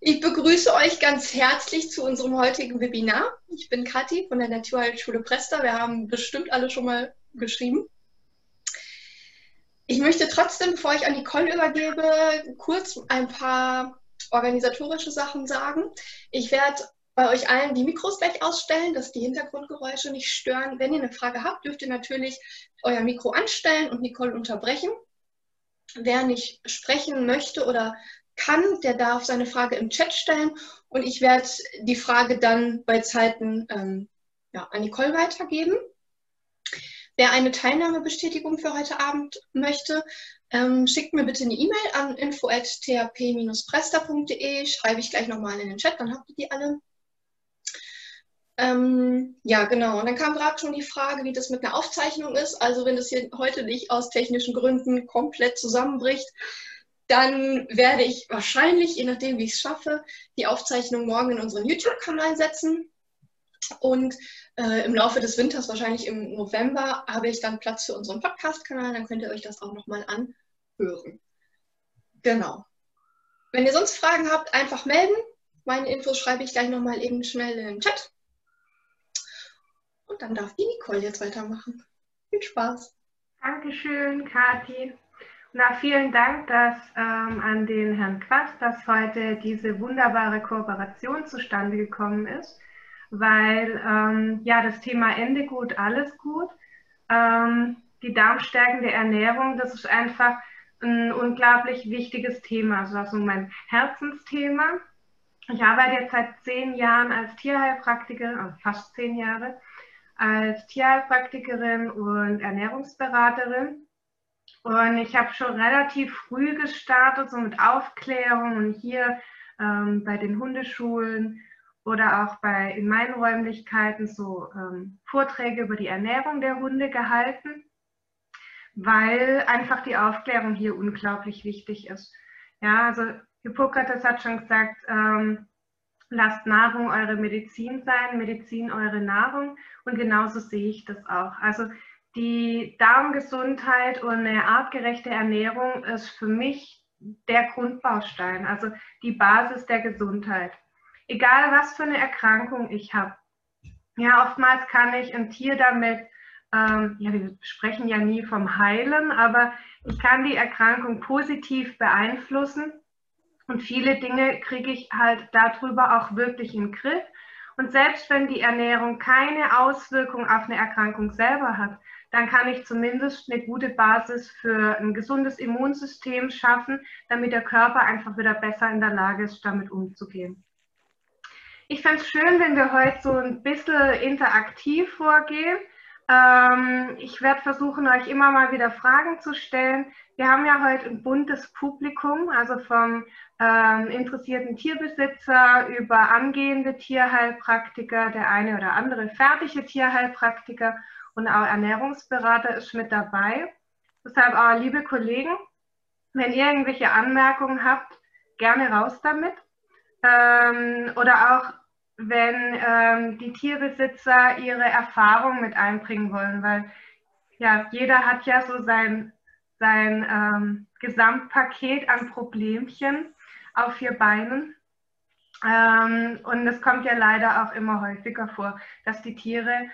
Ich begrüße euch ganz herzlich zu unserem heutigen Webinar. Ich bin Kathi von der Naturheilschule Presta. Wir haben bestimmt alle schon mal geschrieben. Ich möchte trotzdem, bevor ich an Nicole übergebe, kurz ein paar organisatorische Sachen sagen. Ich werde bei euch allen die Mikros gleich ausstellen, dass die Hintergrundgeräusche nicht stören. Wenn ihr eine Frage habt, dürft ihr natürlich euer Mikro anstellen und Nicole unterbrechen. Wer nicht sprechen möchte oder kann, der darf seine Frage im Chat stellen und ich werde die Frage dann bei Zeiten ähm, ja, an Nicole weitergeben. Wer eine Teilnahmebestätigung für heute Abend möchte, ähm, schickt mir bitte eine E-Mail an info.thp-presta.de. Schreibe ich gleich nochmal in den Chat, dann habt ihr die alle. Ähm, ja, genau. Und dann kam gerade schon die Frage, wie das mit einer Aufzeichnung ist. Also wenn das hier heute nicht aus technischen Gründen komplett zusammenbricht, dann werde ich wahrscheinlich, je nachdem, wie ich es schaffe, die Aufzeichnung morgen in unseren YouTube-Kanal setzen. Und äh, im Laufe des Winters, wahrscheinlich im November, habe ich dann Platz für unseren Podcast-Kanal. Dann könnt ihr euch das auch nochmal anhören. Genau. Wenn ihr sonst Fragen habt, einfach melden. Meine Infos schreibe ich gleich nochmal eben schnell in den Chat. Und dann darf die Nicole jetzt weitermachen. Viel Spaß. Dankeschön, Kathi. Na, vielen Dank dass, ähm, an den Herrn Quast, dass heute diese wunderbare Kooperation zustande gekommen ist, weil ähm, ja das Thema Ende gut, alles gut. Ähm, die darmstärkende Ernährung, das ist einfach ein unglaublich wichtiges Thema, also, mein Herzensthema. Ich arbeite jetzt seit zehn Jahren als Tierheilpraktikerin, also fast zehn Jahre, als Tierheilpraktikerin und Ernährungsberaterin und ich habe schon relativ früh gestartet, so mit Aufklärung und hier ähm, bei den Hundeschulen oder auch bei, in meinen Räumlichkeiten so ähm, Vorträge über die Ernährung der Hunde gehalten, weil einfach die Aufklärung hier unglaublich wichtig ist. Ja, also Hippokrates hat schon gesagt, ähm, lasst Nahrung eure Medizin sein, Medizin eure Nahrung und genauso sehe ich das auch. Also die Darmgesundheit und eine artgerechte Ernährung ist für mich der Grundbaustein, also die Basis der Gesundheit. Egal was für eine Erkrankung ich habe. Ja, oftmals kann ich ein Tier damit, ähm, ja, wir sprechen ja nie vom Heilen, aber ich kann die Erkrankung positiv beeinflussen und viele Dinge kriege ich halt darüber auch wirklich in den Griff. Und selbst wenn die Ernährung keine Auswirkung auf eine Erkrankung selber hat, dann kann ich zumindest eine gute Basis für ein gesundes Immunsystem schaffen, damit der Körper einfach wieder besser in der Lage ist, damit umzugehen. Ich fände es schön, wenn wir heute so ein bisschen interaktiv vorgehen. Ähm, ich werde versuchen, euch immer mal wieder Fragen zu stellen. Wir haben ja heute ein buntes Publikum, also vom ähm, interessierten Tierbesitzer über angehende Tierheilpraktiker, der eine oder andere fertige Tierheilpraktiker und auch Ernährungsberater ist mit dabei. Deshalb auch, liebe Kollegen, wenn ihr irgendwelche Anmerkungen habt, gerne raus damit. Ähm, oder auch, wenn ähm, die Tierbesitzer ihre Erfahrung mit einbringen wollen, weil ja, jeder hat ja so sein, sein ähm, Gesamtpaket an Problemchen auf vier Beinen. Ähm, und es kommt ja leider auch immer häufiger vor, dass die Tiere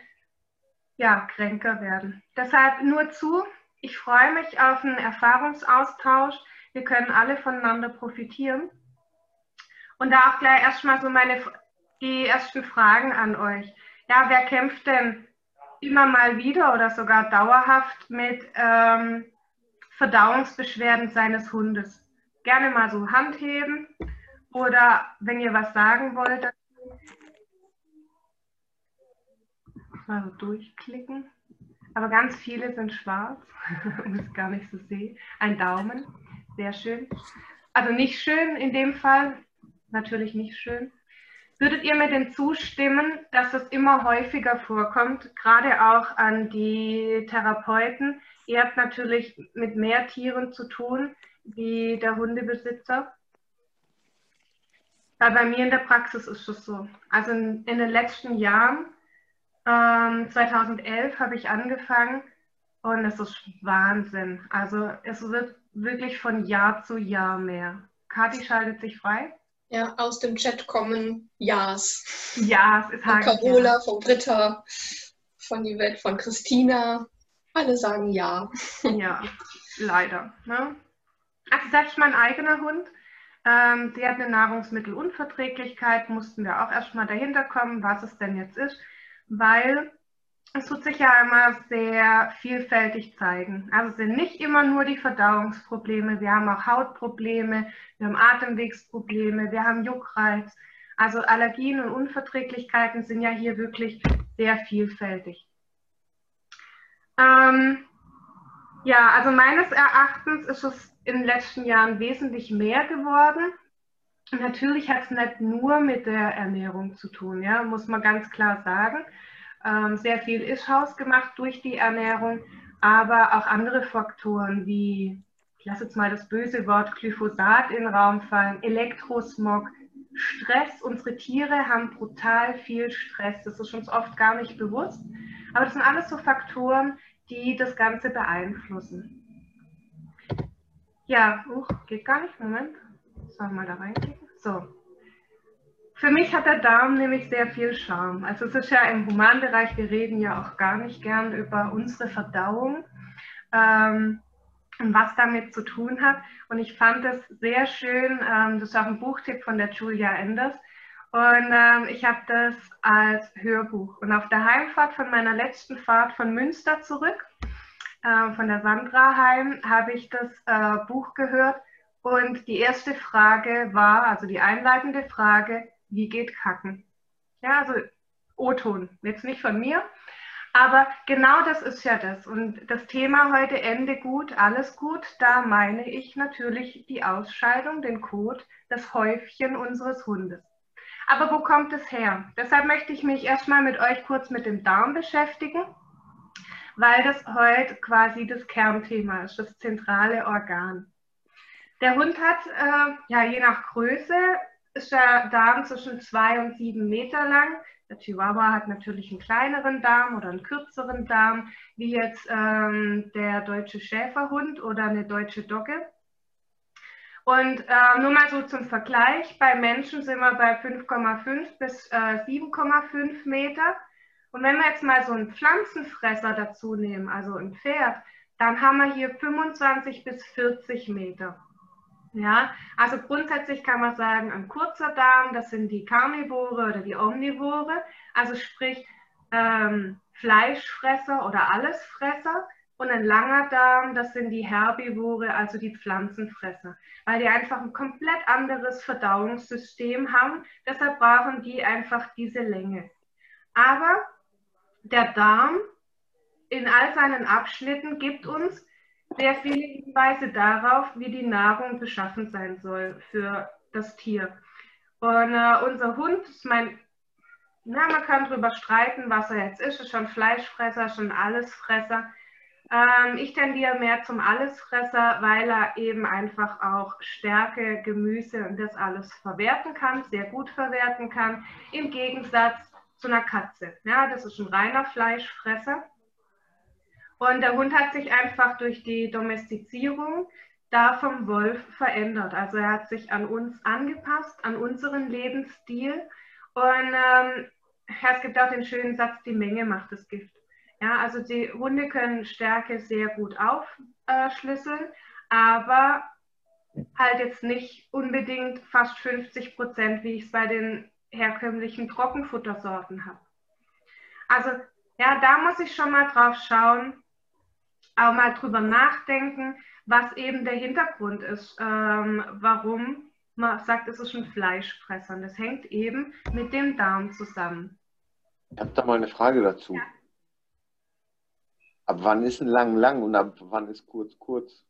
ja, kränker werden. Deshalb nur zu. Ich freue mich auf einen Erfahrungsaustausch. Wir können alle voneinander profitieren. Und da auch gleich erstmal so meine die ersten Fragen an euch. Ja, wer kämpft denn immer mal wieder oder sogar dauerhaft mit ähm, Verdauungsbeschwerden seines Hundes? Gerne mal so Hand heben oder wenn ihr was sagen wollt mal so durchklicken. Aber ganz viele sind schwarz, um es gar nicht so sehe. Ein Daumen, sehr schön. Also nicht schön in dem Fall, natürlich nicht schön. Würdet ihr mir denn zustimmen, dass es immer häufiger vorkommt, gerade auch an die Therapeuten? Ihr habt natürlich mit mehr Tieren zu tun wie der Hundebesitzer. Weil bei mir in der Praxis ist es so. Also in, in den letzten Jahren ähm, 2011 habe ich angefangen und es ist Wahnsinn. Also es wird wirklich von Jahr zu Jahr mehr. Kathi schaltet sich frei. Ja, aus dem Chat kommen Ja's. Ja, es ist Von Carola, von Britta, von Yvette, von Christina. Alle sagen ja. Ja, leider. Ne? Also selbst mein eigener Hund, ähm, sie hat eine Nahrungsmittelunverträglichkeit, mussten wir auch erstmal dahinter kommen, was es denn jetzt ist, weil es tut sich ja immer sehr vielfältig zeigen. Also es sind nicht immer nur die Verdauungsprobleme, wir haben auch Hautprobleme, wir haben Atemwegsprobleme, wir haben Juckreiz. Also Allergien und Unverträglichkeiten sind ja hier wirklich sehr vielfältig. Ähm, ja, also meines Erachtens ist es in den letzten Jahren wesentlich mehr geworden. Natürlich hat es nicht nur mit der Ernährung zu tun, ja, muss man ganz klar sagen. Ähm, sehr viel ist hausgemacht durch die Ernährung, aber auch andere Faktoren wie, ich lasse jetzt mal das böse Wort Glyphosat in den Raum fallen, Elektrosmog, Stress. Unsere Tiere haben brutal viel Stress. Das ist uns oft gar nicht bewusst. Aber das sind alles so Faktoren, die das Ganze beeinflussen. Ja, uh, geht gar nicht. Moment. Sollen wir mal da reinklicken? So. Für mich hat der Darm nämlich sehr viel Charme. Also es ist ja im Humanbereich, wir reden ja auch gar nicht gern über unsere Verdauung ähm, und was damit zu tun hat. Und ich fand es sehr schön, ähm, das ist auch ein Buchtipp von der Julia Enders. Und ähm, ich habe das als Hörbuch. Und auf der Heimfahrt von meiner letzten Fahrt von Münster zurück, äh, von der Sandra heim, habe ich das äh, Buch gehört. Und die erste Frage war, also die einleitende Frage, wie geht Kacken? Ja, also O-Ton, jetzt nicht von mir, aber genau das ist ja das. Und das Thema heute Ende gut, alles gut, da meine ich natürlich die Ausscheidung, den Kot, das Häufchen unseres Hundes. Aber wo kommt es her? Deshalb möchte ich mich erstmal mit euch kurz mit dem Darm beschäftigen, weil das heute quasi das Kernthema ist, das zentrale Organ. Der Hund hat, äh, ja, je nach Größe, ist der Darm zwischen zwei und sieben Meter lang. Der Chihuahua hat natürlich einen kleineren Darm oder einen kürzeren Darm, wie jetzt ähm, der deutsche Schäferhund oder eine deutsche Dogge. Und äh, nur mal so zum Vergleich, bei Menschen sind wir bei 5,5 bis äh, 7,5 Meter. Und wenn wir jetzt mal so einen Pflanzenfresser dazu nehmen, also ein Pferd, dann haben wir hier 25 bis 40 Meter. Ja, also grundsätzlich kann man sagen, ein kurzer Darm, das sind die Karnivore oder die Omnivore, also sprich ähm, Fleischfresser oder Allesfresser. Und ein langer Darm, das sind die Herbivore, also die Pflanzenfresser, weil die einfach ein komplett anderes Verdauungssystem haben. Deshalb brauchen die einfach diese Länge. Aber der Darm in all seinen Abschnitten gibt uns sehr viele Hinweise darauf, wie die Nahrung beschaffen sein soll für das Tier. Und äh, unser Hund ist mein, na, man kann darüber streiten, was er jetzt ist. Ist schon Fleischfresser, schon Allesfresser. Ähm, ich tendiere mehr zum Allesfresser, weil er eben einfach auch Stärke, Gemüse und das alles verwerten kann, sehr gut verwerten kann, im Gegensatz zu einer Katze. Ja, das ist ein reiner Fleischfresser. Und der Hund hat sich einfach durch die Domestizierung da vom Wolf verändert. Also er hat sich an uns angepasst, an unseren Lebensstil. Und ähm, es gibt auch den schönen Satz, die Menge macht das Gift. Ja, also die Hunde können Stärke sehr gut aufschlüsseln, aber halt jetzt nicht unbedingt fast 50 Prozent, wie ich es bei den herkömmlichen Trockenfuttersorten habe. Also ja, da muss ich schon mal drauf schauen, auch mal drüber nachdenken, was eben der Hintergrund ist, ähm, warum man sagt, es ist ein Fleischfresser. Und das hängt eben mit dem Darm zusammen. Ich habe da mal eine Frage dazu. Ja. Ab wann ist ein lang lang und ab wann ist kurz kurz?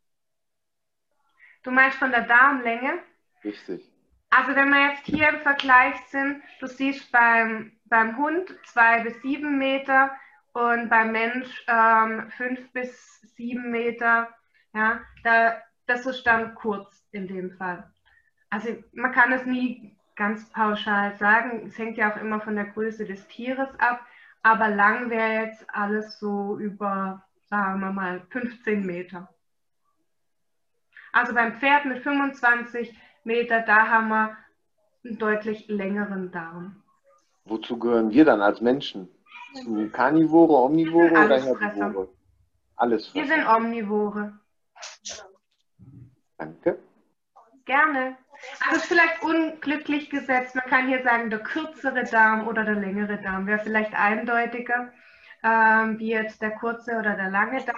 Du meinst von der Darmlänge? Richtig. Also wenn wir jetzt hier im Vergleich sind, du siehst beim, beim Hund zwei bis sieben Meter, und beim Mensch ähm, fünf bis sieben Meter. Ja, da, das ist dann kurz in dem Fall. Also man kann es nie ganz pauschal sagen. Es hängt ja auch immer von der Größe des Tieres ab. Aber lang wäre jetzt alles so über, sagen wir mal, 15 Meter. Also beim Pferd mit 25 Meter, da haben wir einen deutlich längeren Darm. Wozu gehören wir dann als Menschen? Zu Karnivore, Omnivore oder Herbivore? Alles. Wir sind Omnivore. Danke. Gerne. Also ist vielleicht unglücklich gesetzt. Man kann hier sagen, der kürzere Darm oder der längere Darm wäre vielleicht eindeutiger, ähm, wie jetzt der kurze oder der lange Darm.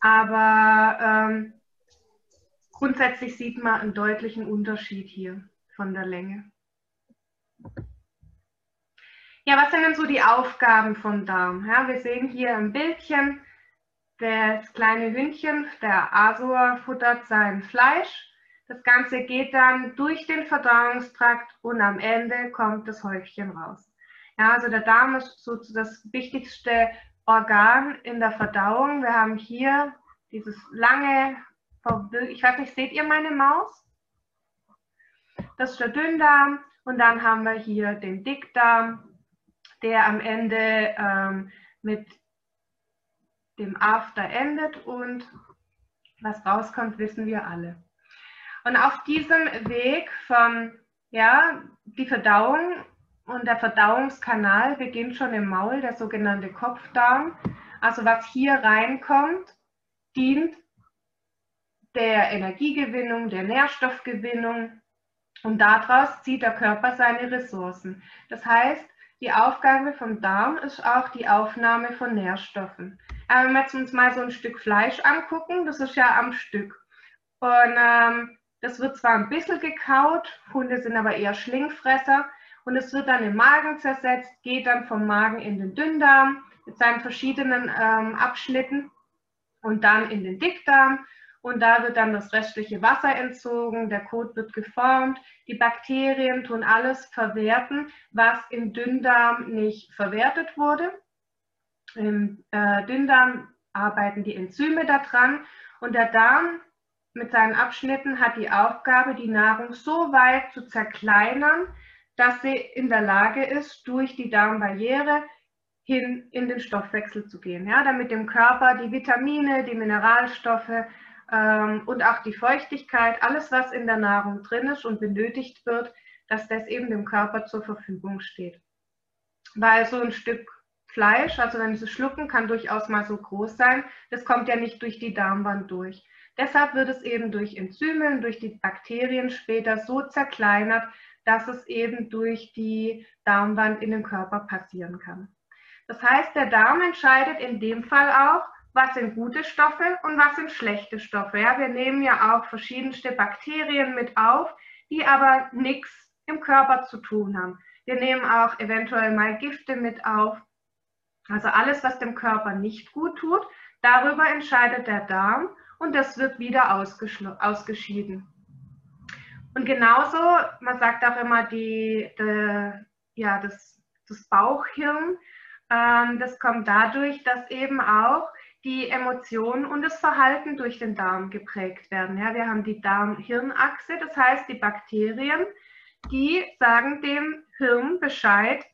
Aber ähm, grundsätzlich sieht man einen deutlichen Unterschied hier von der Länge. Ja, was sind denn so die Aufgaben vom Darm? Ja, wir sehen hier im Bildchen das kleine Hündchen, der Asur, futtert sein Fleisch. Das Ganze geht dann durch den Verdauungstrakt und am Ende kommt das Häufchen raus. Ja, also der Darm ist so das wichtigste Organ in der Verdauung. Wir haben hier dieses lange, ich weiß nicht, seht ihr meine Maus? Das ist der Dünndarm und dann haben wir hier den Dickdarm, der am Ende ähm, mit dem After endet und was rauskommt, wissen wir alle. Und auf diesem Weg von, ja, die Verdauung und der Verdauungskanal beginnt schon im Maul, der sogenannte Kopfdarm. Also was hier reinkommt, dient der Energiegewinnung, der Nährstoffgewinnung und daraus zieht der Körper seine Ressourcen. Das heißt, die Aufgabe vom Darm ist auch die Aufnahme von Nährstoffen. Aber wenn wir jetzt uns mal so ein Stück Fleisch angucken, das ist ja am Stück. Und ähm, das wird zwar ein bisschen gekaut, Hunde sind aber eher Schlingfresser und es wird dann im Magen zersetzt, geht dann vom Magen in den Dünndarm mit seinen verschiedenen ähm, Abschnitten und dann in den Dickdarm und da wird dann das restliche Wasser entzogen, der Kot wird geformt, die Bakterien tun alles verwerten, was im Dünndarm nicht verwertet wurde. Im äh, Dünndarm arbeiten die Enzyme daran und der Darm mit seinen Abschnitten hat die Aufgabe, die Nahrung so weit zu zerkleinern, dass sie in der Lage ist, durch die Darmbarriere hin in den Stoffwechsel zu gehen, ja, damit dem Körper die Vitamine, die Mineralstoffe, und auch die Feuchtigkeit, alles, was in der Nahrung drin ist und benötigt wird, dass das eben dem Körper zur Verfügung steht. Weil so ein Stück Fleisch, also wenn Sie schlucken, kann durchaus mal so groß sein. Das kommt ja nicht durch die Darmwand durch. Deshalb wird es eben durch Enzyme, durch die Bakterien später so zerkleinert, dass es eben durch die Darmwand in den Körper passieren kann. Das heißt, der Darm entscheidet in dem Fall auch, was sind gute Stoffe und was sind schlechte Stoffe. Ja, wir nehmen ja auch verschiedenste Bakterien mit auf, die aber nichts im Körper zu tun haben. Wir nehmen auch eventuell mal Gifte mit auf. Also alles, was dem Körper nicht gut tut, darüber entscheidet der Darm und das wird wieder ausgeschieden. Und genauso, man sagt auch immer, die, die ja, das, das Bauchhirn, ähm, das kommt dadurch, dass eben auch die Emotionen und das Verhalten durch den Darm geprägt werden. Ja, wir haben die Darm-Hirn-Achse, das heißt die Bakterien, die sagen dem Hirn Bescheid,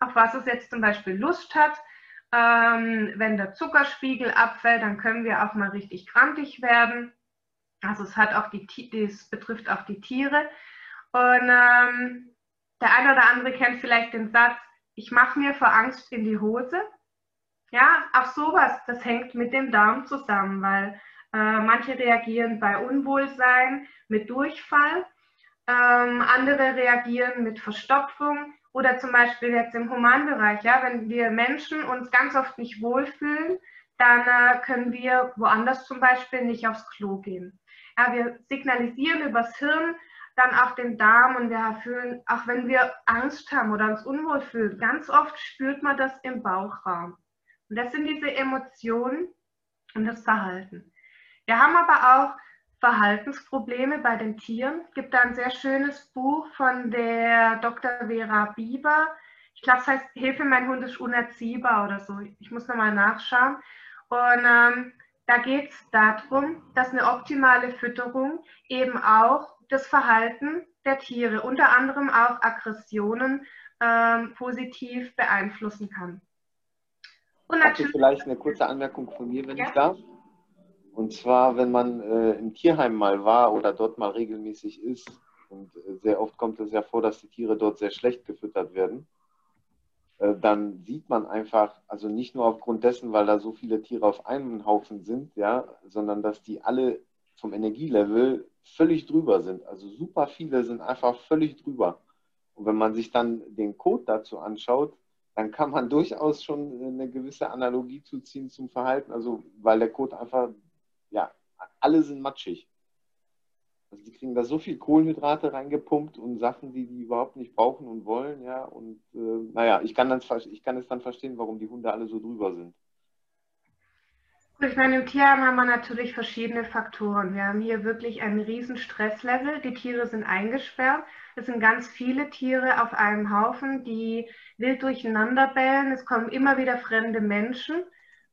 auf was es jetzt zum Beispiel Lust hat. Ähm, wenn der Zuckerspiegel abfällt, dann können wir auch mal richtig krantig werden. Also es hat auch die, das betrifft auch die Tiere. Und ähm, der eine oder andere kennt vielleicht den Satz, ich mache mir vor Angst in die Hose. Ja, auch sowas, das hängt mit dem Darm zusammen, weil äh, manche reagieren bei Unwohlsein mit Durchfall, ähm, andere reagieren mit Verstopfung oder zum Beispiel jetzt im Humanbereich. Ja, wenn wir Menschen uns ganz oft nicht wohlfühlen, dann äh, können wir woanders zum Beispiel nicht aufs Klo gehen. Ja, wir signalisieren übers Hirn dann auch den Darm und wir fühlen, auch wenn wir Angst haben oder uns unwohl fühlen, ganz oft spürt man das im Bauchraum. Und das sind diese Emotionen und das Verhalten. Wir haben aber auch Verhaltensprobleme bei den Tieren. Es gibt da ein sehr schönes Buch von der Dr. Vera Bieber. Ich glaube, es heißt Hilfe, mein Hund ist unerziehbar oder so. Ich muss nochmal nachschauen. Und ähm, da geht es darum, dass eine optimale Fütterung eben auch das Verhalten der Tiere, unter anderem auch Aggressionen, ähm, positiv beeinflussen kann. Natürlich vielleicht eine kurze Anmerkung von mir, wenn ja. ich darf. Und zwar, wenn man äh, im Tierheim mal war oder dort mal regelmäßig ist, und äh, sehr oft kommt es ja vor, dass die Tiere dort sehr schlecht gefüttert werden, äh, dann sieht man einfach, also nicht nur aufgrund dessen, weil da so viele Tiere auf einem Haufen sind, ja, sondern dass die alle vom Energielevel völlig drüber sind. Also super viele sind einfach völlig drüber. Und wenn man sich dann den Code dazu anschaut, dann kann man durchaus schon eine gewisse Analogie zuziehen zum Verhalten. Also, weil der Code einfach, ja, alle sind matschig. Also, die kriegen da so viel Kohlenhydrate reingepumpt und Sachen, die die überhaupt nicht brauchen und wollen, ja. Und äh, naja, ich kann, dann, ich kann es dann verstehen, warum die Hunde alle so drüber sind. Ich meine, im Tierheim haben wir natürlich verschiedene Faktoren. Wir haben hier wirklich einen riesen Stresslevel. Die Tiere sind eingesperrt. Es sind ganz viele Tiere auf einem Haufen, die wild durcheinander bellen. Es kommen immer wieder fremde Menschen.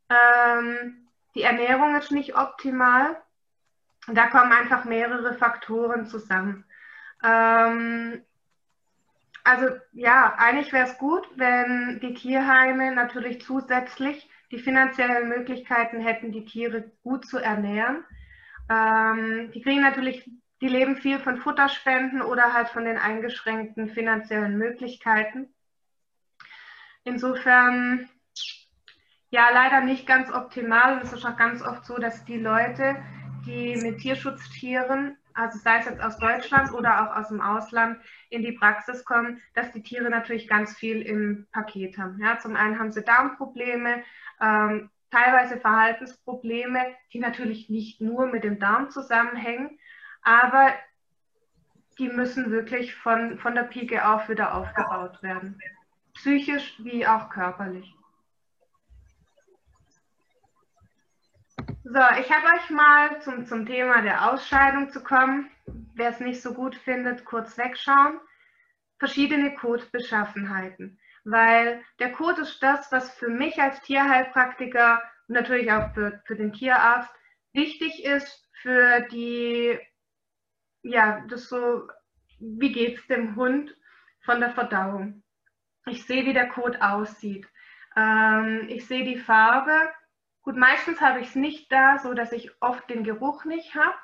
Ähm, die Ernährung ist nicht optimal. Da kommen einfach mehrere Faktoren zusammen. Ähm, also ja, eigentlich wäre es gut, wenn die Tierheime natürlich zusätzlich die finanziellen Möglichkeiten hätten, die Tiere gut zu ernähren. Ähm, die kriegen natürlich, die leben viel von Futterspenden oder halt von den eingeschränkten finanziellen Möglichkeiten. Insofern, ja, leider nicht ganz optimal. Es ist auch ganz oft so, dass die Leute, die mit Tierschutztieren, also sei es jetzt aus Deutschland oder auch aus dem Ausland, in die Praxis kommen, dass die Tiere natürlich ganz viel im Paket haben. Ja, zum einen haben sie Darmprobleme, ähm, teilweise Verhaltensprobleme, die natürlich nicht nur mit dem Darm zusammenhängen, aber die müssen wirklich von, von der Pike auf wieder aufgebaut werden. Psychisch wie auch körperlich. So, ich habe euch mal zum, zum Thema der Ausscheidung zu kommen. Wer es nicht so gut findet, kurz wegschauen. Verschiedene Kotbeschaffenheiten weil der Code ist das, was für mich als Tierheilpraktiker und natürlich auch für, für den Tierarzt wichtig ist für die, ja, das so, wie geht es dem Hund von der Verdauung. Ich sehe, wie der Code aussieht. Ähm, ich sehe die Farbe. Gut, meistens habe ich es nicht da, so dass ich oft den Geruch nicht habe.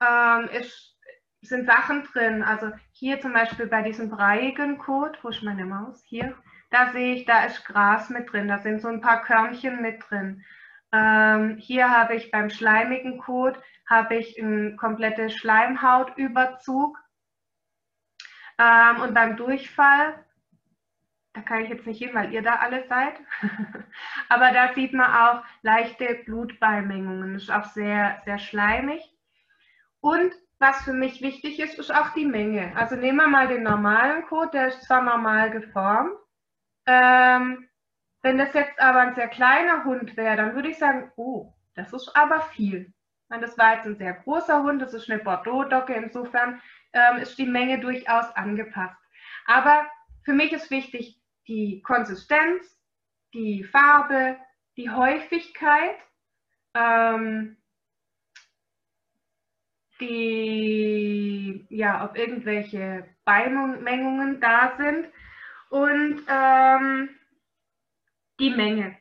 Ähm, es sind Sachen drin. Also hier zum Beispiel bei diesem breiigen Code, wo ist meine Maus? Hier. Da sehe ich, da ist Gras mit drin, da sind so ein paar Körnchen mit drin. Ähm, hier habe ich beim schleimigen Kot habe ich einen kompletten Schleimhautüberzug. Ähm, und beim Durchfall, da kann ich jetzt nicht hin, weil ihr da alle seid, aber da sieht man auch leichte Blutbeimengungen. Das ist auch sehr, sehr schleimig. Und was für mich wichtig ist, ist auch die Menge. Also nehmen wir mal den normalen Kot, der ist zwar normal geformt, ähm, wenn das jetzt aber ein sehr kleiner Hund wäre, dann würde ich sagen, oh, das ist aber viel. Meine, das war jetzt ein sehr großer Hund, das ist eine Bordeaux-Docke, insofern ähm, ist die Menge durchaus angepasst. Aber für mich ist wichtig die Konsistenz, die Farbe, die Häufigkeit, ähm, die, ja, ob irgendwelche Beimengungen da sind und ähm, die Menge.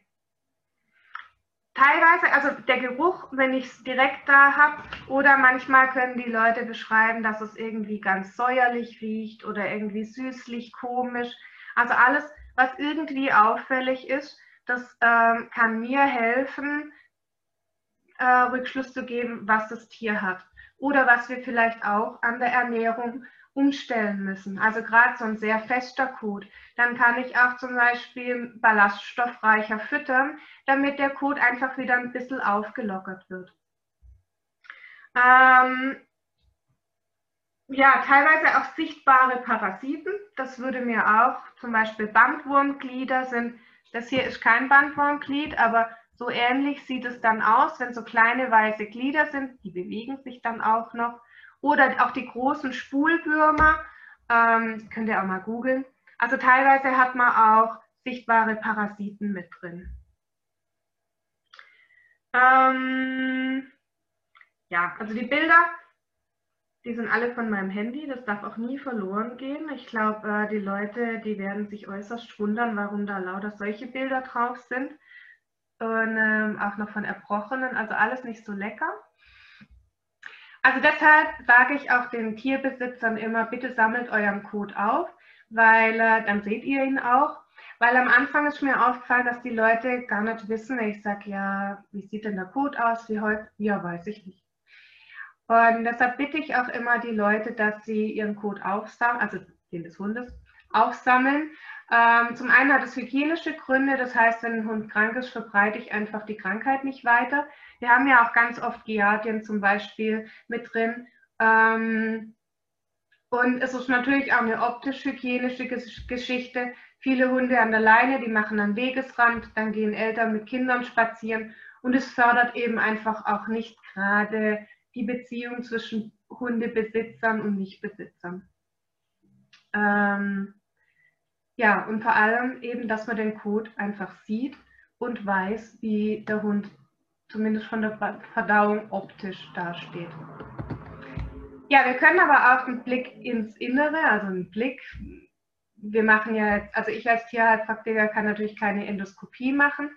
Teilweise, also der Geruch, wenn ich es direkt da habe, oder manchmal können die Leute beschreiben, dass es irgendwie ganz säuerlich riecht oder irgendwie süßlich, komisch. Also alles, was irgendwie auffällig ist, das ähm, kann mir helfen, äh, Rückschluss zu geben, was das Tier hat. Oder was wir vielleicht auch an der Ernährung umstellen müssen. Also gerade so ein sehr fester Kot. Dann kann ich auch zum Beispiel ballaststoffreicher füttern, damit der Kot einfach wieder ein bisschen aufgelockert wird. Ähm, ja, teilweise auch sichtbare Parasiten. Das würde mir auch, zum Beispiel Bandwurmglieder sind, das hier ist kein Bandwurmglied, aber so ähnlich sieht es dann aus, wenn so kleine weiße Glieder sind, die bewegen sich dann auch noch. Oder auch die großen Spulwürmer, ähm, könnt ihr auch mal googeln. Also teilweise hat man auch sichtbare Parasiten mit drin. Ähm, ja, also die Bilder, die sind alle von meinem Handy. Das darf auch nie verloren gehen. Ich glaube, äh, die Leute, die werden sich äußerst wundern, warum da lauter solche Bilder drauf sind. Und ähm, auch noch von Erbrochenen, also alles nicht so lecker. Also deshalb sage ich auch den Tierbesitzern immer, bitte sammelt euren Code auf, weil äh, dann seht ihr ihn auch. Weil am Anfang ist mir aufgefallen, dass die Leute gar nicht wissen. Ich sage, ja, wie sieht denn der Code aus? Wie heute? Ja, weiß ich nicht. Und deshalb bitte ich auch immer die Leute, dass sie ihren Code aufsammeln, also den des Hundes, aufsammeln. Ähm, zum einen hat es hygienische Gründe, das heißt, wenn ein Hund krank ist, verbreite ich einfach die Krankheit nicht weiter. Wir haben ja auch ganz oft Giardien zum Beispiel mit drin. Ähm, und es ist natürlich auch eine optisch-hygienische Geschichte. Viele Hunde an der Leine, die machen einen Wegesrand, dann gehen Eltern mit Kindern spazieren und es fördert eben einfach auch nicht gerade die Beziehung zwischen Hundebesitzern und Nichtbesitzern. Ähm, ja, und vor allem eben, dass man den Code einfach sieht und weiß, wie der Hund zumindest von der Verdauung optisch dasteht. Ja, wir können aber auch einen Blick ins Innere, also einen Blick, wir machen ja jetzt, also ich als Tierheilpraktiker kann natürlich keine Endoskopie machen,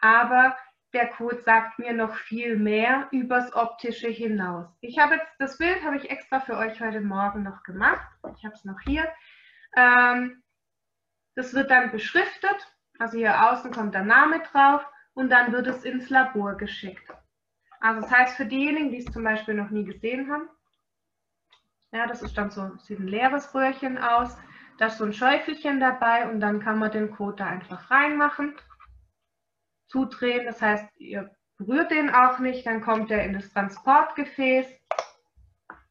aber der Code sagt mir noch viel mehr übers Optische hinaus. Ich habe jetzt, das Bild habe ich extra für euch heute Morgen noch gemacht. Ich habe es noch hier. Ähm, das wird dann beschriftet, also hier außen kommt der Name drauf und dann wird es ins Labor geschickt. Also das heißt für diejenigen, die es zum Beispiel noch nie gesehen haben, ja, das ist dann so, sieht ein leeres Röhrchen aus, da ist so ein Schäufelchen dabei und dann kann man den Code da einfach reinmachen zudrehen. Das heißt, ihr berührt den auch nicht, dann kommt er in das Transportgefäß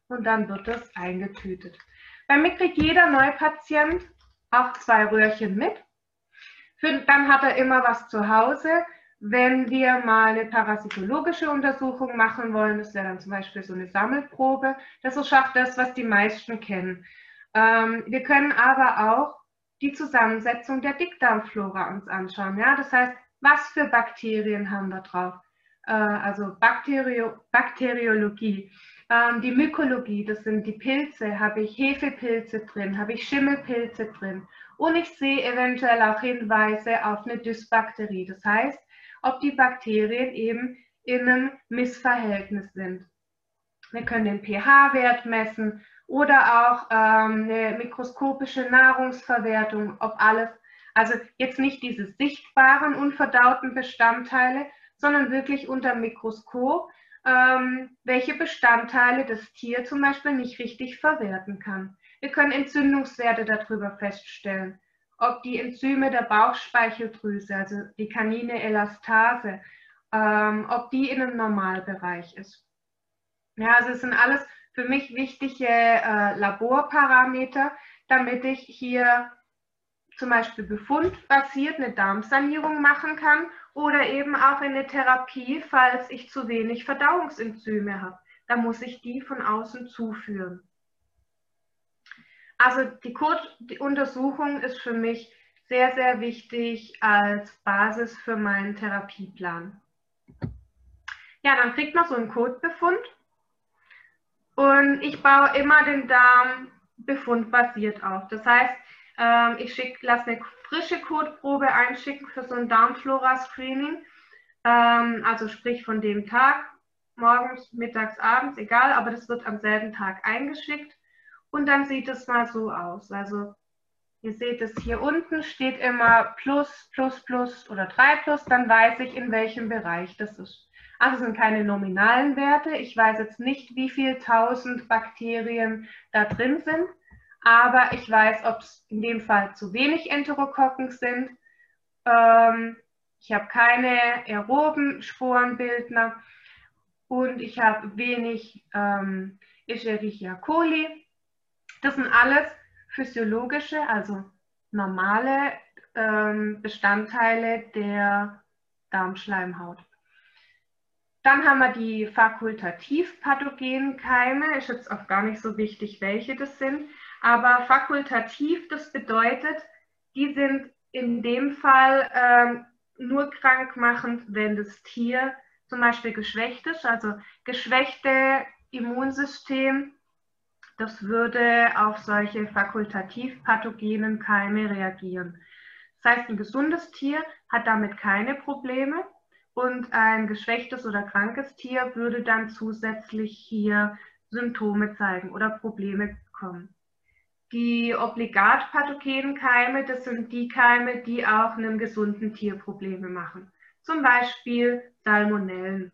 und dann wird es eingetütet. Bei mir kriegt jeder Neupatient auch zwei Röhrchen mit. Für, dann hat er immer was zu Hause. Wenn wir mal eine parasitologische Untersuchung machen wollen, das wäre dann zum Beispiel so eine Sammelprobe. Das ist auch das, was die meisten kennen. Ähm, wir können aber auch die Zusammensetzung der Dickdarmflora uns anschauen. Ja? Das heißt, was für Bakterien haben wir drauf? Äh, also Bakterio Bakteriologie. Ähm, die Mykologie, das sind die Pilze, habe ich Hefepilze drin, habe ich Schimmelpilze drin. Und ich sehe eventuell auch Hinweise auf eine Dysbakterie. Das heißt, ob die Bakterien eben in einem Missverhältnis sind. Wir können den pH-Wert messen oder auch ähm, eine mikroskopische Nahrungsverwertung, ob alles also jetzt nicht diese sichtbaren unverdauten Bestandteile, sondern wirklich unter Mikroskop, ähm, welche Bestandteile das Tier zum Beispiel nicht richtig verwerten kann. Wir können Entzündungswerte darüber feststellen, ob die Enzyme der Bauchspeicheldrüse, also die Canine Elastase, ähm, ob die in einem Normalbereich ist. Ja, also es sind alles für mich wichtige äh, Laborparameter, damit ich hier zum Beispiel befundbasiert eine Darmsanierung machen kann oder eben auch eine Therapie, falls ich zu wenig Verdauungsenzyme habe. Da muss ich die von außen zuführen. Also die Code-Untersuchung ist für mich sehr, sehr wichtig als Basis für meinen Therapieplan. Ja, dann kriegt man so einen Codebefund und ich baue immer den Darm befundbasiert auf. Das heißt, ähm, ich lasse eine frische Kotprobe einschicken für so ein Darmflora-Screening. Ähm, also sprich von dem Tag, morgens, mittags, abends, egal, aber das wird am selben Tag eingeschickt. Und dann sieht es mal so aus. Also ihr seht es hier unten, steht immer plus, plus, plus oder 3 plus, dann weiß ich, in welchem Bereich das ist. Also es sind keine nominalen Werte. Ich weiß jetzt nicht, wie viele tausend Bakterien da drin sind aber ich weiß, ob es in dem Fall zu wenig Enterokokken sind. Ähm, ich habe keine aeroben Sporenbildner und ich habe wenig ähm, Escherichia coli. Das sind alles physiologische, also normale ähm, Bestandteile der Darmschleimhaut. Dann haben wir die fakultativ pathogenen Keime. Ist jetzt auch gar nicht so wichtig, welche das sind. Aber fakultativ, das bedeutet, die sind in dem Fall ähm, nur krankmachend, wenn das Tier zum Beispiel geschwächt ist, also geschwächte Immunsystem, das würde auf solche fakultativ pathogenen Keime reagieren. Das heißt, ein gesundes Tier hat damit keine Probleme und ein geschwächtes oder krankes Tier würde dann zusätzlich hier Symptome zeigen oder Probleme bekommen. Die obligat pathogenen Keime, das sind die Keime, die auch einem gesunden Tier Probleme machen. Zum Beispiel Salmonellen.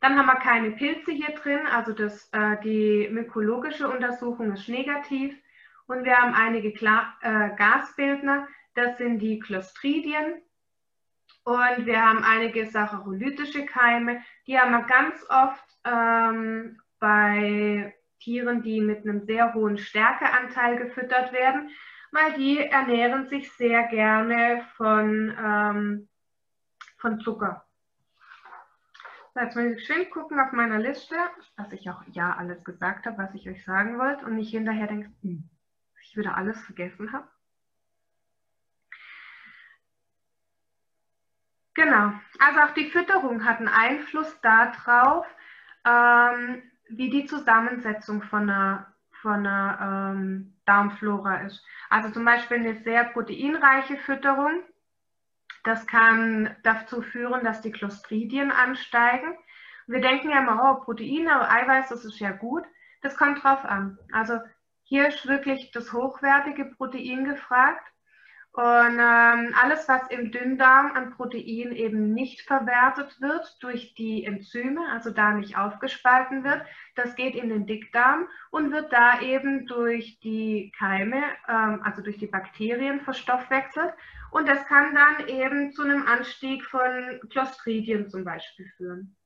Dann haben wir keine Pilze hier drin, also das, äh, die mykologische Untersuchung ist negativ. Und wir haben einige Kla äh, Gasbildner, das sind die Clostridien. Und wir haben einige sacharolytische Keime, die haben wir ganz oft ähm, bei Tieren, die mit einem sehr hohen Stärkeanteil gefüttert werden, weil die ernähren sich sehr gerne von, ähm, von Zucker. So, jetzt muss ich schön gucken auf meiner Liste, dass ich auch ja alles gesagt habe, was ich euch sagen wollte und nicht hinterher denke, hm, ich wieder alles vergessen habe. Genau, also auch die Fütterung hat einen Einfluss darauf, ähm, wie die Zusammensetzung von einer, von einer ähm, Darmflora ist. Also zum Beispiel eine sehr proteinreiche Fütterung das kann dazu führen, dass die Clostridien ansteigen. Wir denken ja immer, oh, Proteine, Eiweiß, das ist ja gut. Das kommt drauf an. Also hier ist wirklich das hochwertige Protein gefragt. Und ähm, alles, was im Dünndarm an Protein eben nicht verwertet wird durch die Enzyme, also da nicht aufgespalten wird, das geht in den Dickdarm und wird da eben durch die Keime, ähm, also durch die Bakterien verstoffwechselt. Und das kann dann eben zu einem Anstieg von Clostridien zum Beispiel führen.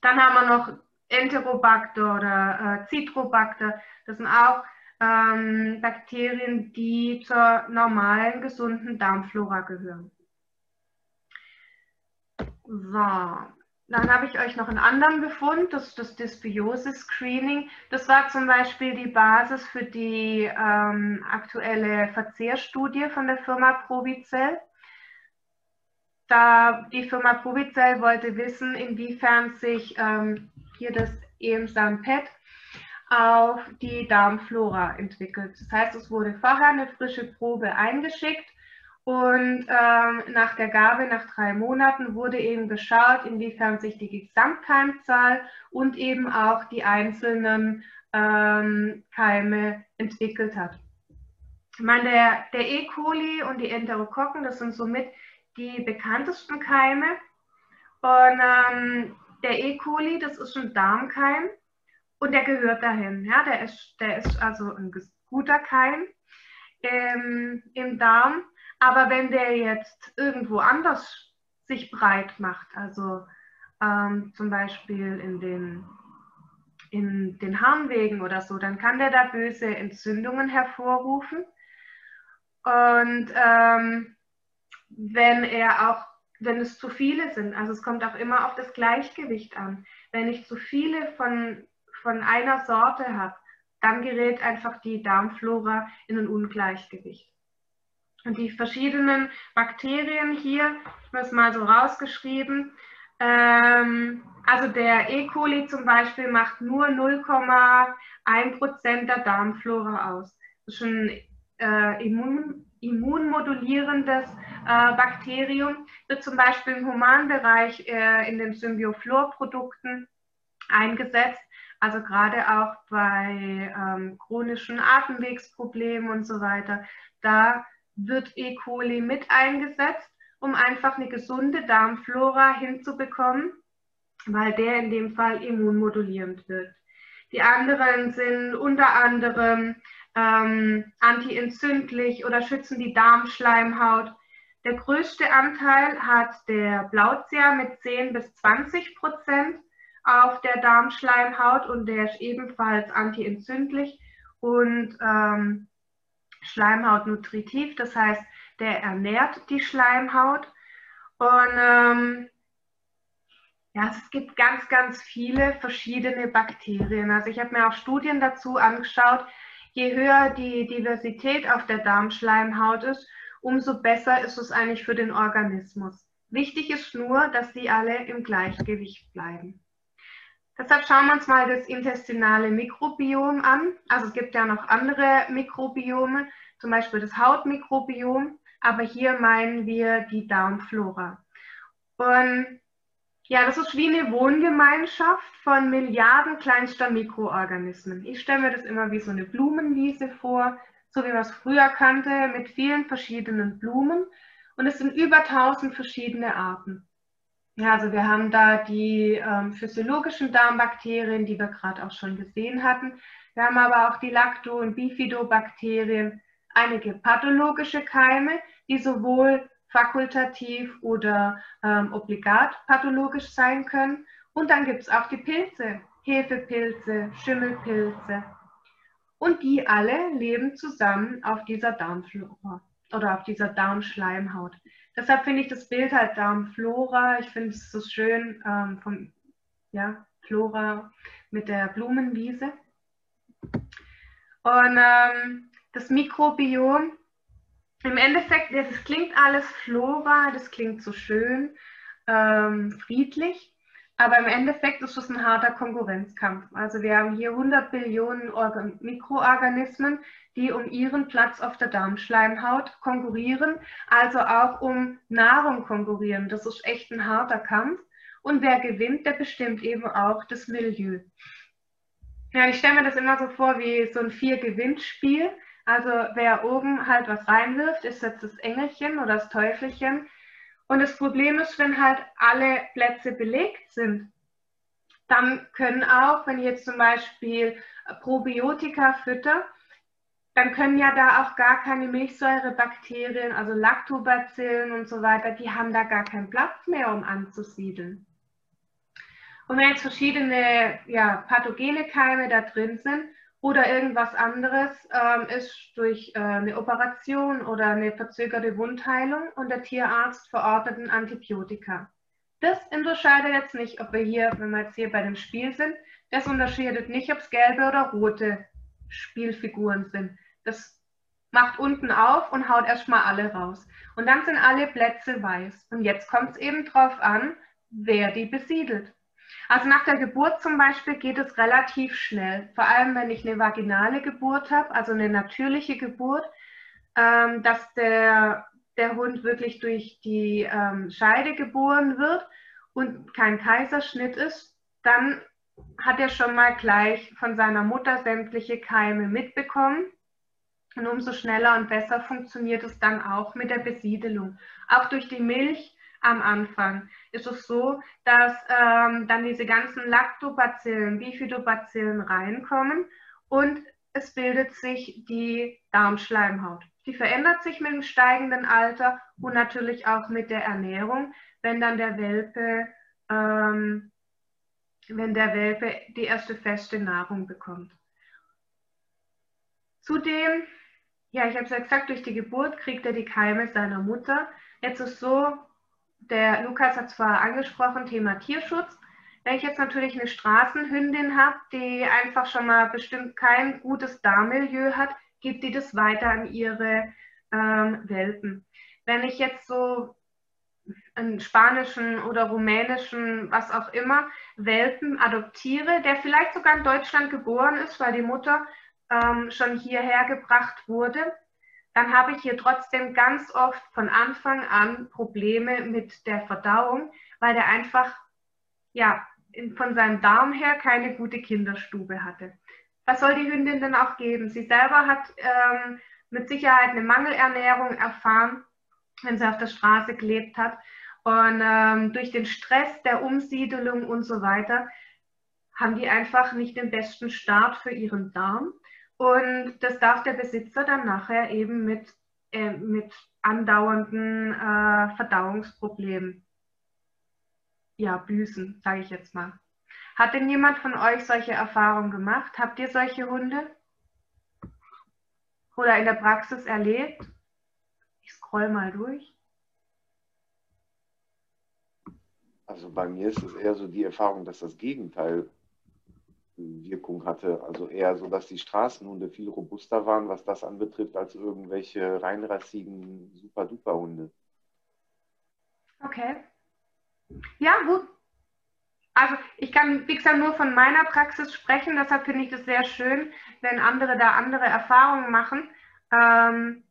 Dann haben wir noch Enterobacter oder äh, Citrobacter. Das sind auch ähm, Bakterien, die zur normalen, gesunden Darmflora gehören. So, dann habe ich euch noch einen anderen Befund, das ist das Dysbiosis-Screening. Das war zum Beispiel die Basis für die ähm, aktuelle Verzehrstudie von der Firma Provicell. Da die Firma Provicell wollte wissen, inwiefern sich ähm, hier das EMSAM-PET auf die Darmflora entwickelt. Das heißt, es wurde vorher eine frische Probe eingeschickt und ähm, nach der Gabe, nach drei Monaten, wurde eben geschaut, inwiefern sich die Gesamtkeimzahl und eben auch die einzelnen ähm, Keime entwickelt hat. Ich meine, der, der E. coli und die Enterokokken, das sind somit die bekanntesten Keime. Und ähm, der E. coli, das ist ein Darmkeim und der gehört dahin. Ja, der, ist, der ist also ein guter Keim ähm, im Darm. Aber wenn der jetzt irgendwo anders sich breit macht, also ähm, zum Beispiel in den, in den Harnwegen oder so, dann kann der da böse Entzündungen hervorrufen. Und ähm, wenn er auch, wenn es zu viele sind, also es kommt auch immer auf das Gleichgewicht an. Wenn ich zu viele von, von einer Sorte habe, dann gerät einfach die Darmflora in ein Ungleichgewicht. Und die verschiedenen Bakterien hier, ich habe es mal so rausgeschrieben, ähm, also der E. coli zum Beispiel macht nur 0,1 Prozent der Darmflora aus. Das ist ein äh, Immun, immunmodulierendes äh, Bakterium, wird zum Beispiel im Humanbereich äh, in den Symbioflor-Produkten eingesetzt. Also gerade auch bei ähm, chronischen Atemwegsproblemen und so weiter. Da wird E. coli mit eingesetzt, um einfach eine gesunde Darmflora hinzubekommen, weil der in dem Fall immunmodulierend wirkt. Die anderen sind unter anderem ähm, antientzündlich oder schützen die Darmschleimhaut. Der größte Anteil hat der Blautzia mit 10 bis 20 Prozent auf der Darmschleimhaut und der ist ebenfalls antientzündlich und ähm, Schleimhaut nutritiv, das heißt, der ernährt die Schleimhaut. Und ähm, ja, es gibt ganz, ganz viele verschiedene Bakterien. Also ich habe mir auch Studien dazu angeschaut. Je höher die Diversität auf der Darmschleimhaut ist, umso besser ist es eigentlich für den Organismus. Wichtig ist nur, dass sie alle im Gleichgewicht bleiben. Deshalb schauen wir uns mal das intestinale Mikrobiom an. Also es gibt ja noch andere Mikrobiome, zum Beispiel das Hautmikrobiom, aber hier meinen wir die Darmflora. Und Ja, das ist wie eine Wohngemeinschaft von Milliarden kleinster Mikroorganismen. Ich stelle mir das immer wie so eine Blumenwiese vor, so wie man es früher kannte, mit vielen verschiedenen Blumen. Und es sind über 1000 verschiedene Arten. Ja, also wir haben da die ähm, physiologischen Darmbakterien, die wir gerade auch schon gesehen hatten. Wir haben aber auch die Lacto- und Bifidobakterien, einige pathologische Keime, die sowohl fakultativ oder ähm, obligat pathologisch sein können. Und dann gibt es auch die Pilze, Hefepilze, Schimmelpilze. Und die alle leben zusammen auf dieser Darmflora oder auf dieser Darmschleimhaut. Deshalb finde ich das Bild halt Darmflora, ich finde es so schön ähm, vom ja, Flora mit der Blumenwiese. Und ähm, das Mikrobiom im Endeffekt, das klingt alles Flora, das klingt so schön, ähm, friedlich, aber im Endeffekt ist es ein harter Konkurrenzkampf. Also wir haben hier 100 Billionen Organ Mikroorganismen, die um ihren Platz auf der Darmschleimhaut konkurrieren, also auch um Nahrung konkurrieren. Das ist echt ein harter Kampf. Und wer gewinnt, der bestimmt eben auch das Milieu. Ja, ich stelle mir das immer so vor wie so ein Vier-Gewinn-Spiel. Also wer oben halt was reinwirft, ist jetzt das Engelchen oder das Teufelchen. Und das Problem ist, wenn halt alle Plätze belegt sind, dann können auch, wenn ich jetzt zum Beispiel Probiotika fütter, dann können ja da auch gar keine Milchsäurebakterien, also Lactobacillen und so weiter, die haben da gar keinen Platz mehr, um anzusiedeln. Und wenn jetzt verschiedene ja, pathogene Keime da drin sind, oder irgendwas anderes ähm, ist durch äh, eine Operation oder eine verzögerte Wundheilung und der Tierarzt verortet ein Antibiotika. Das unterscheidet jetzt nicht, ob wir hier, wenn wir jetzt hier bei dem Spiel sind, das unterscheidet nicht, ob es gelbe oder rote Spielfiguren sind. Das macht unten auf und haut erstmal alle raus. Und dann sind alle Plätze weiß. Und jetzt kommt es eben drauf an, wer die besiedelt. Also nach der Geburt zum Beispiel geht es relativ schnell, vor allem wenn ich eine vaginale Geburt habe, also eine natürliche Geburt, ähm, dass der, der Hund wirklich durch die ähm, Scheide geboren wird und kein Kaiserschnitt ist, dann hat er schon mal gleich von seiner Mutter sämtliche Keime mitbekommen. Und umso schneller und besser funktioniert es dann auch mit der Besiedelung. Auch durch die Milch am Anfang ist es so, dass ähm, dann diese ganzen Lactobacillen, Bifidobacillen reinkommen und es bildet sich die Darmschleimhaut. Die verändert sich mit dem steigenden Alter und natürlich auch mit der Ernährung, wenn dann der Welpe, ähm, wenn der Welpe die erste feste Nahrung bekommt. Zudem, ja, ich habe es ja gesagt, durch die Geburt kriegt er die Keime seiner Mutter. Jetzt ist so, der Lukas hat zwar angesprochen, Thema Tierschutz. Wenn ich jetzt natürlich eine Straßenhündin habe, die einfach schon mal bestimmt kein gutes Darmmilieu hat, gibt die das weiter an ihre ähm, Welpen. Wenn ich jetzt so einen spanischen oder rumänischen, was auch immer, Welpen adoptiere, der vielleicht sogar in Deutschland geboren ist, weil die Mutter ähm, schon hierher gebracht wurde, dann habe ich hier trotzdem ganz oft von Anfang an Probleme mit der Verdauung, weil der einfach ja, von seinem Darm her keine gute Kinderstube hatte. Was soll die Hündin denn auch geben? Sie selber hat ähm, mit Sicherheit eine Mangelernährung erfahren, wenn sie auf der Straße gelebt hat. Und ähm, durch den Stress der Umsiedelung und so weiter haben die einfach nicht den besten Start für ihren Darm. Und das darf der Besitzer dann nachher eben mit, äh, mit andauernden äh, Verdauungsproblemen ja, büßen, sage ich jetzt mal. Hat denn jemand von euch solche Erfahrungen gemacht? Habt ihr solche Hunde? Oder in der Praxis erlebt? Ich scroll mal durch. Also bei mir ist es eher so die Erfahrung, dass das Gegenteil Wirkung hatte. Also eher so, dass die Straßenhunde viel robuster waren, was das anbetrifft, als irgendwelche reinrassigen Super-Duper-Hunde. Okay. Ja, gut. Also ich kann, wie gesagt, nur von meiner Praxis sprechen, deshalb finde ich das sehr schön, wenn andere da andere Erfahrungen machen. Ähm,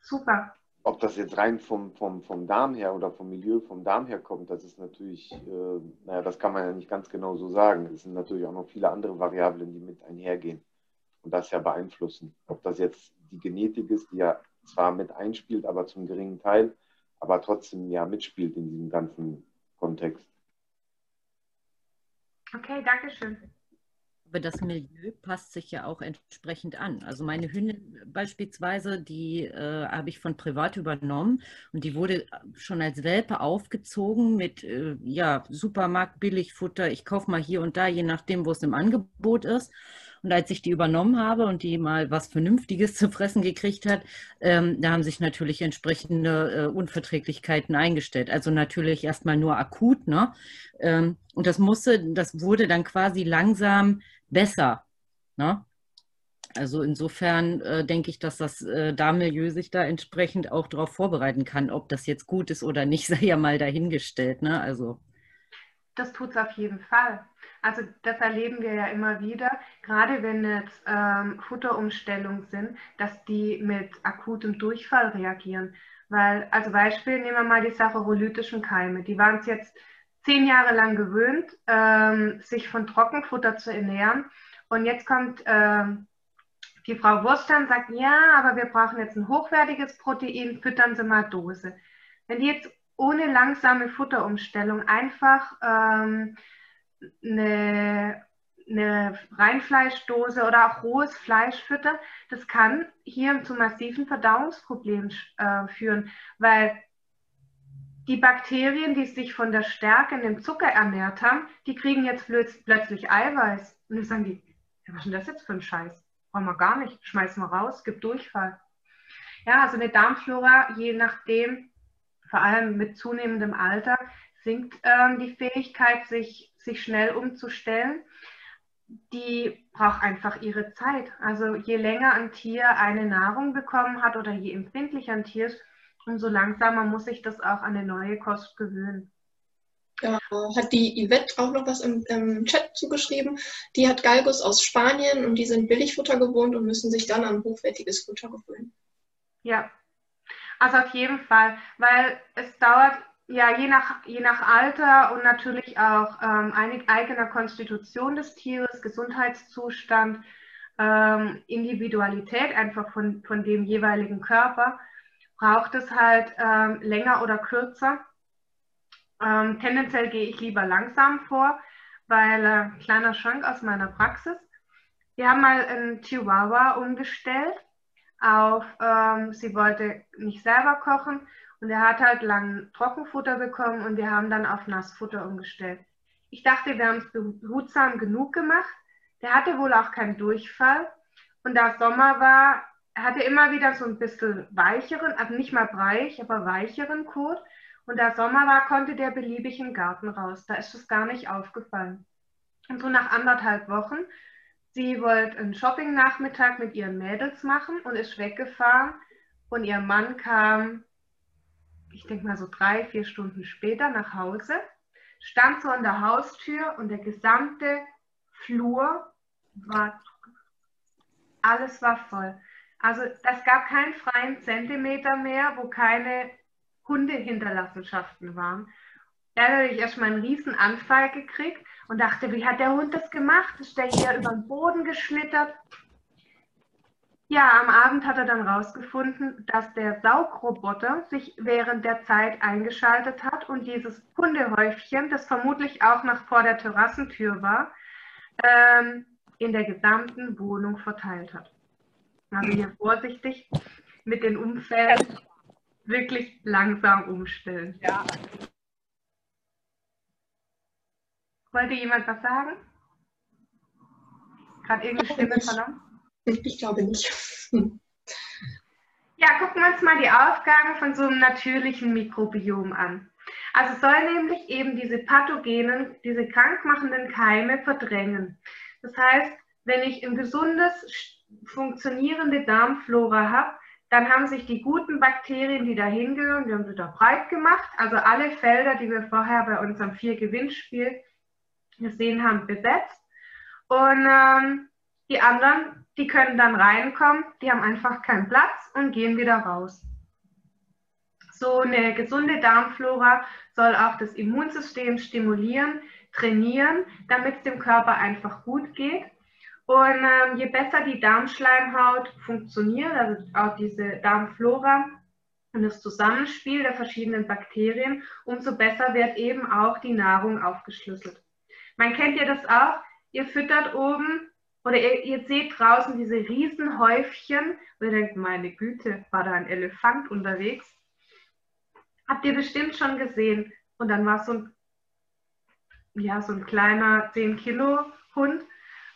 super. Ob das jetzt rein vom, vom, vom Darm her oder vom Milieu, vom Darm her kommt, das ist natürlich, äh, naja, das kann man ja nicht ganz genau so sagen. Es sind natürlich auch noch viele andere Variablen, die mit einhergehen und das ja beeinflussen. Ob das jetzt die Genetik ist, die ja zwar mit einspielt, aber zum geringen Teil, aber trotzdem ja mitspielt in diesem ganzen Kontext. Okay, danke schön. Aber das Milieu passt sich ja auch entsprechend an. Also meine Hündin beispielsweise, die äh, habe ich von privat übernommen und die wurde schon als Welpe aufgezogen mit äh, ja, Supermarkt, Billigfutter. Ich kaufe mal hier und da, je nachdem, wo es im Angebot ist. Und als ich die übernommen habe und die mal was Vernünftiges zu fressen gekriegt hat, ähm, da haben sich natürlich entsprechende äh, Unverträglichkeiten eingestellt. Also natürlich erstmal nur akut, ne? Ähm, und das musste, das wurde dann quasi langsam besser. Ne? Also insofern äh, denke ich, dass das äh, Darmmilieu sich da entsprechend auch darauf vorbereiten kann. Ob das jetzt gut ist oder nicht, sei ja mal dahingestellt. Ne? Also. Das tut es auf jeden Fall. Also das erleben wir ja immer wieder, gerade wenn jetzt ähm, Futterumstellungen sind, dass die mit akutem Durchfall reagieren. Weil, also Beispiel, nehmen wir mal die saccharolitischen Keime. Die waren es jetzt zehn Jahre lang gewöhnt, ähm, sich von Trockenfutter zu ernähren. Und jetzt kommt ähm, die Frau Wurster und sagt, ja, aber wir brauchen jetzt ein hochwertiges Protein, füttern Sie mal Dose. Wenn die jetzt ohne langsame Futterumstellung einfach ähm, eine, eine Reinfleischdose oder auch rohes Fleisch füttern, das kann hier zu massiven Verdauungsproblemen äh, führen, weil die Bakterien, die sich von der Stärke in dem Zucker ernährt haben, die kriegen jetzt plötzlich Eiweiß. Und dann sagen die, was ist denn das jetzt für ein Scheiß? Brauchen wir gar nicht, schmeißen wir raus, gibt Durchfall. Ja, also eine Darmflora, je nachdem, vor allem mit zunehmendem Alter, sinkt ähm, die Fähigkeit, sich, sich schnell umzustellen. Die braucht einfach ihre Zeit. Also je länger ein Tier eine Nahrung bekommen hat oder je empfindlicher ein Tier ist, umso langsamer muss sich das auch an eine neue Kost gewöhnen. Ja, hat die Yvette auch noch was im, im, Chat zugeschrieben. Die hat Galgos aus Spanien und die sind Billigfutter gewohnt und müssen sich dann an hochwertiges Futter gewöhnen. Ja, also auf jeden Fall, weil es dauert ja je nach, je nach Alter und natürlich auch ähm, eigener Konstitution des Tieres, Gesundheitszustand, ähm, Individualität einfach von, von dem jeweiligen Körper braucht es halt ähm, länger oder kürzer. Ähm, tendenziell gehe ich lieber langsam vor, weil äh, kleiner Schrank aus meiner Praxis. Wir haben mal einen Chihuahua umgestellt auf, ähm, sie wollte nicht selber kochen und er hat halt lang Trockenfutter bekommen und wir haben dann auf Nassfutter umgestellt. Ich dachte, wir haben es behutsam genug gemacht. Der hatte wohl auch keinen Durchfall. Und da Sommer war, hatte immer wieder so ein bisschen weicheren, also nicht mal breich, aber weicheren Kot. Und da Sommer war, konnte der beliebig im Garten raus. Da ist es gar nicht aufgefallen. Und so nach anderthalb Wochen, sie wollte einen Shopping-Nachmittag mit ihren Mädels machen und ist weggefahren. Und ihr Mann kam, ich denke mal so drei, vier Stunden später nach Hause, stand so an der Haustür und der gesamte Flur war, alles war voll. Also es gab keinen freien Zentimeter mehr, wo keine Hundehinterlassenschaften waren. Da habe ich erstmal einen riesen Anfall gekriegt und dachte, wie hat der Hund das gemacht? Ist der hier über den Boden geschlittert? Ja, am Abend hat er dann rausgefunden, dass der Saugroboter sich während der Zeit eingeschaltet hat und dieses Hundehäufchen, das vermutlich auch noch vor der Terrassentür war, ähm, in der gesamten Wohnung verteilt hat. Also hier vorsichtig mit den Umfällen wirklich langsam umstellen. Ja. Wollte jemand was sagen? Gerade irgendeine Stimme vernommen? Ich glaube nicht. Ja, gucken wir uns mal die Aufgaben von so einem natürlichen Mikrobiom an. Also soll nämlich eben diese pathogenen, diese krankmachenden Keime verdrängen. Das heißt, wenn ich ein gesundes, funktionierende Darmflora habe, dann haben sich die guten Bakterien, die da hingehören, die haben sie da breit gemacht. Also alle Felder, die wir vorher bei unserem Vier-Gewinnspiel gesehen haben, besetzt. Und ähm, die anderen, die können dann reinkommen, die haben einfach keinen Platz und gehen wieder raus. So eine gesunde Darmflora soll auch das Immunsystem stimulieren, trainieren, damit es dem Körper einfach gut geht. Und ähm, je besser die Darmschleimhaut funktioniert, also auch diese Darmflora und das Zusammenspiel der verschiedenen Bakterien, umso besser wird eben auch die Nahrung aufgeschlüsselt. Man kennt ja das auch, ihr füttert oben oder ihr, ihr seht draußen diese Riesenhäufchen und ihr denkt, meine Güte, war da ein Elefant unterwegs? Habt ihr bestimmt schon gesehen. Und dann war so ein, ja, so ein kleiner 10 Kilo Hund,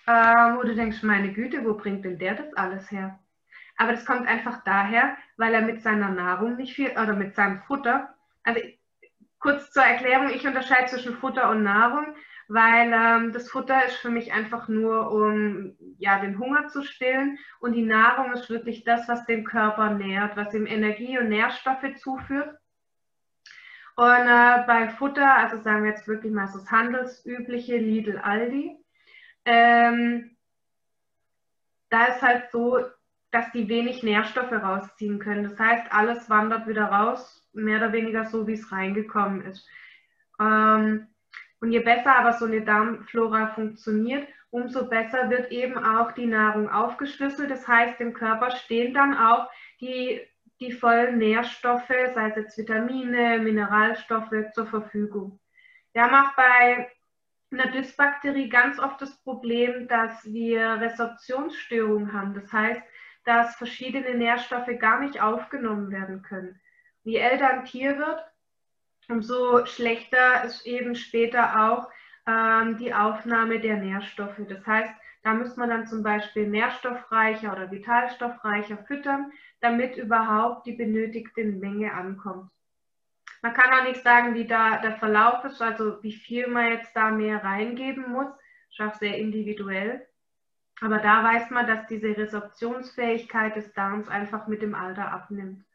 äh, wo du denkst, meine Güte, wo bringt denn der das alles her? Aber das kommt einfach daher, weil er mit seiner Nahrung nicht viel, oder mit seinem Futter, also kurz zur Erklärung, ich unterscheide zwischen Futter und Nahrung weil ähm, das Futter ist für mich einfach nur, um ja, den Hunger zu stillen und die Nahrung ist wirklich das, was den Körper nährt, was ihm Energie und Nährstoffe zuführt. Und äh, bei Futter, also sagen wir jetzt wirklich mal so das handelsübliche Lidl Aldi, ähm, da ist halt so, dass die wenig Nährstoffe rausziehen können. Das heißt, alles wandert wieder raus, mehr oder weniger so, wie es reingekommen ist. Ähm, und je besser aber so eine Darmflora funktioniert, umso besser wird eben auch die Nahrung aufgeschlüsselt. Das heißt, dem Körper stehen dann auch die, die vollen Nährstoffe, sei es jetzt Vitamine, Mineralstoffe zur Verfügung. Wir haben auch bei einer Dysbakterie ganz oft das Problem, dass wir Resorptionsstörungen haben. Das heißt, dass verschiedene Nährstoffe gar nicht aufgenommen werden können. Je älter ein Tier wird, umso schlechter ist eben später auch ähm, die Aufnahme der Nährstoffe. Das heißt, da muss man dann zum Beispiel nährstoffreicher oder vitalstoffreicher füttern, damit überhaupt die benötigte Menge ankommt. Man kann auch nicht sagen, wie da der Verlauf ist, also wie viel man jetzt da mehr reingeben muss. Ist auch sehr individuell. Aber da weiß man, dass diese Resorptionsfähigkeit des Darms einfach mit dem Alter abnimmt.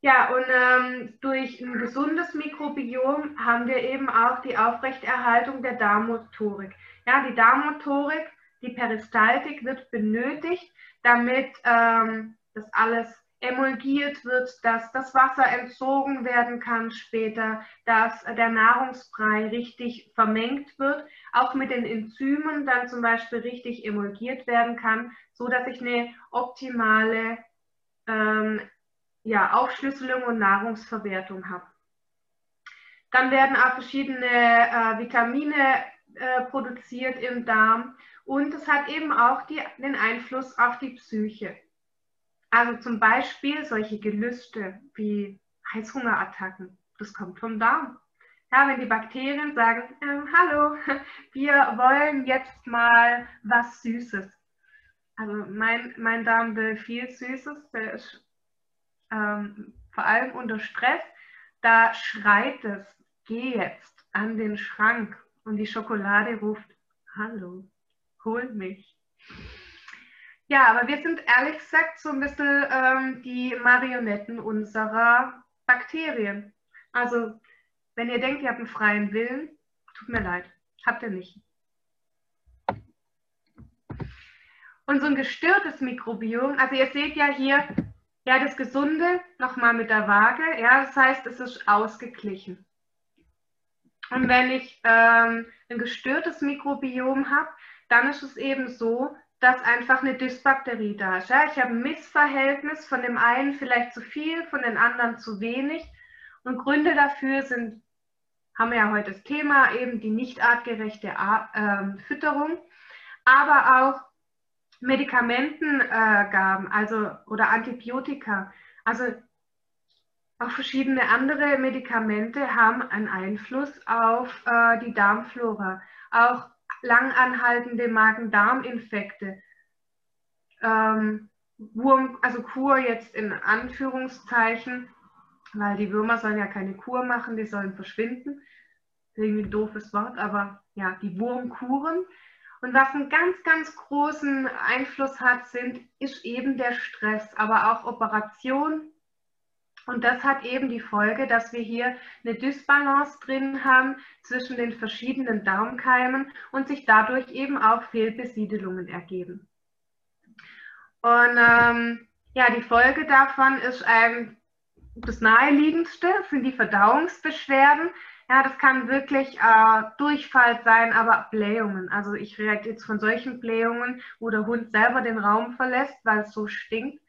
Ja, und ähm, durch ein gesundes Mikrobiom haben wir eben auch die Aufrechterhaltung der Darmmotorik. Ja, die Darmmotorik, die Peristaltik wird benötigt, damit ähm, das alles emulgiert wird, dass das Wasser entzogen werden kann später, dass der Nahrungsbrei richtig vermengt wird, auch mit den Enzymen dann zum Beispiel richtig emulgiert werden kann, so dass ich eine optimale ähm, ja, Aufschlüsselung und Nahrungsverwertung habe. Dann werden auch verschiedene äh, Vitamine äh, produziert im Darm und es hat eben auch die, den Einfluss auf die Psyche. Also zum Beispiel solche Gelüste wie Heißhungerattacken, das kommt vom Darm. Ja, wenn die Bakterien sagen, äh, hallo, wir wollen jetzt mal was Süßes. Also mein, mein Darm will viel Süßes, der ist ähm, vor allem unter Stress, da schreit es, geh jetzt an den Schrank und die Schokolade ruft, hallo, hol mich. Ja, aber wir sind ehrlich gesagt so ein bisschen ähm, die Marionetten unserer Bakterien. Also, wenn ihr denkt, ihr habt einen freien Willen, tut mir leid, habt ihr nicht. Und so ein gestörtes Mikrobiom, also ihr seht ja hier, ja, das Gesunde nochmal mit der Waage, ja, das heißt, es ist ausgeglichen. Und wenn ich ähm, ein gestörtes Mikrobiom habe, dann ist es eben so, dass einfach eine Dysbakterie da ist. Ja? Ich habe ein Missverhältnis von dem einen vielleicht zu viel, von den anderen zu wenig. Und Gründe dafür sind, haben wir ja heute das Thema, eben die nicht artgerechte äh, Fütterung, aber auch Medikamentengaben, äh, also oder Antibiotika. Also auch verschiedene andere Medikamente haben einen Einfluss auf äh, die Darmflora. Auch langanhaltende Magen-Darm-Infekte. Ähm, Wurm, also Kur jetzt in Anführungszeichen, weil die Würmer sollen ja keine Kur machen, die sollen verschwinden. Irgendwie ein doofes Wort, aber ja, die Wurmkuren und was einen ganz, ganz großen Einfluss hat, sind, ist eben der Stress, aber auch Operation. Und das hat eben die Folge, dass wir hier eine Dysbalance drin haben zwischen den verschiedenen Darmkeimen und sich dadurch eben auch Fehlbesiedelungen ergeben. Und ähm, ja, die Folge davon ist ein, das naheliegendste sind die Verdauungsbeschwerden. Ja, das kann wirklich äh, Durchfall sein, aber Blähungen. Also ich rede jetzt von solchen Blähungen, wo der Hund selber den Raum verlässt, weil es so stinkt.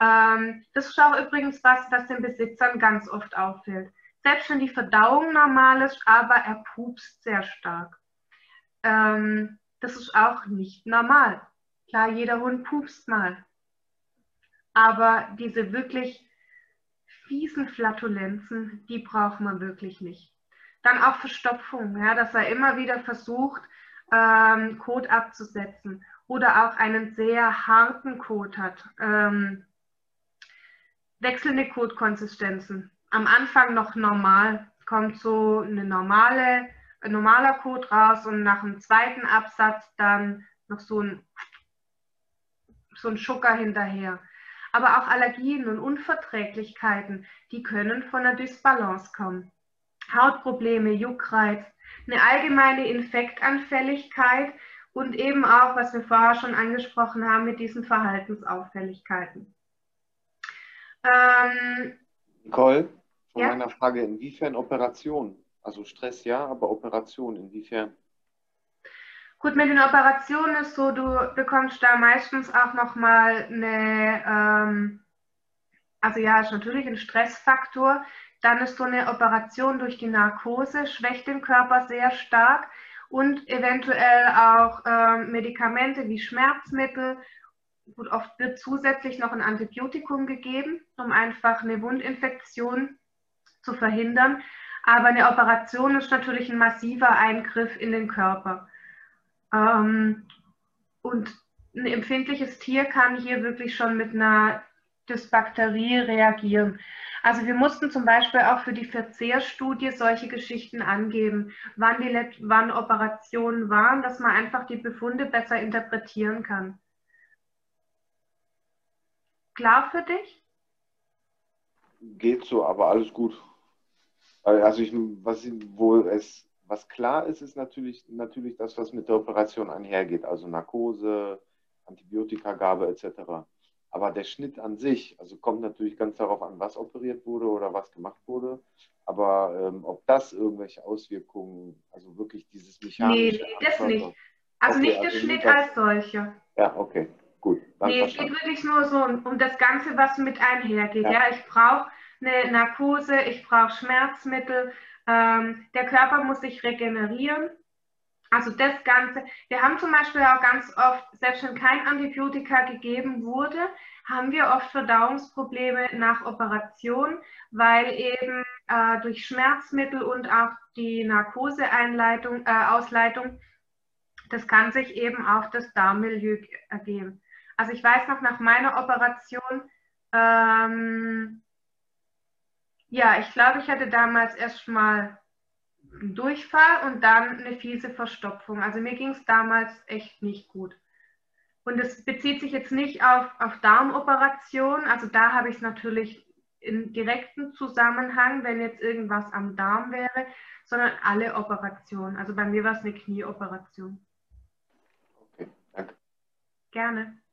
Ähm, das ist auch übrigens was, was den Besitzern ganz oft auffällt. Selbst wenn die Verdauung normal ist, aber er pupst sehr stark. Ähm, das ist auch nicht normal. Klar, jeder Hund pupst mal. Aber diese wirklich fiesen Flatulenzen, die braucht man wirklich nicht. Dann auch Verstopfung, ja, dass er immer wieder versucht, ähm, Kot abzusetzen oder auch einen sehr harten Kot hat. Ähm, wechselnde Kotkonsistenzen. Am Anfang noch normal, kommt so eine normale, ein normaler Kot raus und nach dem zweiten Absatz dann noch so ein, so ein Schucker hinterher. Aber auch Allergien und Unverträglichkeiten, die können von der Dysbalance kommen. Hautprobleme, Juckreiz, eine allgemeine Infektanfälligkeit und eben auch, was wir vorher schon angesprochen haben, mit diesen Verhaltensauffälligkeiten. Ähm, Nicole, von ja? meiner Frage, inwiefern Operation? Also Stress ja, aber Operation, inwiefern? Gut, mit den Operationen ist so, du bekommst da meistens auch nochmal eine, ähm, also ja, ist natürlich ein Stressfaktor, dann ist so eine Operation durch die Narkose, schwächt den Körper sehr stark und eventuell auch ähm, Medikamente wie Schmerzmittel. Gut, oft wird zusätzlich noch ein Antibiotikum gegeben, um einfach eine Wundinfektion zu verhindern. Aber eine Operation ist natürlich ein massiver Eingriff in den Körper. Ähm, und ein empfindliches Tier kann hier wirklich schon mit einer Dysbakterie reagieren. Also wir mussten zum Beispiel auch für die Verzehrstudie solche Geschichten angeben, wann, die, wann Operationen waren, dass man einfach die Befunde besser interpretieren kann. Klar für dich? Geht so, aber alles gut. Also ich, was, wo es, was klar ist, ist natürlich, natürlich das, was mit der Operation einhergeht, also Narkose, Antibiotikagabe etc. Aber der Schnitt an sich, also kommt natürlich ganz darauf an, was operiert wurde oder was gemacht wurde. Aber ähm, ob das irgendwelche Auswirkungen, also wirklich dieses mechanische. Nee, nee das nicht. Also okay, nicht der also Schnitt als solcher. Ja, okay, gut. Nee, es geht wirklich nur so um, um, das Ganze, was mit einhergeht. Ja, ja ich brauche eine Narkose, ich brauche Schmerzmittel. Ähm, der Körper muss sich regenerieren. Also das Ganze, wir haben zum Beispiel auch ganz oft, selbst wenn kein Antibiotika gegeben wurde, haben wir oft Verdauungsprobleme nach Operation, weil eben äh, durch Schmerzmittel und auch die Narkoseeinleitung, äh, Ausleitung, das kann sich eben auch das Darmmilieu ergeben. Also ich weiß noch nach meiner Operation, ähm, ja, ich glaube, ich hatte damals erst mal Durchfall und dann eine fiese Verstopfung. Also mir ging es damals echt nicht gut. Und es bezieht sich jetzt nicht auf, auf Darmoperationen. Also da habe ich es natürlich in direkten Zusammenhang, wenn jetzt irgendwas am Darm wäre, sondern alle Operationen. Also bei mir war es eine Knieoperation. Okay, danke. Gerne.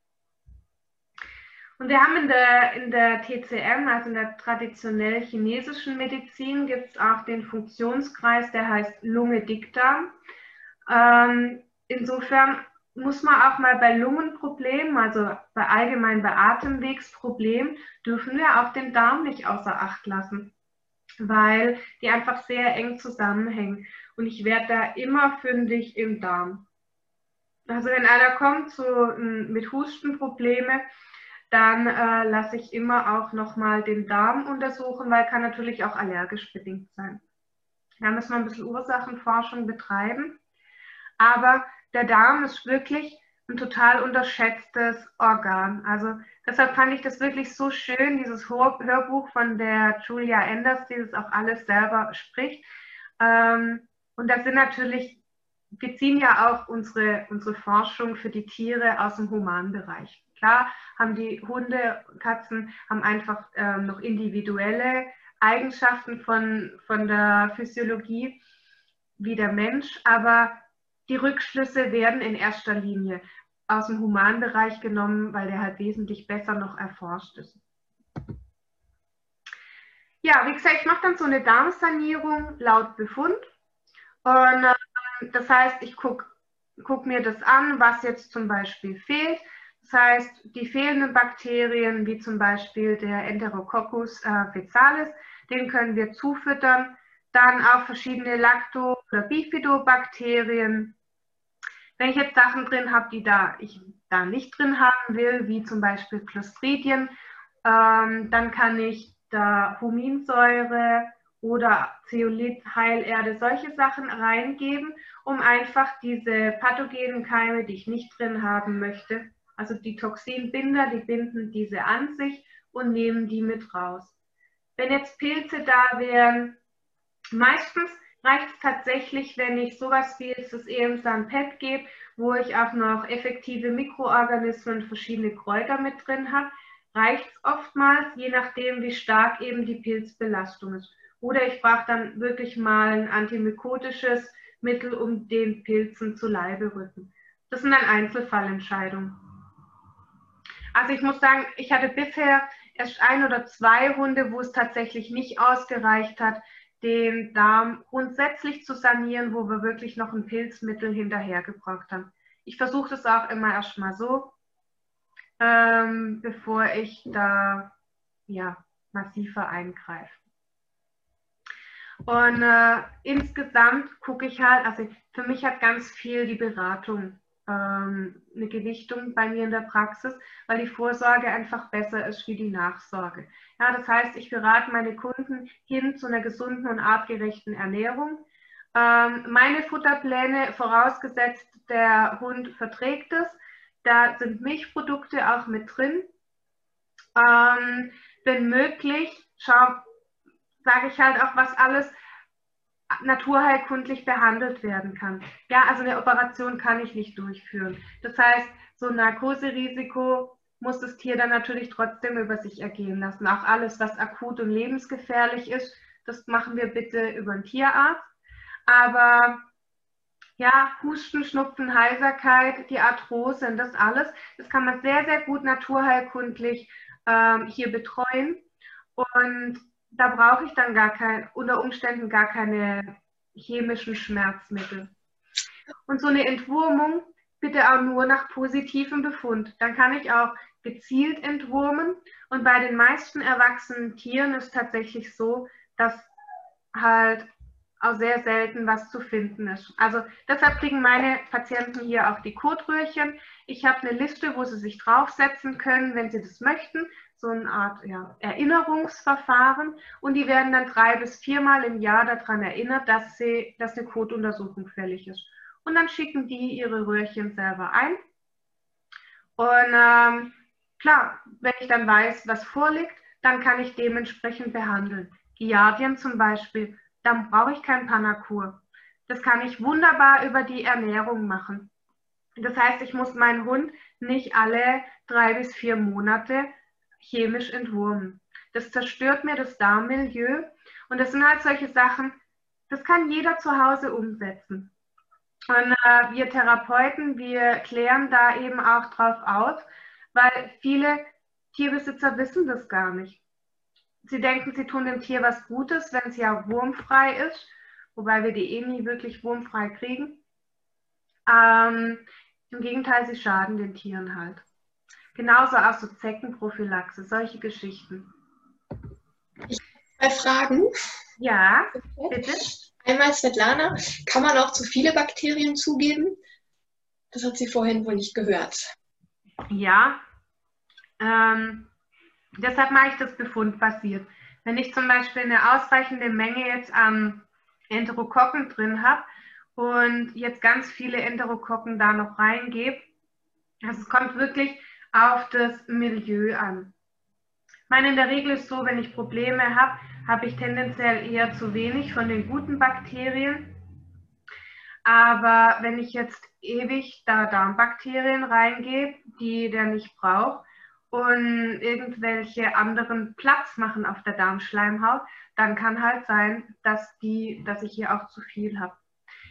Und wir haben in der, in der TCM, also in der traditionell chinesischen Medizin, gibt es auch den Funktionskreis, der heißt Lunge-Dickdarm. Ähm, insofern muss man auch mal bei Lungenproblemen, also bei allgemein bei Atemwegsproblemen, dürfen wir auch den Darm nicht außer Acht lassen, weil die einfach sehr eng zusammenhängen. Und ich werde da immer fündig im Darm. Also wenn einer kommt so, mit Hustenprobleme, dann äh, lasse ich immer auch nochmal den Darm untersuchen, weil kann natürlich auch allergisch bedingt sein. Da müssen wir ein bisschen Ursachenforschung betreiben. Aber der Darm ist wirklich ein total unterschätztes Organ. Also deshalb fand ich das wirklich so schön, dieses Hörbuch von der Julia Enders, die das auch alles selber spricht. Ähm, und das sind natürlich, wir ziehen ja auch unsere, unsere Forschung für die Tiere aus dem Humanbereich. Klar haben die Hunde, Katzen haben einfach ähm, noch individuelle Eigenschaften von, von der Physiologie wie der Mensch, aber die Rückschlüsse werden in erster Linie aus dem Humanbereich genommen, weil der halt wesentlich besser noch erforscht ist. ja, wie gesagt, ich mache dann so eine Darmsanierung laut Befund. Und äh, das heißt, ich gucke guck mir das an, was jetzt zum Beispiel fehlt. Das heißt, die fehlenden Bakterien, wie zum Beispiel der Enterococcus äh, fecalis, den können wir zufüttern. Dann auch verschiedene Lacto- oder Bifidobakterien. Wenn ich jetzt Sachen drin habe, die da ich da nicht drin haben will, wie zum Beispiel Clostridien, ähm, dann kann ich da Huminsäure oder Zeolit, Heilerde, solche Sachen reingeben, um einfach diese pathogenen Keime, die ich nicht drin haben möchte, also die Toxinbinder, die binden diese an sich und nehmen die mit raus. Wenn jetzt Pilze da wären, meistens reicht es tatsächlich, wenn ich sowas wie das EMSAN PET gebe, wo ich auch noch effektive Mikroorganismen und verschiedene Kräuter mit drin habe, reicht es oftmals, je nachdem, wie stark eben die Pilzbelastung ist. Oder ich brauche dann wirklich mal ein antimykotisches Mittel, um den Pilzen zu Leibe rücken. Das sind dann Einzelfallentscheidungen. Also ich muss sagen, ich hatte bisher erst ein oder zwei Hunde, wo es tatsächlich nicht ausgereicht hat, den Darm grundsätzlich zu sanieren, wo wir wirklich noch ein Pilzmittel hinterhergebracht haben. Ich versuche das auch immer erstmal so, ähm, bevor ich da ja, massiver eingreife. Und äh, insgesamt gucke ich halt, also für mich hat ganz viel die Beratung ähm, eine Gewichtung bei mir in der Praxis, weil die Vorsorge einfach besser ist wie die Nachsorge. Ja, das heißt, ich berate meine Kunden hin zu einer gesunden und artgerechten Ernährung. Ähm, meine Futterpläne, vorausgesetzt der Hund verträgt es, da sind Milchprodukte auch mit drin. Ähm, wenn möglich, sage ich halt auch, was alles naturheilkundlich behandelt werden kann. Ja, also eine Operation kann ich nicht durchführen. Das heißt, so ein Narkoserisiko muss das Tier dann natürlich trotzdem über sich ergehen lassen. Auch alles, was akut und lebensgefährlich ist, das machen wir bitte über einen Tierarzt. Aber ja, Husten, Schnupfen, Heiserkeit, die Arthrose und das alles, das kann man sehr, sehr gut naturheilkundlich ähm, hier betreuen. Und da brauche ich dann gar kein, unter Umständen gar keine chemischen Schmerzmittel. Und so eine Entwurmung bitte auch nur nach positivem Befund. Dann kann ich auch gezielt entwurmen. Und bei den meisten erwachsenen Tieren ist tatsächlich so, dass halt auch sehr selten was zu finden ist. Also deshalb kriegen meine Patienten hier auch die Kotröhrchen. Ich habe eine Liste, wo sie sich draufsetzen können, wenn sie das möchten so eine Art ja, Erinnerungsverfahren und die werden dann drei bis viermal im Jahr daran erinnert, dass, sie, dass eine Kotuntersuchung fällig ist. Und dann schicken die ihre Röhrchen selber ein. Und ähm, klar, wenn ich dann weiß, was vorliegt, dann kann ich dementsprechend behandeln. Giardien zum Beispiel, dann brauche ich kein Panakur. Das kann ich wunderbar über die Ernährung machen. Das heißt, ich muss meinen Hund nicht alle drei bis vier Monate chemisch entwurmen. Das zerstört mir das Darmmilieu. Und das sind halt solche Sachen, das kann jeder zu Hause umsetzen. Und äh, wir Therapeuten, wir klären da eben auch drauf auf, weil viele Tierbesitzer wissen das gar nicht. Sie denken, sie tun dem Tier was Gutes, wenn es ja wurmfrei ist, wobei wir die eh nie wirklich wurmfrei kriegen. Ähm, Im Gegenteil, sie schaden den Tieren halt. Genauso auch so Zeckenprophylaxe, solche Geschichten. Ich habe zwei Fragen. Ja, bitte. Einmal Svetlana, kann man auch zu viele Bakterien zugeben? Das hat sie vorhin wohl nicht gehört. Ja, ähm, deshalb mache ich das befundbasiert. Wenn ich zum Beispiel eine ausreichende Menge jetzt an Enterokokken drin habe und jetzt ganz viele Enterokokken da noch reingebe, also es kommt wirklich auf das Milieu an. Ich meine, in der Regel ist es so, wenn ich Probleme habe, habe ich tendenziell eher zu wenig von den guten Bakterien. Aber wenn ich jetzt ewig da Darmbakterien reingebe, die der nicht braucht, und irgendwelche anderen Platz machen auf der Darmschleimhaut, dann kann halt sein, dass, die, dass ich hier auch zu viel habe.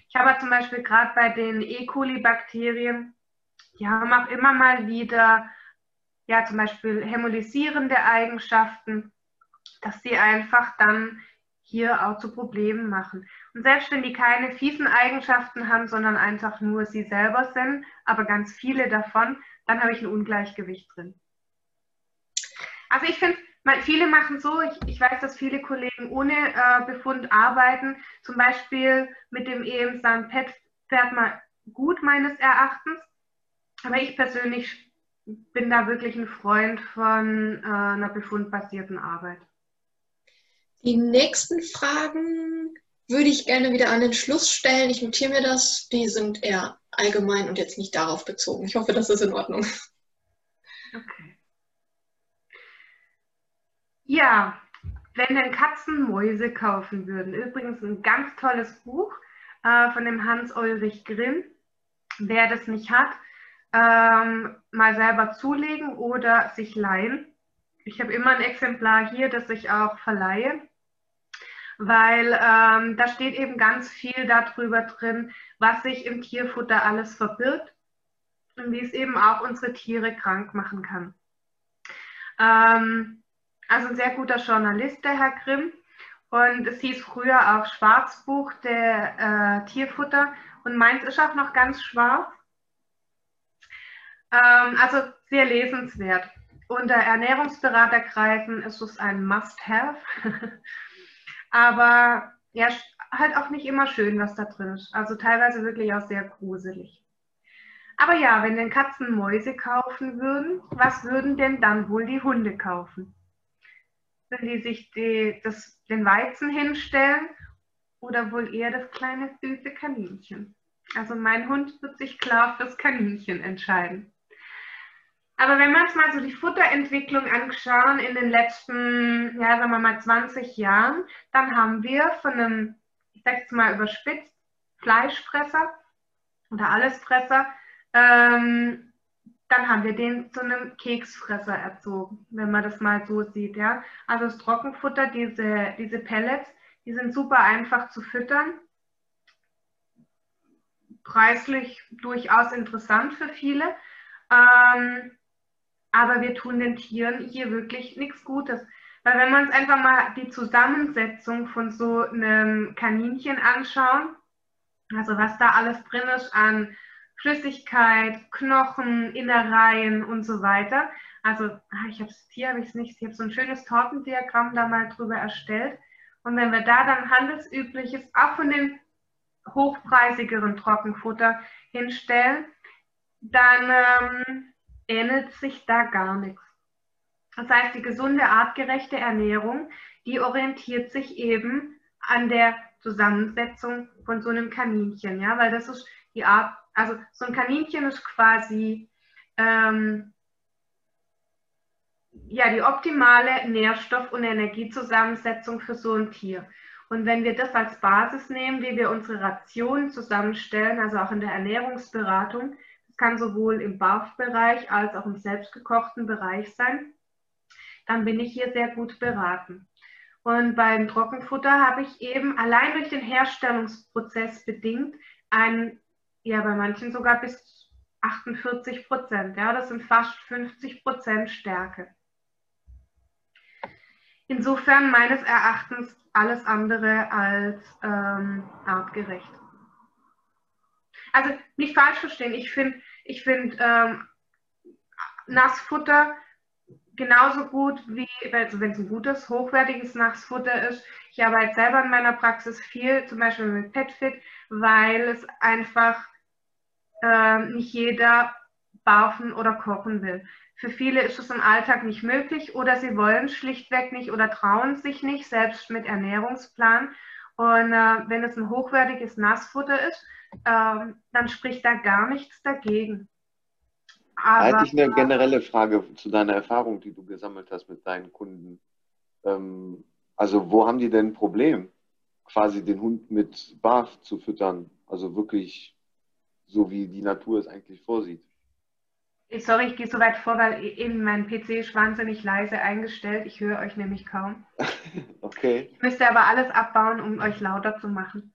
Ich habe zum Beispiel gerade bei den E. coli-Bakterien die haben auch immer mal wieder, ja, zum Beispiel hämolysierende Eigenschaften. dass sie einfach dann hier auch zu Problemen machen. Und selbst wenn die keine fiesen Eigenschaften haben, sondern einfach nur sie selber sind, aber ganz viele davon, dann habe ich ein Ungleichgewicht drin. Also ich finde, viele machen so, ich, ich, weiß, dass viele Kollegen ohne äh, Befund arbeiten, zum Beispiel mit dem EM-San PET fährt man gut meines Erachtens, aber ich persönlich bin da wirklich ein Freund von äh, einer befundbasierten Arbeit. Die nächsten Fragen würde ich gerne wieder an den Schluss stellen. Ich notiere mir das. Die sind eher allgemein und jetzt nicht darauf bezogen. Ich hoffe, das ist in Ordnung. Okay. Ja, wenn denn Katzen Mäuse kaufen würden. Übrigens ein ganz tolles Buch äh, von dem Hans-Ulrich Grimm. Wer das nicht hat, ähm, mal selber zulegen oder sich leihen. Ich habe immer ein Exemplar hier, das ich auch verleihe, weil ähm, da steht eben ganz viel darüber drin, was sich im Tierfutter alles verbirgt und wie es eben auch unsere Tiere krank machen kann. Ähm, also ein sehr guter Journalist, der Herr Grimm. Und es hieß früher auch Schwarzbuch der äh, Tierfutter. Und meins ist auch noch ganz schwarz. Ähm, also sehr lesenswert. Unter Ernährungsberaterkreisen ist es ein Must-Have. Aber ja, halt auch nicht immer schön, was da drin ist. Also teilweise wirklich auch sehr gruselig. Aber ja, wenn denn Katzen Mäuse kaufen würden, was würden denn dann wohl die Hunde kaufen? Wenn die sich die, das, den Weizen hinstellen oder wohl eher das kleine süße Kaninchen? Also mein Hund wird sich klar das Kaninchen entscheiden. Aber wenn wir uns mal so die Futterentwicklung anschauen in den letzten, ja, sagen wir mal 20 Jahren, dann haben wir von einem, ich jetzt mal überspitzt, Fleischfresser oder Allesfresser, ähm, dann haben wir den zu einem Keksfresser erzogen, wenn man das mal so sieht. Ja? Also das Trockenfutter, diese, diese Pellets, die sind super einfach zu füttern. Preislich durchaus interessant für viele. Ähm, aber wir tun den Tieren hier wirklich nichts Gutes. Weil wenn wir uns einfach mal die Zusammensetzung von so einem Kaninchen anschauen, also was da alles drin ist an Flüssigkeit, Knochen, Innereien und so weiter. Also ah, ich habe es hier, habe ich es nicht, ich habe so ein schönes Tortendiagramm da mal drüber erstellt. Und wenn wir da dann handelsübliches, auch von den hochpreisigeren Trockenfutter hinstellen, dann ähm, ähnelt sich da gar nichts. Das heißt, die gesunde, artgerechte Ernährung, die orientiert sich eben an der Zusammensetzung von so einem Kaninchen, ja, weil das ist die Art, also so ein Kaninchen ist quasi ähm, ja die optimale Nährstoff- und Energiezusammensetzung für so ein Tier. Und wenn wir das als Basis nehmen, wie wir unsere Ration zusammenstellen, also auch in der Ernährungsberatung, kann sowohl im BAF-Bereich als auch im selbstgekochten Bereich sein, dann bin ich hier sehr gut beraten. Und beim Trockenfutter habe ich eben allein durch den Herstellungsprozess bedingt ein, ja bei manchen sogar bis 48 Prozent, ja, das sind fast 50 Prozent Stärke. Insofern meines Erachtens alles andere als ähm, artgerecht. Also nicht falsch verstehen, ich finde ich finde ähm, Nassfutter genauso gut wie, also wenn es ein gutes, hochwertiges Nassfutter ist. Ich arbeite selber in meiner Praxis viel, zum Beispiel mit PetFit, weil es einfach äh, nicht jeder barfen oder kochen will. Für viele ist es im Alltag nicht möglich oder sie wollen schlichtweg nicht oder trauen sich nicht, selbst mit Ernährungsplan. Und äh, wenn es ein hochwertiges Nassfutter ist, ähm, dann spricht da gar nichts dagegen. Aber, da hätte ich eine generelle Frage zu deiner Erfahrung, die du gesammelt hast mit deinen Kunden. Ähm, also wo haben die denn ein Problem, quasi den Hund mit Barf zu füttern? Also wirklich so, wie die Natur es eigentlich vorsieht. Sorry, ich gehe so weit vor, weil eben mein PC ist wahnsinnig leise eingestellt. Ich höre euch nämlich kaum. okay. Ich müsste aber alles abbauen, um euch lauter zu machen.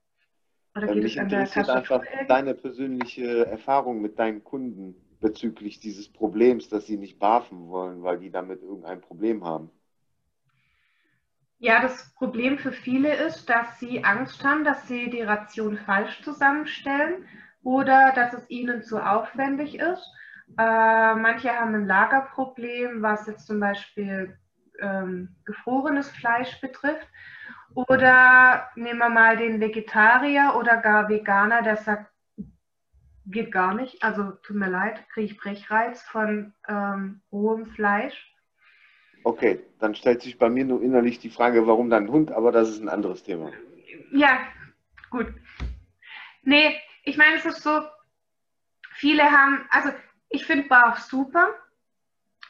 Oder geht Mich interessiert einfach deine persönliche Erfahrung mit deinen Kunden bezüglich dieses Problems, dass sie nicht barfen wollen, weil die damit irgendein Problem haben. Ja, das Problem für viele ist, dass sie Angst haben, dass sie die Ration falsch zusammenstellen oder dass es ihnen zu aufwendig ist. Äh, manche haben ein Lagerproblem, was jetzt zum Beispiel ähm, gefrorenes Fleisch betrifft. Oder nehmen wir mal den Vegetarier oder gar Veganer, der sagt, geht gar nicht. Also tut mir leid, kriege ich Brechreiz von ähm, rohem Fleisch. Okay, dann stellt sich bei mir nur innerlich die Frage, warum dann Hund, aber das ist ein anderes Thema. Ja, gut. Nee, ich meine, es ist so, viele haben, also ich finde Barf super.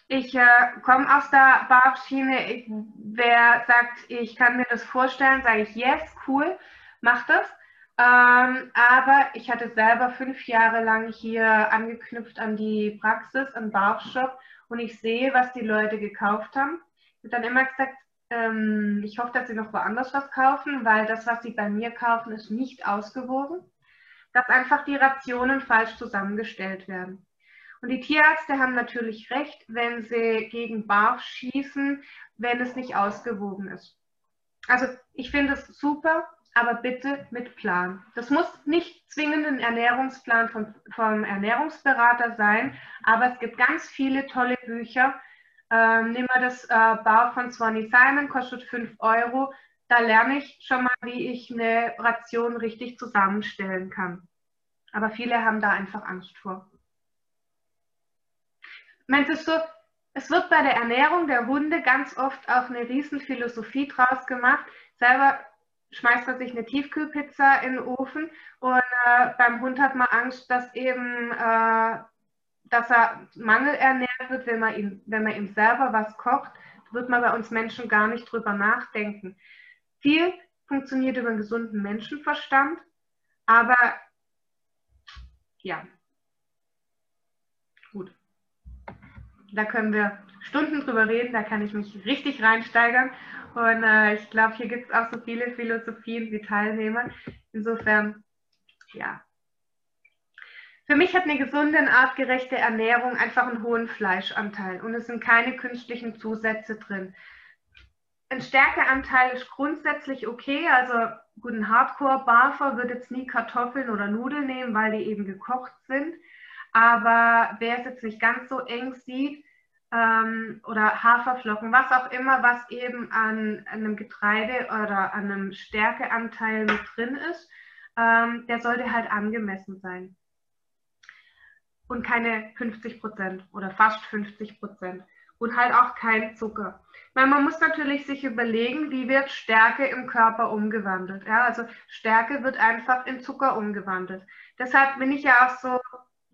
Ich äh, komme aus der Barf-Schiene. Wer sagt, ich kann mir das vorstellen, sage ich, yes, cool, mach das. Ähm, aber ich hatte selber fünf Jahre lang hier angeknüpft an die Praxis im Barfshop und ich sehe, was die Leute gekauft haben. Ich habe dann immer gesagt, ähm, ich hoffe, dass sie noch woanders was kaufen, weil das, was sie bei mir kaufen, ist nicht ausgewogen. Dass einfach die Rationen falsch zusammengestellt werden. Und die Tierärzte haben natürlich recht, wenn sie gegen Barf schießen, wenn es nicht ausgewogen ist. Also ich finde es super, aber bitte mit Plan. Das muss nicht zwingend ein Ernährungsplan vom, vom Ernährungsberater sein, aber es gibt ganz viele tolle Bücher. Ähm, nehmen wir das äh, Bau von Swanee Simon, kostet 5 Euro. Da lerne ich schon mal, wie ich eine Ration richtig zusammenstellen kann. Aber viele haben da einfach Angst vor. Meinst du es wird bei der Ernährung der Hunde ganz oft auch eine Riesenphilosophie draus gemacht. Selber schmeißt er sich eine Tiefkühlpizza in den Ofen und äh, beim Hund hat man Angst, dass eben, äh, dass er mangelernährt wird, wenn man, ihm, wenn man ihm selber was kocht, wird man bei uns Menschen gar nicht drüber nachdenken. Viel funktioniert über einen gesunden Menschenverstand, aber ja, gut. Da können wir Stunden drüber reden, da kann ich mich richtig reinsteigern. Und äh, ich glaube, hier gibt es auch so viele Philosophien wie Teilnehmer. Insofern, ja. Für mich hat eine gesunde und artgerechte Ernährung einfach einen hohen Fleischanteil und es sind keine künstlichen Zusätze drin. Ein Stärkeanteil ist grundsätzlich okay, also gut, ein Hardcore-Barfer wird jetzt nie Kartoffeln oder Nudeln nehmen, weil die eben gekocht sind. Aber wer es jetzt nicht ganz so eng sieht, ähm, oder Haferflocken, was auch immer, was eben an, an einem Getreide oder an einem Stärkeanteil mit drin ist, ähm, der sollte halt angemessen sein. Und keine 50 Prozent oder fast 50 Prozent. Und halt auch kein Zucker. Weil man muss natürlich sich überlegen, wie wird Stärke im Körper umgewandelt. Ja, also Stärke wird einfach in Zucker umgewandelt. Deshalb bin ich ja auch so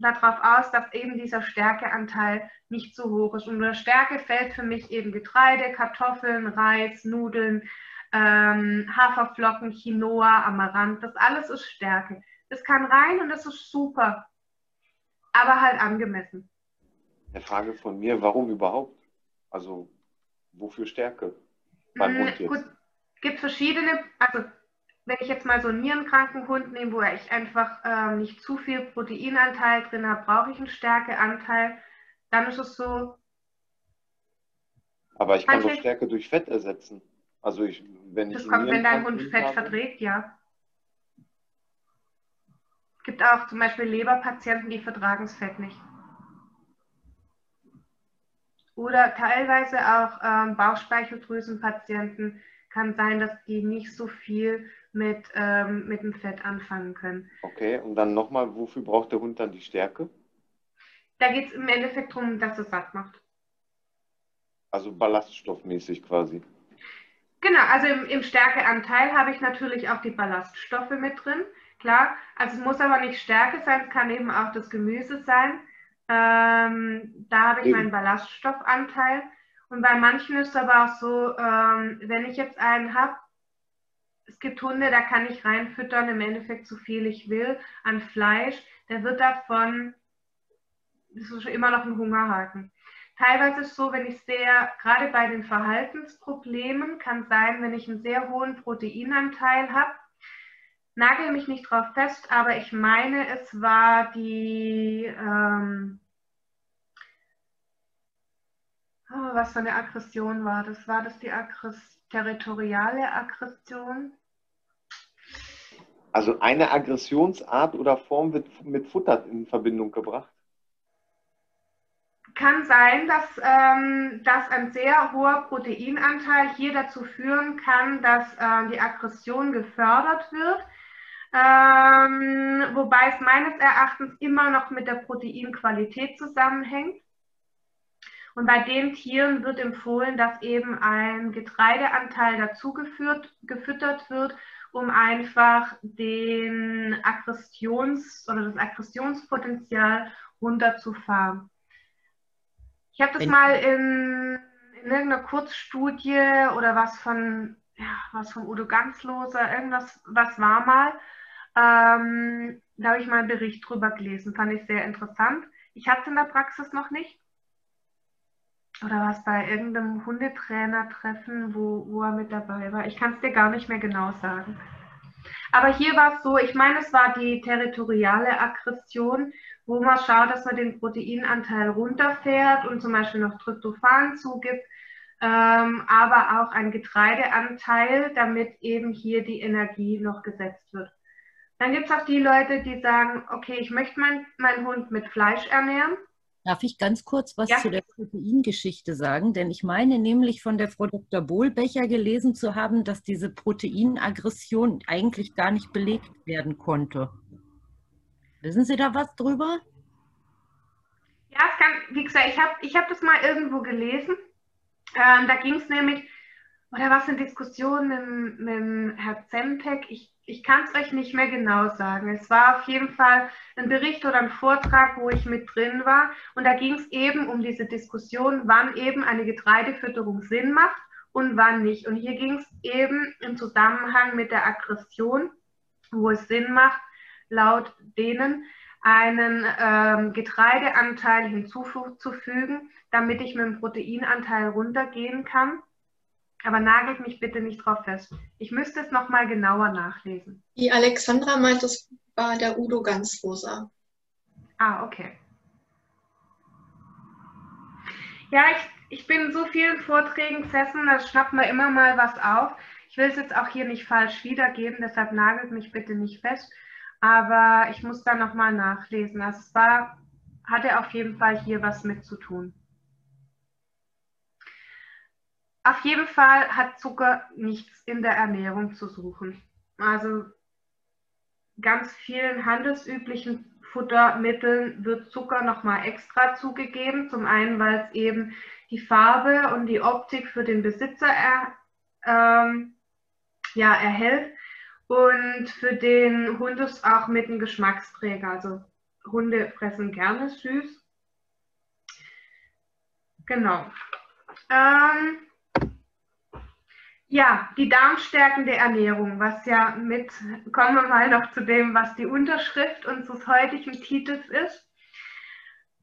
darauf aus, dass eben dieser Stärkeanteil nicht so hoch ist. Und unter Stärke fällt für mich eben Getreide, Kartoffeln, Reis, Nudeln, ähm, Haferflocken, Quinoa, Amaranth. Das alles ist Stärke. Das kann rein und das ist super, aber halt angemessen. Eine Frage von mir, warum überhaupt? Also wofür Stärke beim Hund jetzt? Gut, gibt verschiedene, also wenn ich jetzt mal so einen nierenkranken Hund nehme, wo ich einfach ähm, nicht zu viel Proteinanteil drin habe, brauche ich einen Stärkeanteil, dann ist es so. Aber ich kann doch Stärke durch Fett ersetzen. Also ich, wenn das ich kommt, wenn dein Hund Fett habe, verträgt, ja. Es gibt auch zum Beispiel Leberpatienten, die vertragen das Fett nicht. Oder teilweise auch ähm, Bauchspeicheldrüsenpatienten kann sein, dass die nicht so viel mit, ähm, mit dem Fett anfangen können. Okay, und dann nochmal, wofür braucht der Hund dann die Stärke? Da geht es im Endeffekt darum, dass es satt macht. Also ballaststoffmäßig quasi. Genau, also im, im Stärkeanteil habe ich natürlich auch die Ballaststoffe mit drin. Klar, also es muss aber nicht Stärke sein, es kann eben auch das Gemüse sein. Ähm, da habe ich eben. meinen Ballaststoffanteil. Und bei manchen ist aber auch so, ähm, wenn ich jetzt einen habe, es gibt Hunde, da kann ich reinfüttern, im Endeffekt so viel ich will an Fleisch. Der wird davon, das ist immer noch ein Hungerhaken. Teilweise ist es so, wenn ich sehe, gerade bei den Verhaltensproblemen kann sein, wenn ich einen sehr hohen Proteinanteil habe, nagel mich nicht drauf fest, aber ich meine, es war die, ähm, oh, was für eine Aggression war das? War das die Aggress territoriale Aggression? Also eine Aggressionsart oder Form wird mit Futter in Verbindung gebracht? Kann sein, dass, ähm, dass ein sehr hoher Proteinanteil hier dazu führen kann, dass äh, die Aggression gefördert wird. Ähm, wobei es meines Erachtens immer noch mit der Proteinqualität zusammenhängt. Und bei den Tieren wird empfohlen, dass eben ein Getreideanteil dazu geführt, gefüttert wird, um einfach den Aggressions- oder das Aggressionspotenzial runterzufahren. Ich habe das mal in, in, irgendeiner Kurzstudie oder was von, ja, was von Udo Ganzloser, irgendwas, was war mal, ähm, da habe ich mal einen Bericht drüber gelesen, fand ich sehr interessant. Ich hatte es in der Praxis noch nicht. Oder war es bei irgendeinem Hundetrainer-Treffen, wo, wo er mit dabei war? Ich kann es dir gar nicht mehr genau sagen. Aber hier war es so, ich meine, es war die territoriale Aggression, wo man schaut, dass man den Proteinanteil runterfährt und zum Beispiel noch Tryptophan zugibt, ähm, aber auch ein Getreideanteil, damit eben hier die Energie noch gesetzt wird. Dann gibt es auch die Leute, die sagen, okay, ich möchte meinen mein Hund mit Fleisch ernähren. Darf ich ganz kurz was ja. zu der Proteingeschichte sagen? Denn ich meine nämlich von der Frau Dr. Bohlbecher gelesen zu haben, dass diese Proteinaggression eigentlich gar nicht belegt werden konnte. Wissen Sie da was drüber? Ja, es kann, wie gesagt, ich habe ich hab das mal irgendwo gelesen. Ähm, da ging es nämlich, oder was in Diskussionen mit, mit Herrn Zemtek, ich ich kann es euch nicht mehr genau sagen. Es war auf jeden Fall ein Bericht oder ein Vortrag, wo ich mit drin war. Und da ging es eben um diese Diskussion, wann eben eine Getreidefütterung Sinn macht und wann nicht. Und hier ging es eben im Zusammenhang mit der Aggression, wo es Sinn macht, laut denen einen ähm, Getreideanteil hinzuzufügen, damit ich mit dem Proteinanteil runtergehen kann. Aber nagelt mich bitte nicht drauf fest. Ich müsste es nochmal genauer nachlesen. Die Alexandra meint, es war der Udo Ganzloser. Ah, okay. Ja, ich, ich bin in so vielen Vorträgen gesessen, da schnappt man immer mal was auf. Ich will es jetzt auch hier nicht falsch wiedergeben, deshalb nagelt mich bitte nicht fest. Aber ich muss da nochmal nachlesen. Also es war, hatte auf jeden Fall hier was mit zu tun. Auf jeden Fall hat Zucker nichts in der Ernährung zu suchen. Also ganz vielen handelsüblichen Futtermitteln wird Zucker nochmal extra zugegeben. Zum einen, weil es eben die Farbe und die Optik für den Besitzer er, ähm, ja, erhält und für den Hund ist auch mit einem Geschmacksträger. Also Hunde fressen gerne süß. Genau. Ähm, ja, die darmstärkende Ernährung, was ja mit, kommen wir mal noch zu dem, was die Unterschrift unseres heutigen Titels ist.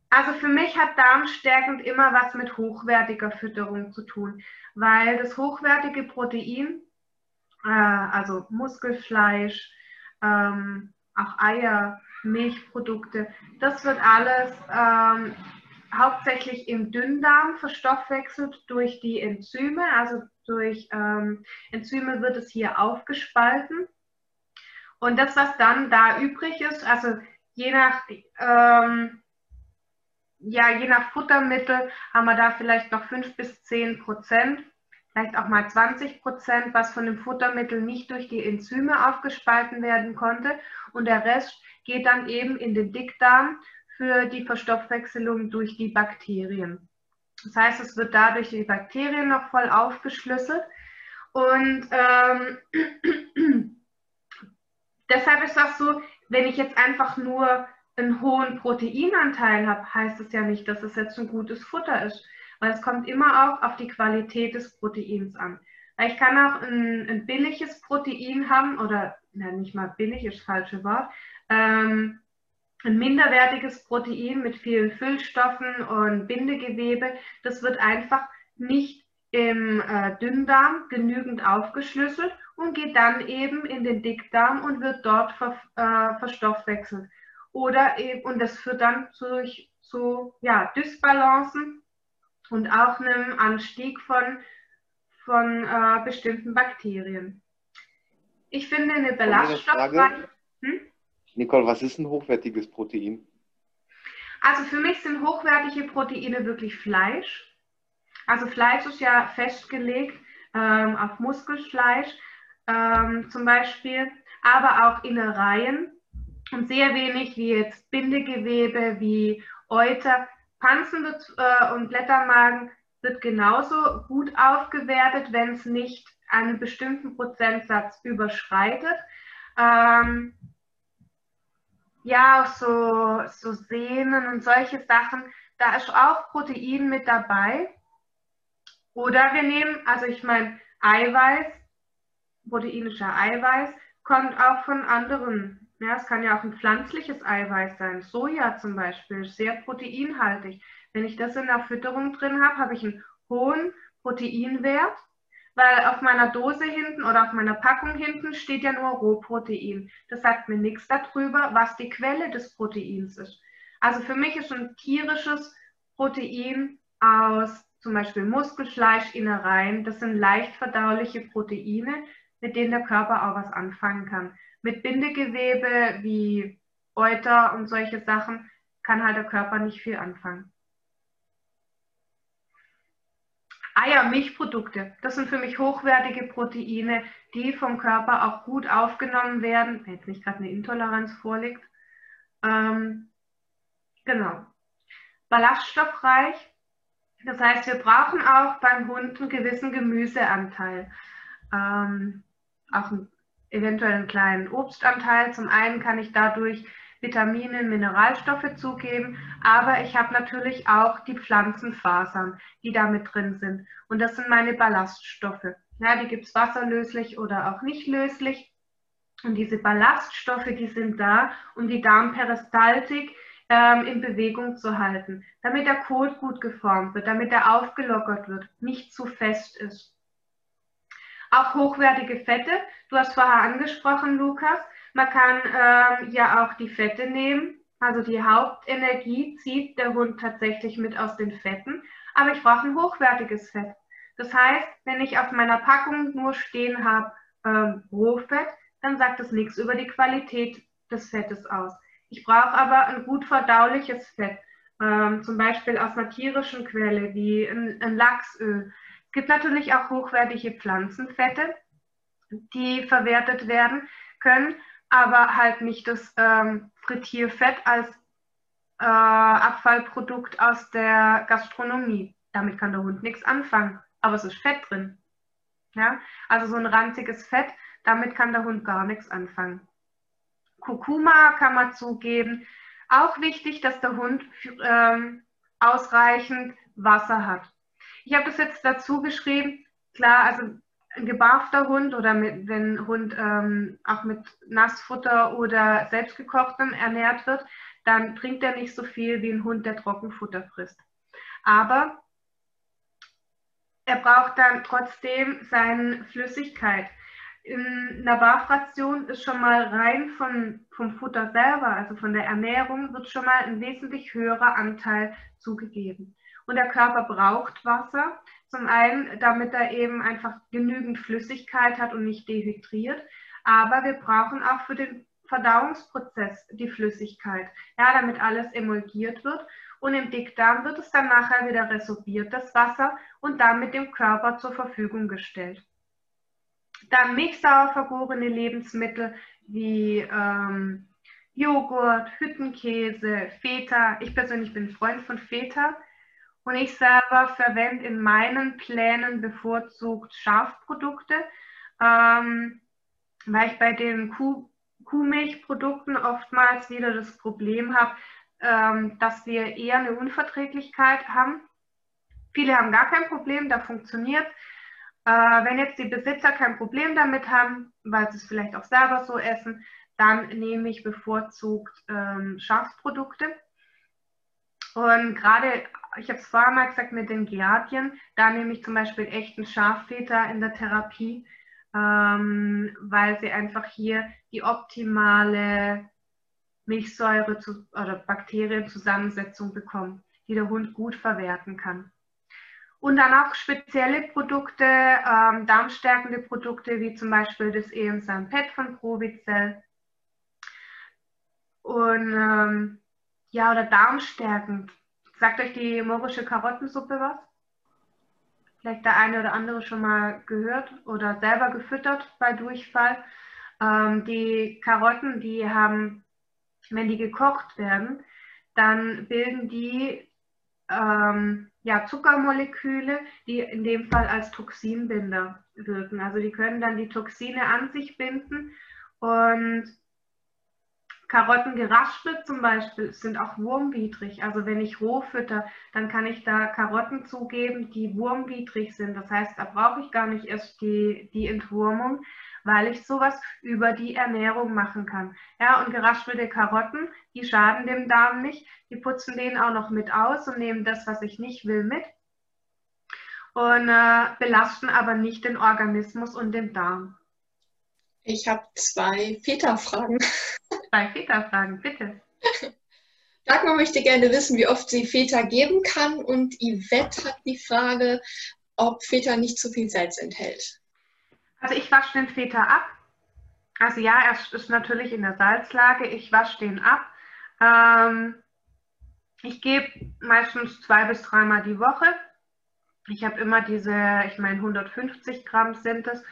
Also für mich hat darmstärkend immer was mit hochwertiger Fütterung zu tun, weil das hochwertige Protein, äh, also Muskelfleisch, ähm, auch Eier, Milchprodukte, das wird alles ähm, hauptsächlich im Dünndarm verstoffwechselt durch die Enzyme, also durch ähm, Enzyme wird es hier aufgespalten. Und das, was dann da übrig ist, also je nach, ähm, ja, je nach Futtermittel haben wir da vielleicht noch 5 bis 10 Prozent, vielleicht auch mal 20 Prozent, was von dem Futtermittel nicht durch die Enzyme aufgespalten werden konnte. Und der Rest geht dann eben in den Dickdarm für die Verstoffwechselung durch die Bakterien. Das heißt, es wird dadurch die Bakterien noch voll aufgeschlüsselt. Und ähm, deshalb ist das so, wenn ich jetzt einfach nur einen hohen Proteinanteil habe, heißt es ja nicht, dass es jetzt ein gutes Futter ist. Weil es kommt immer auch auf die Qualität des Proteins an. Ich kann auch ein, ein billiges Protein haben, oder na, nicht mal billig ist das falsche Wort, ähm, ein minderwertiges Protein mit vielen Füllstoffen und Bindegewebe. Das wird einfach nicht im äh, Dünndarm genügend aufgeschlüsselt und geht dann eben in den Dickdarm und wird dort ver, äh, verstoffwechselt. Oder eben, und das führt dann zu, zu ja, Dysbalancen und auch einem Anstieg von, von äh, bestimmten Bakterien. Ich finde eine Ballaststoffreiche. Hm? Nicole, was ist ein hochwertiges Protein? Also für mich sind hochwertige Proteine wirklich Fleisch. Also Fleisch ist ja festgelegt ähm, auf Muskelfleisch ähm, zum Beispiel, aber auch Innereien und sehr wenig wie jetzt Bindegewebe, wie Euter. Panzen wird, äh, und Blättermagen wird genauso gut aufgewertet, wenn es nicht einen bestimmten Prozentsatz überschreitet. Ähm, ja, auch so, so Sehnen und solche Sachen, da ist auch Protein mit dabei. Oder wir nehmen, also ich meine, Eiweiß, proteinischer Eiweiß, kommt auch von anderen. Ja, es kann ja auch ein pflanzliches Eiweiß sein. Soja zum Beispiel, sehr proteinhaltig. Wenn ich das in der Fütterung drin habe, habe ich einen hohen Proteinwert weil auf meiner Dose hinten oder auf meiner Packung hinten steht ja nur Rohprotein. Das sagt mir nichts darüber, was die Quelle des Proteins ist. Also für mich ist ein tierisches Protein aus zum Beispiel Muskelfleisch, Innereien, das sind leicht verdauliche Proteine, mit denen der Körper auch was anfangen kann. Mit Bindegewebe wie Euter und solche Sachen kann halt der Körper nicht viel anfangen. Eier, Milchprodukte, das sind für mich hochwertige Proteine, die vom Körper auch gut aufgenommen werden, wenn jetzt nicht gerade eine Intoleranz vorliegt. Ähm, genau. Ballaststoffreich, das heißt, wir brauchen auch beim Hund einen gewissen Gemüseanteil. Ähm, auch einen, eventuell einen kleinen Obstanteil. Zum einen kann ich dadurch Vitamine, Mineralstoffe zugeben, aber ich habe natürlich auch die Pflanzenfasern, die da mit drin sind. Und das sind meine Ballaststoffe. Ja, die gibt es wasserlöslich oder auch nicht löslich. Und diese Ballaststoffe, die sind da, um die Darmperistaltik ähm, in Bewegung zu halten, damit der Kot gut geformt wird, damit er aufgelockert wird, nicht zu fest ist. Auch hochwertige Fette, du hast vorher angesprochen, Lukas, man kann ähm, ja auch die Fette nehmen. Also die Hauptenergie zieht der Hund tatsächlich mit aus den Fetten. Aber ich brauche ein hochwertiges Fett. Das heißt, wenn ich auf meiner Packung nur stehen habe ähm, Rohfett, dann sagt das nichts über die Qualität des Fettes aus. Ich brauche aber ein gut verdauliches Fett, ähm, zum Beispiel aus einer tierischen Quelle wie ein, ein Lachsöl. Es gibt natürlich auch hochwertige Pflanzenfette, die verwertet werden können aber halt nicht das ähm, Frittierfett als äh, Abfallprodukt aus der Gastronomie. Damit kann der Hund nichts anfangen, aber es ist Fett drin. Ja? Also so ein ranziges Fett, damit kann der Hund gar nichts anfangen. Kurkuma kann man zugeben. Auch wichtig, dass der Hund ähm, ausreichend Wasser hat. Ich habe das jetzt dazu geschrieben. Klar, also ein gebarfter Hund oder mit, wenn Hund ähm, auch mit Nassfutter oder selbstgekochtem ernährt wird, dann trinkt er nicht so viel wie ein Hund, der Trockenfutter frisst. Aber er braucht dann trotzdem seine Flüssigkeit. In einer Barfration ist schon mal rein von, vom Futter selber, also von der Ernährung, wird schon mal ein wesentlich höherer Anteil zugegeben. Und der Körper braucht Wasser, zum einen, damit er eben einfach genügend Flüssigkeit hat und nicht dehydriert. Aber wir brauchen auch für den Verdauungsprozess die Flüssigkeit, ja, damit alles emulgiert wird. Und im Dickdarm wird es dann nachher wieder resorbiert, das Wasser, und damit dem Körper zur Verfügung gestellt. Dann milchsauer vergorene Lebensmittel wie ähm, Joghurt, Hüttenkäse, Feta. Ich persönlich bin Freund von Feta. Und ich selber verwende in meinen Plänen bevorzugt Schafprodukte, ähm, weil ich bei den Kuh, Kuhmilchprodukten oftmals wieder das Problem habe, ähm, dass wir eher eine Unverträglichkeit haben. Viele haben gar kein Problem, da funktioniert. Äh, wenn jetzt die Besitzer kein Problem damit haben, weil sie es vielleicht auch selber so essen, dann nehme ich bevorzugt ähm, Schafsprodukte. Und gerade ich habe es vorher mal gesagt mit den Giardien, da nehme ich zum Beispiel echten Schaffeta in der Therapie, ähm, weil sie einfach hier die optimale Milchsäure zu, oder Bakterienzusammensetzung bekommen, die der Hund gut verwerten kann. Und dann auch spezielle Produkte, ähm, darmstärkende Produkte, wie zum Beispiel das Ehensan Pet von Provicell. Und ähm, ja, oder darmstärkend. Sagt euch die morische Karottensuppe was? Vielleicht der eine oder andere schon mal gehört oder selber gefüttert bei Durchfall. Ähm, die Karotten, die haben, wenn die gekocht werden, dann bilden die ähm, ja, Zuckermoleküle, die in dem Fall als Toxinbinder wirken. Also die können dann die Toxine an sich binden und Karotten geraspelt zum Beispiel sind auch wurmwidrig. Also wenn ich roh fütter, dann kann ich da Karotten zugeben, die wurmwidrig sind. Das heißt, da brauche ich gar nicht erst die, die Entwurmung, weil ich sowas über die Ernährung machen kann. Ja, und geraspelte Karotten, die schaden dem Darm nicht. Die putzen den auch noch mit aus und nehmen das, was ich nicht will, mit. Und äh, belasten aber nicht den Organismus und den Darm. Ich habe zwei Väterfragen. Zwei Väterfragen, bitte. Dagmar möchte gerne wissen, wie oft sie Väter geben kann und Yvette hat die Frage, ob Väter nicht zu viel Salz enthält. Also ich wasche den Feta ab. Also ja, er ist natürlich in der Salzlage. Ich wasche den ab. Ähm, ich gebe meistens zwei bis dreimal die Woche. Ich habe immer diese, ich meine 150 Gramm sind es.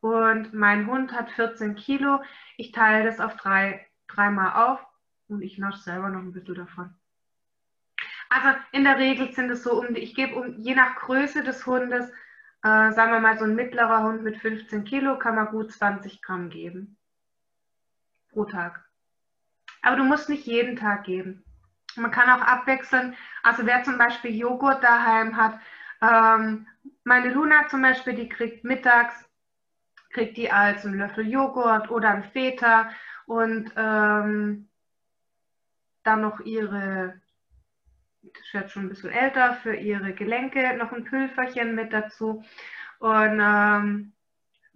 Und mein Hund hat 14 Kilo. Ich teile das auf drei, dreimal auf und ich nasche selber noch ein bisschen davon. Also in der Regel sind es so um, ich gebe um, je nach Größe des Hundes, äh, sagen wir mal so ein mittlerer Hund mit 15 Kilo, kann man gut 20 Gramm geben pro Tag. Aber du musst nicht jeden Tag geben. Man kann auch abwechseln. Also wer zum Beispiel Joghurt daheim hat, ähm, meine Luna zum Beispiel, die kriegt mittags kriegt die als einen Löffel Joghurt oder ein Feta und ähm, dann noch ihre, das wird schon ein bisschen älter, für ihre Gelenke noch ein Pülferchen mit dazu. Und ähm,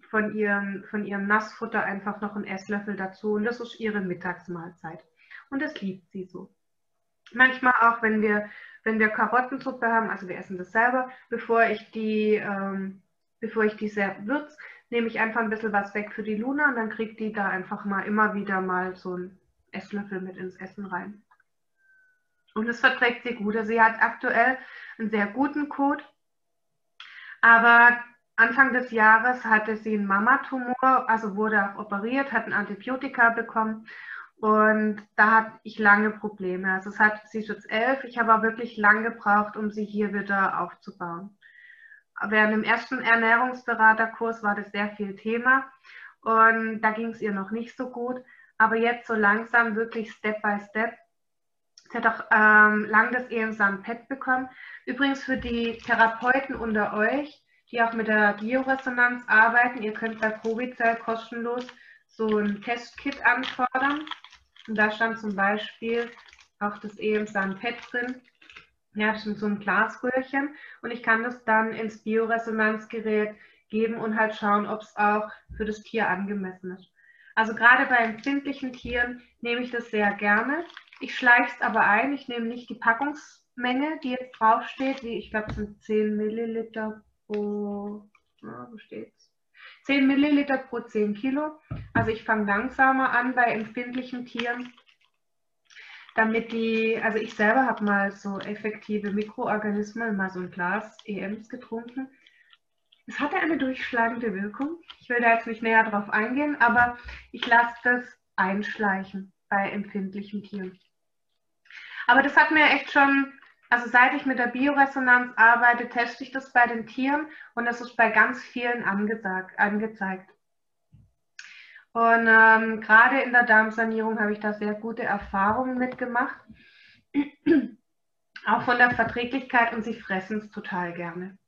von, ihrem, von ihrem Nassfutter einfach noch ein Esslöffel dazu. Und das ist ihre Mittagsmahlzeit. Und das liebt sie so. Manchmal auch, wenn wir, wenn wir Karottensuppe haben, also wir essen das selber, bevor ich die, ähm, bevor ich die würze, nehme ich einfach ein bisschen was weg für die Luna und dann kriegt die da einfach mal immer wieder mal so einen Esslöffel mit ins Essen rein. Und es verträgt sie gut. Also sie hat aktuell einen sehr guten Code, aber Anfang des Jahres hatte sie einen Mamatumor, also wurde auch operiert, hat ein Antibiotika bekommen und da hatte ich lange Probleme. Also es hat, sie ist jetzt elf, ich habe aber wirklich lange gebraucht, um sie hier wieder aufzubauen während dem ersten Ernährungsberaterkurs war das sehr viel Thema und da ging es ihr noch nicht so gut. Aber jetzt so langsam, wirklich Step by Step. Sie hat auch ähm, lang das EMSAM PET bekommen. Übrigens für die Therapeuten unter euch, die auch mit der Bioresonanz arbeiten, ihr könnt bei Provicell kostenlos so ein Testkit anfordern. Und da stand zum Beispiel auch das EMSAM PET drin. Ja, das ist so ein Glasröhrchen und ich kann das dann ins Bioresonanzgerät geben und halt schauen, ob es auch für das Tier angemessen ist. Also gerade bei empfindlichen Tieren nehme ich das sehr gerne. Ich schleiche es aber ein, ich nehme nicht die Packungsmenge, die jetzt draufsteht, wie ich glaube, es sind 10 Milliliter pro, na, wo steht's? 10 Milliliter pro 10 Kilo. Also ich fange langsamer an bei empfindlichen Tieren damit die, also ich selber habe mal so effektive Mikroorganismen, mal so ein Glas EMs getrunken. Es hatte eine durchschlagende Wirkung. Ich will da jetzt nicht näher drauf eingehen, aber ich lasse das einschleichen bei empfindlichen Tieren. Aber das hat mir echt schon, also seit ich mit der Bioresonanz arbeite, teste ich das bei den Tieren und das ist bei ganz vielen angesagt, angezeigt. Und ähm, gerade in der Darmsanierung habe ich da sehr gute Erfahrungen mitgemacht. Auch von der Verträglichkeit und sie fressen es total gerne.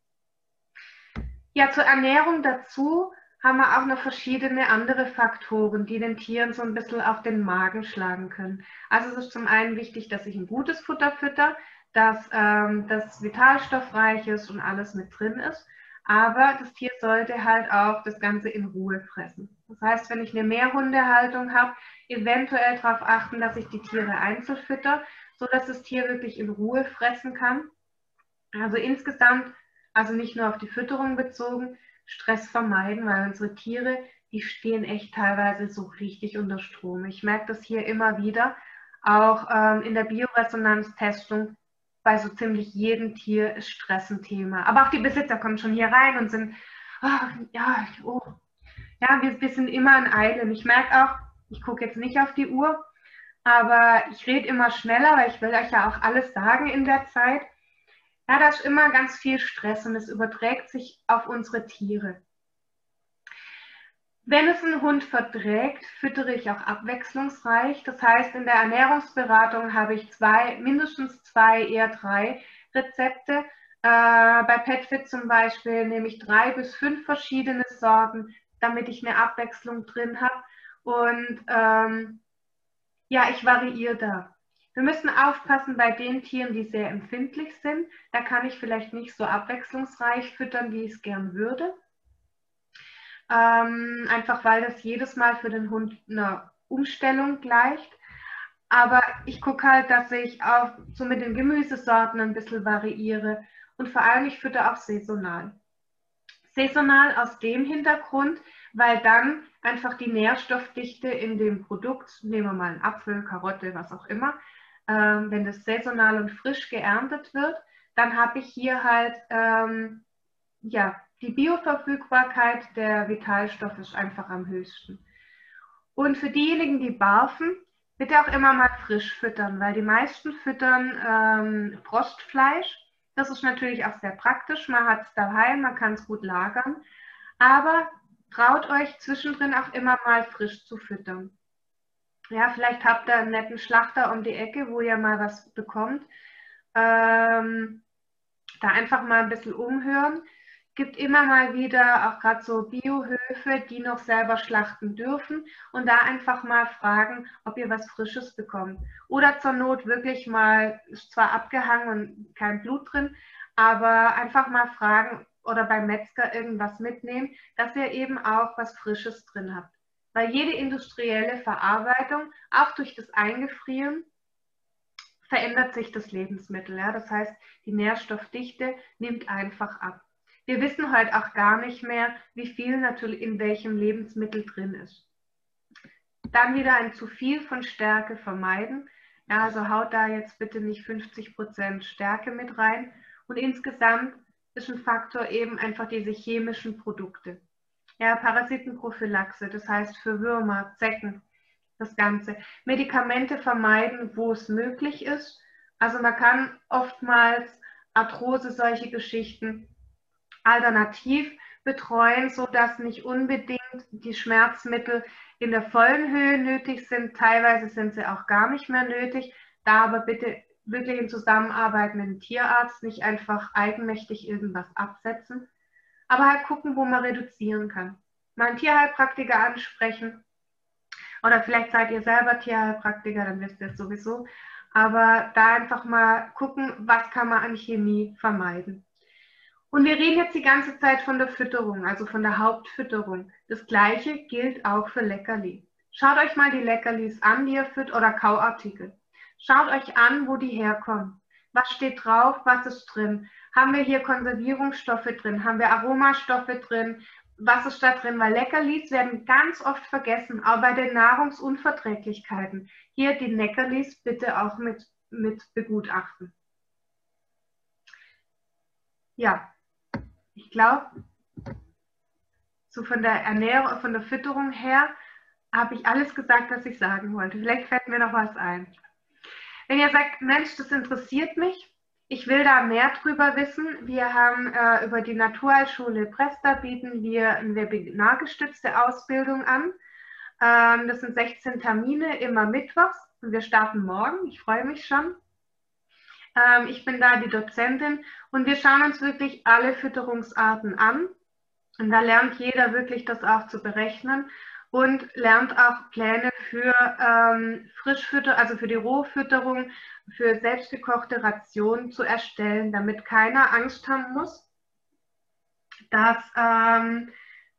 Ja, zur Ernährung dazu haben wir auch noch verschiedene andere Faktoren, die den Tieren so ein bisschen auf den Magen schlagen können. Also es ist zum einen wichtig, dass ich ein gutes Futter fütter, dass ähm, das vitalstoffreich ist und alles mit drin ist. Aber das Tier sollte halt auch das Ganze in Ruhe fressen. Das heißt, wenn ich eine Mehrhundehaltung habe, eventuell darauf achten, dass ich die Tiere einzeln sodass das Tier wirklich in Ruhe fressen kann. Also insgesamt also nicht nur auf die Fütterung bezogen, Stress vermeiden, weil unsere Tiere, die stehen echt teilweise so richtig unter Strom. Ich merke das hier immer wieder, auch ähm, in der Bioresonanztestung. Bei so ziemlich jedem Tier ist Stress ein Thema. Aber auch die Besitzer kommen schon hier rein und sind, oh, ja, oh, ja, wir, wir sind immer in Eile. Ich merke auch, ich gucke jetzt nicht auf die Uhr, aber ich rede immer schneller, weil ich will euch ja auch alles sagen in der Zeit. Ja, da ist immer ganz viel Stress und es überträgt sich auf unsere Tiere. Wenn es ein Hund verträgt, füttere ich auch abwechslungsreich. Das heißt, in der Ernährungsberatung habe ich zwei, mindestens zwei, eher drei Rezepte. Äh, bei PetFit zum Beispiel nehme ich drei bis fünf verschiedene Sorten, damit ich eine Abwechslung drin habe. Und ähm, ja, ich variiere da. Wir müssen aufpassen bei den Tieren, die sehr empfindlich sind. Da kann ich vielleicht nicht so abwechslungsreich füttern, wie ich es gern würde. Ähm, einfach weil das jedes Mal für den Hund eine Umstellung gleicht. Aber ich gucke halt, dass ich auch so mit den Gemüsesorten ein bisschen variiere und vor allem ich fütter auch saisonal. Saisonal aus dem Hintergrund, weil dann einfach die Nährstoffdichte in dem Produkt, nehmen wir mal einen Apfel, Karotte, was auch immer, ähm, wenn das saisonal und frisch geerntet wird, dann habe ich hier halt ähm, ja, die Bioverfügbarkeit der Vitalstoffe ist einfach am höchsten. Und für diejenigen, die barfen, bitte auch immer mal frisch füttern, weil die meisten füttern ähm, Frostfleisch. Das ist natürlich auch sehr praktisch. Man hat es daheim, man kann es gut lagern. Aber traut euch zwischendrin auch immer mal frisch zu füttern. Ja, vielleicht habt ihr einen netten Schlachter um die Ecke, wo ihr mal was bekommt. Ähm, da einfach mal ein bisschen umhören gibt immer mal wieder auch gerade so Biohöfe, die noch selber schlachten dürfen und da einfach mal fragen, ob ihr was Frisches bekommt. Oder zur Not wirklich mal, ist zwar abgehangen und kein Blut drin, aber einfach mal fragen oder beim Metzger irgendwas mitnehmen, dass ihr eben auch was Frisches drin habt. Weil jede industrielle Verarbeitung, auch durch das Eingefrieren, verändert sich das Lebensmittel. Ja? Das heißt, die Nährstoffdichte nimmt einfach ab. Wir wissen halt auch gar nicht mehr, wie viel natürlich in welchem Lebensmittel drin ist. Dann wieder ein zu viel von Stärke vermeiden. Ja, also haut da jetzt bitte nicht 50% Stärke mit rein. Und insgesamt ist ein Faktor eben einfach diese chemischen Produkte. Ja, Parasitenprophylaxe, das heißt für Würmer, Zecken, das Ganze. Medikamente vermeiden, wo es möglich ist. Also man kann oftmals Arthrose, solche Geschichten alternativ betreuen, sodass nicht unbedingt die Schmerzmittel in der vollen Höhe nötig sind. Teilweise sind sie auch gar nicht mehr nötig. Da aber bitte wirklich in Zusammenarbeit mit dem Tierarzt nicht einfach eigenmächtig irgendwas absetzen. Aber halt gucken, wo man reduzieren kann. Mal einen Tierheilpraktiker ansprechen. Oder vielleicht seid ihr selber Tierheilpraktiker, dann wisst ihr es sowieso. Aber da einfach mal gucken, was kann man an Chemie vermeiden. Und wir reden jetzt die ganze Zeit von der Fütterung, also von der Hauptfütterung. Das gleiche gilt auch für Leckerli. Schaut euch mal die Leckerlis an, die ihr füttert, oder Kauartikel. Schaut euch an, wo die herkommen. Was steht drauf? Was ist drin? Haben wir hier Konservierungsstoffe drin? Haben wir Aromastoffe drin? Was ist da drin? Weil Leckerlis werden ganz oft vergessen, auch bei den Nahrungsunverträglichkeiten. Hier die Leckerlis bitte auch mit, mit begutachten. Ja, ich glaube, so von der Ernährung, von der Fütterung her, habe ich alles gesagt, was ich sagen wollte. Vielleicht fällt mir noch was ein. Wenn ihr sagt, Mensch, das interessiert mich, ich will da mehr drüber wissen. Wir haben äh, über die Naturheilschule Presta bieten wir eine webinargestützte Ausbildung an. Ähm, das sind 16 Termine, immer mittwochs und wir starten morgen. Ich freue mich schon. Ähm, ich bin da die Dozentin und wir schauen uns wirklich alle Fütterungsarten an. Und da lernt jeder wirklich das auch zu berechnen und lernt auch Pläne für ähm, Frischfütter, also für die Rohfütterung, für selbstgekochte Rationen zu erstellen, damit keiner Angst haben muss, dass ähm,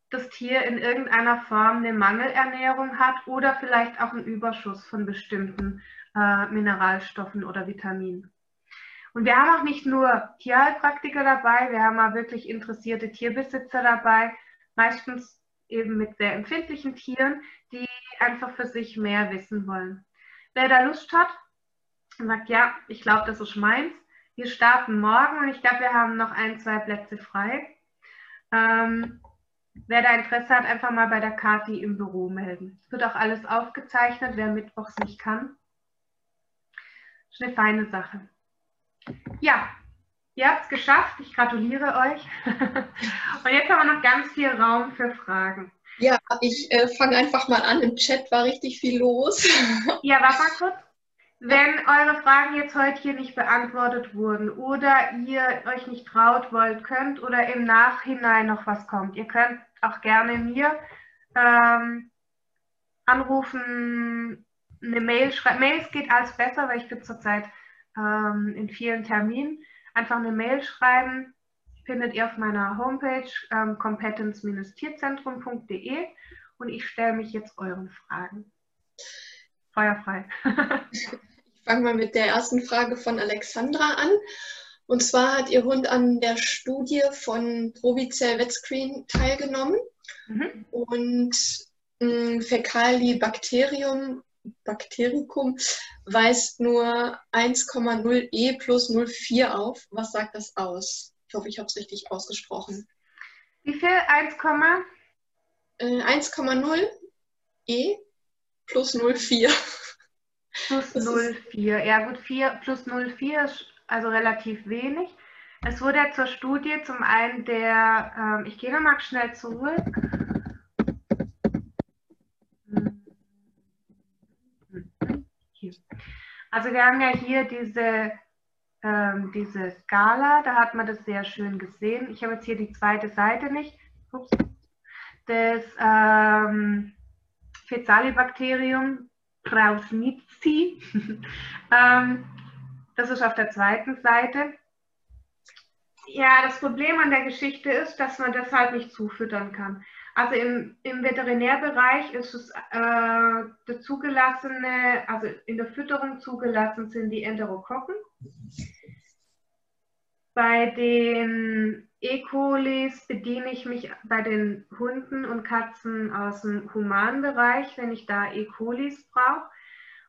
das Tier in irgendeiner Form eine Mangelernährung hat oder vielleicht auch einen Überschuss von bestimmten äh, Mineralstoffen oder Vitaminen. Und wir haben auch nicht nur Tierheilpraktiker dabei, wir haben auch wirklich interessierte Tierbesitzer dabei, meistens eben mit sehr empfindlichen Tieren, die einfach für sich mehr wissen wollen. Wer da Lust hat und sagt, ja, ich glaube, das ist meins, wir starten morgen und ich glaube, wir haben noch ein, zwei Plätze frei. Ähm, wer da Interesse hat, einfach mal bei der Kati im Büro melden. Es wird auch alles aufgezeichnet, wer mittwochs nicht kann. Das ist eine feine Sache. Ja, ihr habt es geschafft. Ich gratuliere euch. Und jetzt haben wir noch ganz viel Raum für Fragen. Ja, ich äh, fange einfach mal an. Im Chat war richtig viel los. ja, warte mal kurz. Wenn eure Fragen jetzt heute hier nicht beantwortet wurden oder ihr euch nicht traut wollt, könnt oder im Nachhinein noch was kommt, ihr könnt auch gerne mir ähm, anrufen, eine Mail schreiben. Mails geht alles besser, weil ich bin zurzeit ähm, in vielen Terminen. Einfach eine Mail schreiben, findet ihr auf meiner Homepage ähm, competence-tierzentrum.de und ich stelle mich jetzt euren Fragen. Feuerfrei. ich fange mal mit der ersten Frage von Alexandra an. Und zwar hat ihr Hund an der Studie von Provicell Wetscreen teilgenommen mhm. und ein Baktericum weist nur 1,0 E plus 0,4 auf. Was sagt das aus? Ich hoffe, ich habe es richtig ausgesprochen. Wie viel? 1,0 äh, 1,0 E plus 0,4. Plus 0,4. Ja gut, 4 plus 0,4 ist also relativ wenig. Es wurde ja zur Studie zum einen der, ähm, ich gehe nochmal schnell zurück. Also wir haben ja hier diese, ähm, diese Skala, da hat man das sehr schön gesehen. Ich habe jetzt hier die zweite Seite nicht. Ups. Das ähm, Fezalibakterium Prausnitzi. ähm, das ist auf der zweiten Seite. Ja, das Problem an der Geschichte ist, dass man das halt nicht zufüttern kann. Also im, im Veterinärbereich ist es äh, zugelassene, also in der Fütterung zugelassen sind die Enterokokken. Bei den E. colis bediene ich mich bei den Hunden und Katzen aus dem Humanbereich, wenn ich da E. colis brauche.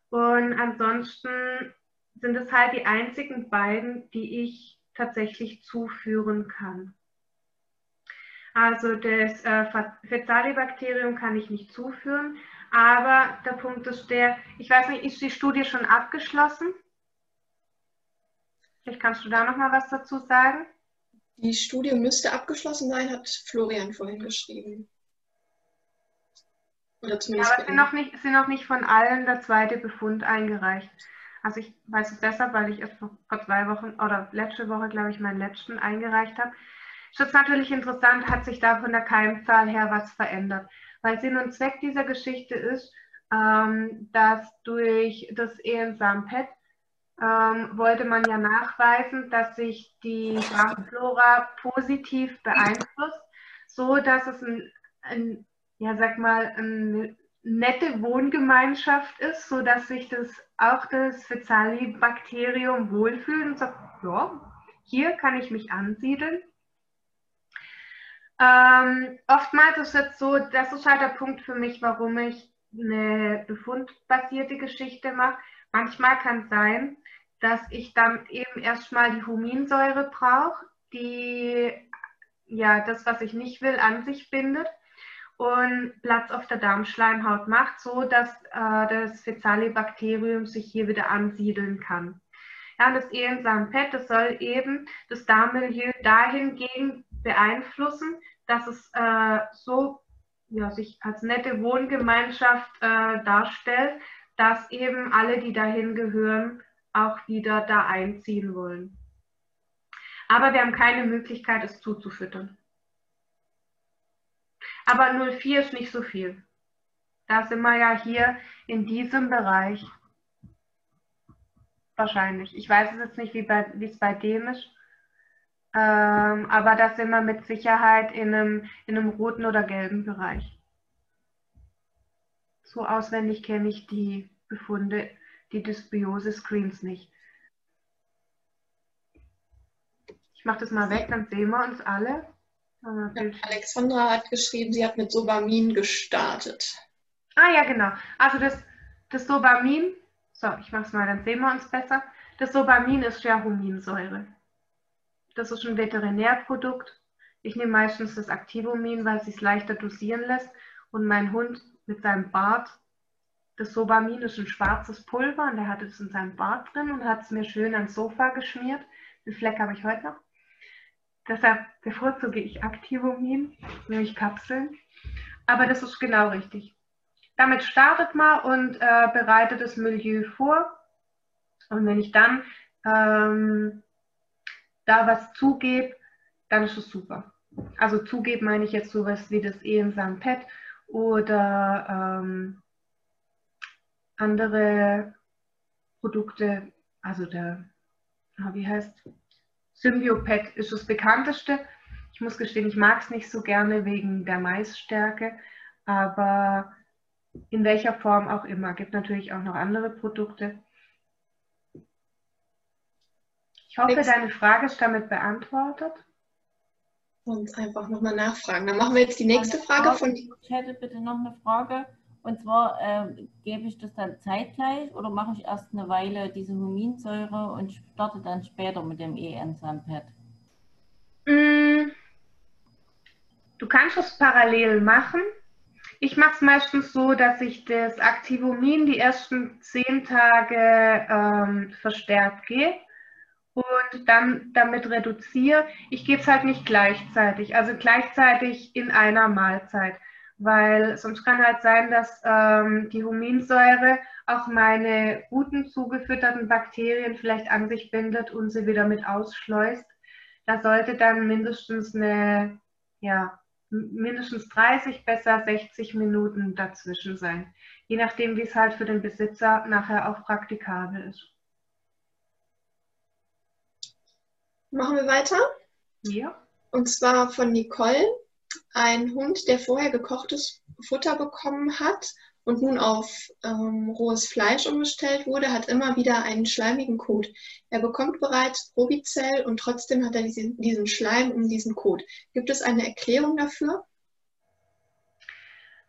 Und ansonsten sind es halt die einzigen beiden, die ich tatsächlich zuführen kann. Also das äh, Fezalibakterium kann ich nicht zuführen, aber der Punkt ist der, ich weiß nicht, ist die Studie schon abgeschlossen? Vielleicht kannst du da noch mal was dazu sagen. Die Studie müsste abgeschlossen sein, hat Florian vorhin geschrieben. Oder zumindest ja, aber sind noch, nicht, sind noch nicht von allen der zweite Befund eingereicht. Also ich weiß es deshalb, weil ich erst vor zwei Wochen oder letzte Woche, glaube ich, meinen letzten eingereicht habe. Ist jetzt natürlich interessant, hat sich da von der Keimzahl her was verändert. Weil Sinn und Zweck dieser Geschichte ist, ähm, dass durch das ENSAM-PET ähm, wollte man ja nachweisen, dass sich die Darmflora positiv beeinflusst, so dass es ein, ein ja sag mal, eine nette Wohngemeinschaft ist, so dass sich das auch das Fezalibakterium wohlfühlt und sagt, ja, hier kann ich mich ansiedeln. Ähm, oftmals ist es so, das ist halt der Punkt für mich, warum ich eine befundbasierte Geschichte mache. Manchmal kann es sein, dass ich dann eben erstmal die Huminsäure brauche, die ja das, was ich nicht will, an sich bindet und Platz auf der Darmschleimhaut macht, so dass äh, das Fezalibakterium sich hier wieder ansiedeln kann. Ja, und das ENSAM-PET, das soll eben das Darmmilieu dahingehend beeinflussen, dass es äh, so ja, sich als nette Wohngemeinschaft äh, darstellt, dass eben alle, die dahin gehören, auch wieder da einziehen wollen. Aber wir haben keine Möglichkeit, es zuzufüttern. Aber 04 ist nicht so viel. Da sind wir ja hier in diesem Bereich. Wahrscheinlich. Ich weiß es jetzt nicht, wie, bei, wie es bei dem ist. Ähm, aber da sind wir mit Sicherheit in einem, in einem roten oder gelben Bereich. So auswendig kenne ich die Befunde, die Dysbiose-Screens nicht. Ich mache das mal weg, dann sehen wir uns alle. Ja, Alexandra hat geschrieben, sie hat mit Sobamin gestartet. Ah ja, genau. Also das, das Sobamin, so, ich mache es mal, dann sehen wir uns besser. Das Sobamin ist Scherhuminsäure. Das ist ein Veterinärprodukt. Ich nehme meistens das Activomin, weil es sich leichter dosieren lässt. Und mein Hund mit seinem Bart, das Sobamin ist ein schwarzes Pulver und der hat es in seinem Bart drin und hat es mir schön ans Sofa geschmiert. Den Fleck habe ich heute noch. Deshalb bevorzuge ich Activomin, nämlich Kapseln. Aber das ist genau richtig. Damit startet man und äh, bereitet das Milieu vor. Und wenn ich dann ähm, da was zugebe, dann ist es super. Also zugeben meine ich jetzt sowas wie das Ehensam Pet oder ähm, andere Produkte, also der, wie heißt, Symbiopet ist das bekannteste. Ich muss gestehen, ich mag es nicht so gerne wegen der Maisstärke, aber in welcher Form auch immer. Gibt natürlich auch noch andere Produkte. Ich hoffe, deine Frage ist damit beantwortet. Und einfach nochmal nachfragen. Dann machen wir jetzt die nächste Frage von. Ich hätte bitte noch eine Frage. Und zwar äh, gebe ich das dann zeitgleich oder mache ich erst eine Weile diese Huminsäure und starte dann später mit dem E-Enzympad? Mm, du kannst es parallel machen. Ich mache es meistens so, dass ich das Activumin die ersten zehn Tage ähm, verstärkt gehe und dann damit reduziere. Ich gebe es halt nicht gleichzeitig, also gleichzeitig in einer Mahlzeit weil sonst kann halt sein, dass ähm, die Huminsäure auch meine guten zugefütterten Bakterien vielleicht an sich bindet und sie wieder mit ausschleust. Da sollte dann mindestens eine, ja, mindestens 30, besser 60 Minuten dazwischen sein. Je nachdem, wie es halt für den Besitzer nachher auch praktikabel ist. Machen wir weiter? Ja. Und zwar von Nicole ein Hund, der vorher gekochtes Futter bekommen hat und nun auf ähm, rohes Fleisch umgestellt wurde, hat immer wieder einen schleimigen Kot. Er bekommt bereits Probizell und trotzdem hat er diesen, diesen Schleim um diesen Kot. Gibt es eine Erklärung dafür?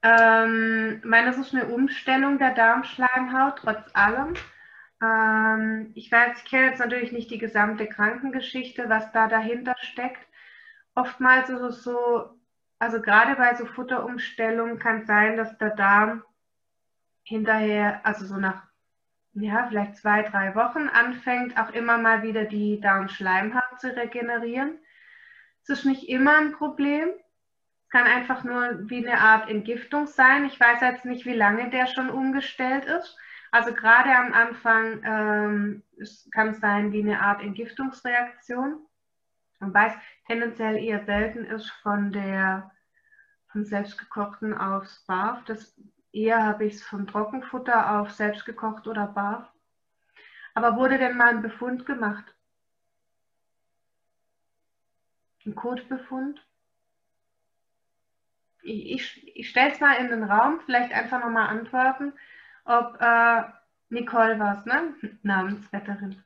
Ähm, ich meine, das ist eine Umstellung der Darmschleimhaut, trotz allem. Ähm, ich weiß, ich kenne jetzt natürlich nicht die gesamte Krankengeschichte, was da dahinter steckt. Oftmals ist es so, also gerade bei so Futterumstellungen kann es sein, dass der Darm hinterher, also so nach ja, vielleicht zwei, drei Wochen anfängt, auch immer mal wieder die Darmschleimhaut zu regenerieren. Es ist nicht immer ein Problem. Es kann einfach nur wie eine Art Entgiftung sein. Ich weiß jetzt nicht, wie lange der schon umgestellt ist. Also gerade am Anfang ähm, kann es sein wie eine Art Entgiftungsreaktion. Man weiß tendenziell eher selten ist von der von selbstgekochten aufs Barf. Das eher habe ich es von Trockenfutter auf selbstgekocht oder Barf. Aber wurde denn mal ein Befund gemacht? Ein Kotbefund? Ich, ich, ich stelle es mal in den Raum, vielleicht einfach nochmal antworten, ob äh, Nicole war es, ne? Namensvetterin.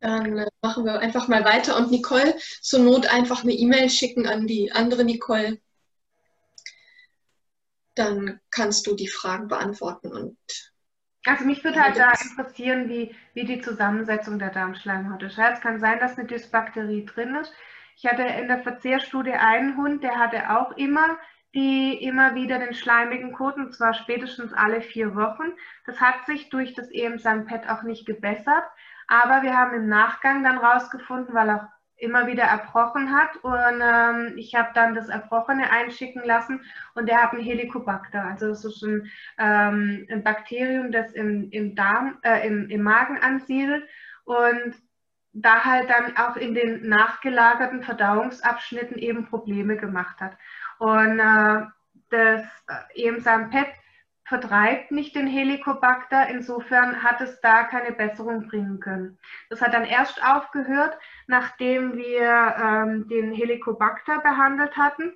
Dann äh, machen wir einfach mal weiter und Nicole zur Not einfach eine E-Mail schicken an die andere Nicole. Dann kannst du die Fragen beantworten und also mich würde halt da interessieren, wie, wie die Zusammensetzung der Darmschleimhaut ist. Es kann sein, dass eine Dysbakterie drin ist. Ich hatte in der Verzehrstudie einen Hund, der hatte auch immer die immer wieder den schleimigen Kot, und zwar spätestens alle vier Wochen. Das hat sich durch das EM-Sanpet auch nicht gebessert. Aber wir haben im Nachgang dann rausgefunden, weil er immer wieder erbrochen hat und ähm, ich habe dann das Erbrochene einschicken lassen und der hat ein Helicobacter, also das ist ein, ähm, ein Bakterium, das im, im Darm, äh, im, im Magen ansiedelt und da halt dann auch in den nachgelagerten Verdauungsabschnitten eben Probleme gemacht hat. Und äh, das äh, eben sein PET vertreibt nicht den Helicobacter. Insofern hat es da keine Besserung bringen können. Das hat dann erst aufgehört, nachdem wir ähm, den Helicobacter behandelt hatten.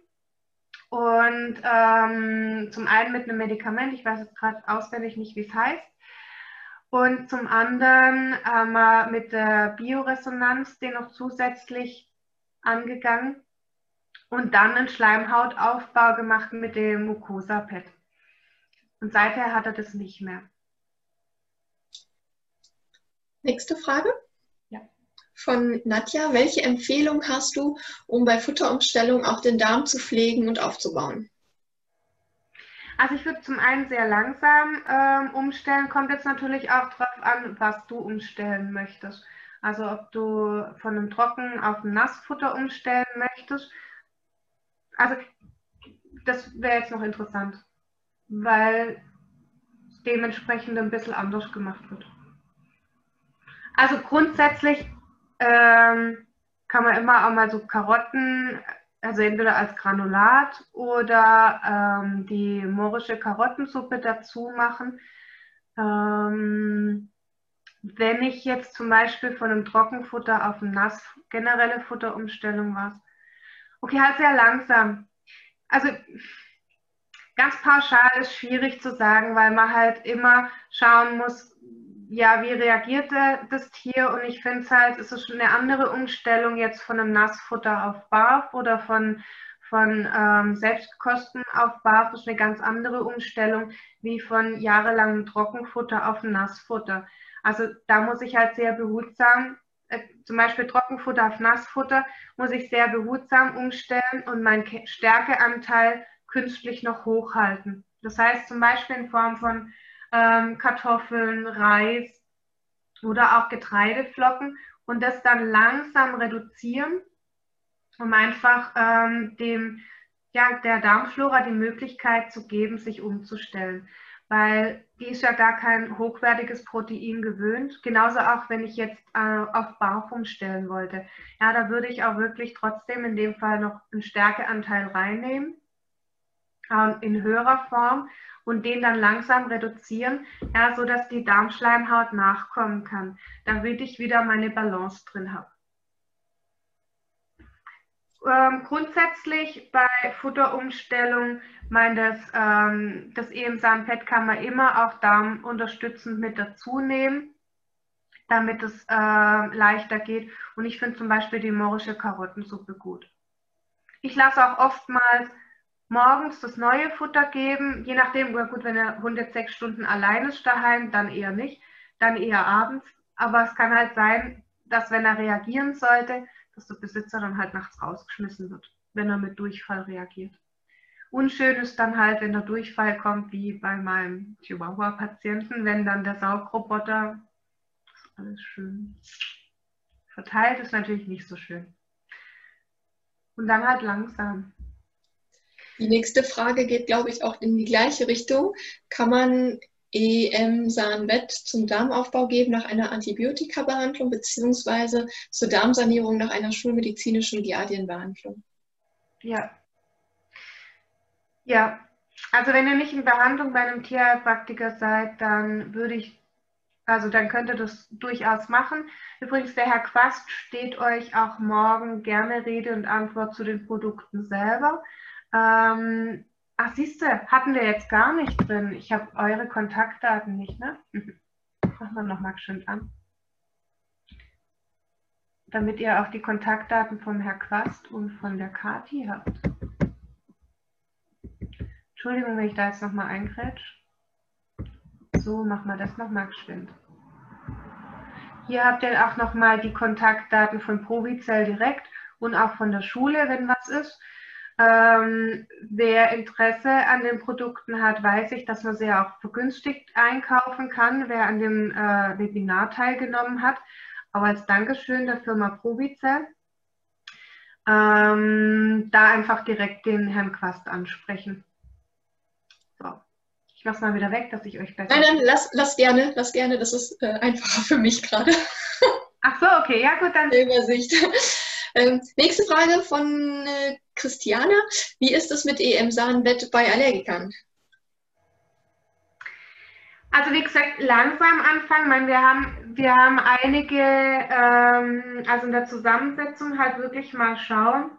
Und ähm, zum einen mit einem Medikament, ich weiß jetzt gerade auswendig nicht, wie es heißt. Und zum anderen haben wir mit der Bioresonanz den noch zusätzlich angegangen und dann einen Schleimhautaufbau gemacht mit dem Mucosa-Pad. Und seither hat er das nicht mehr. Nächste Frage. Ja. Von Nadja. Welche Empfehlung hast du, um bei Futterumstellung auch den Darm zu pflegen und aufzubauen? Also ich würde zum einen sehr langsam ähm, umstellen, kommt jetzt natürlich auch darauf an, was du umstellen möchtest. Also ob du von einem Trocken auf ein Nassfutter umstellen möchtest. Also das wäre jetzt noch interessant, weil dementsprechend ein bisschen anders gemacht wird. Also grundsätzlich ähm, kann man immer auch mal so Karotten also entweder als Granulat oder ähm, die morische Karottensuppe dazu machen. Ähm, wenn ich jetzt zum Beispiel von einem Trockenfutter auf ein Nass, generelle Futterumstellung war. Okay, halt sehr langsam. Also ganz pauschal ist schwierig zu sagen, weil man halt immer schauen muss, ja, wie reagiert das Tier? Und ich finde es halt, es ist eine andere Umstellung jetzt von einem Nassfutter auf Barf oder von, von ähm, Selbstkosten auf Barf Das ist eine ganz andere Umstellung wie von jahrelangem Trockenfutter auf Nassfutter. Also da muss ich halt sehr behutsam, zum Beispiel Trockenfutter auf Nassfutter, muss ich sehr behutsam umstellen und meinen Stärkeanteil künstlich noch hochhalten. Das heißt zum Beispiel in Form von ähm, Kartoffeln, Reis oder auch Getreideflocken und das dann langsam reduzieren, um einfach ähm, dem, ja, der Darmflora die Möglichkeit zu geben, sich umzustellen. Weil die ist ja gar kein hochwertiges Protein gewöhnt. Genauso auch, wenn ich jetzt äh, auf Barf umstellen wollte. Ja, da würde ich auch wirklich trotzdem in dem Fall noch einen Stärkeanteil reinnehmen, äh, in höherer Form und den dann langsam reduzieren, ja, sodass die Darmschleimhaut nachkommen kann, damit ich wieder meine Balance drin habe. Ähm, grundsätzlich bei Futterumstellung, mein das, ähm, das EM-Samen-Pad kann man immer auch darmunterstützend mit dazu nehmen, damit es äh, leichter geht. Und ich finde zum Beispiel die morische Karottensuppe gut. Ich lasse auch oftmals morgens das neue Futter geben, je nachdem, gut, wenn der Hund jetzt sechs Stunden allein ist daheim, dann eher nicht, dann eher abends. Aber es kann halt sein, dass wenn er reagieren sollte, dass der Besitzer dann halt nachts rausgeschmissen wird, wenn er mit Durchfall reagiert. Unschön ist dann halt, wenn der Durchfall kommt, wie bei meinem Chihuahua-Patienten, wenn dann der Saugroboter, das ist alles schön verteilt, ist natürlich nicht so schön. Und dann halt langsam. Die nächste Frage geht, glaube ich, auch in die gleiche Richtung. Kann man EM-Sanbett zum Darmaufbau geben nach einer Antibiotika-Behandlung beziehungsweise zur Darmsanierung nach einer schulmedizinischen Giardienbehandlung? Ja. Ja, also wenn ihr nicht in Behandlung bei einem Tierheilpraktiker seid, dann würde ich, also dann könnt ihr das durchaus machen. Übrigens, der Herr Quast steht euch auch morgen gerne Rede und Antwort zu den Produkten selber. Ähm, ach, siehst du, hatten wir jetzt gar nicht drin. Ich habe eure Kontaktdaten nicht, ne? Machen wir nochmal schön an. Damit ihr auch die Kontaktdaten vom Herr Quast und von der Kati habt. Entschuldigung, wenn ich da jetzt nochmal eingrätsch. So, machen wir das nochmal geschwind. Hier habt ihr auch nochmal die Kontaktdaten von Provizell direkt und auch von der Schule, wenn was ist. Ähm, wer Interesse an den Produkten hat, weiß ich, dass man sie auch vergünstigt einkaufen kann, wer an dem äh, Webinar teilgenommen hat. Aber als Dankeschön der Firma Provice, ähm, da einfach direkt den Herrn Quast ansprechen. So, ich mache es mal wieder weg, dass ich euch besser. Nein, nein, lass, lass gerne, lass gerne, das ist äh, einfacher für mich gerade. Ach so, okay, ja gut, dann. Übersicht. Ähm, nächste Frage von äh, Christiana. Wie ist es mit EM-Sahnbett bei Allergikern? Also wie gesagt, langsam anfangen. Meine, wir, haben, wir haben einige, ähm, also in der Zusammensetzung halt wirklich mal schauen,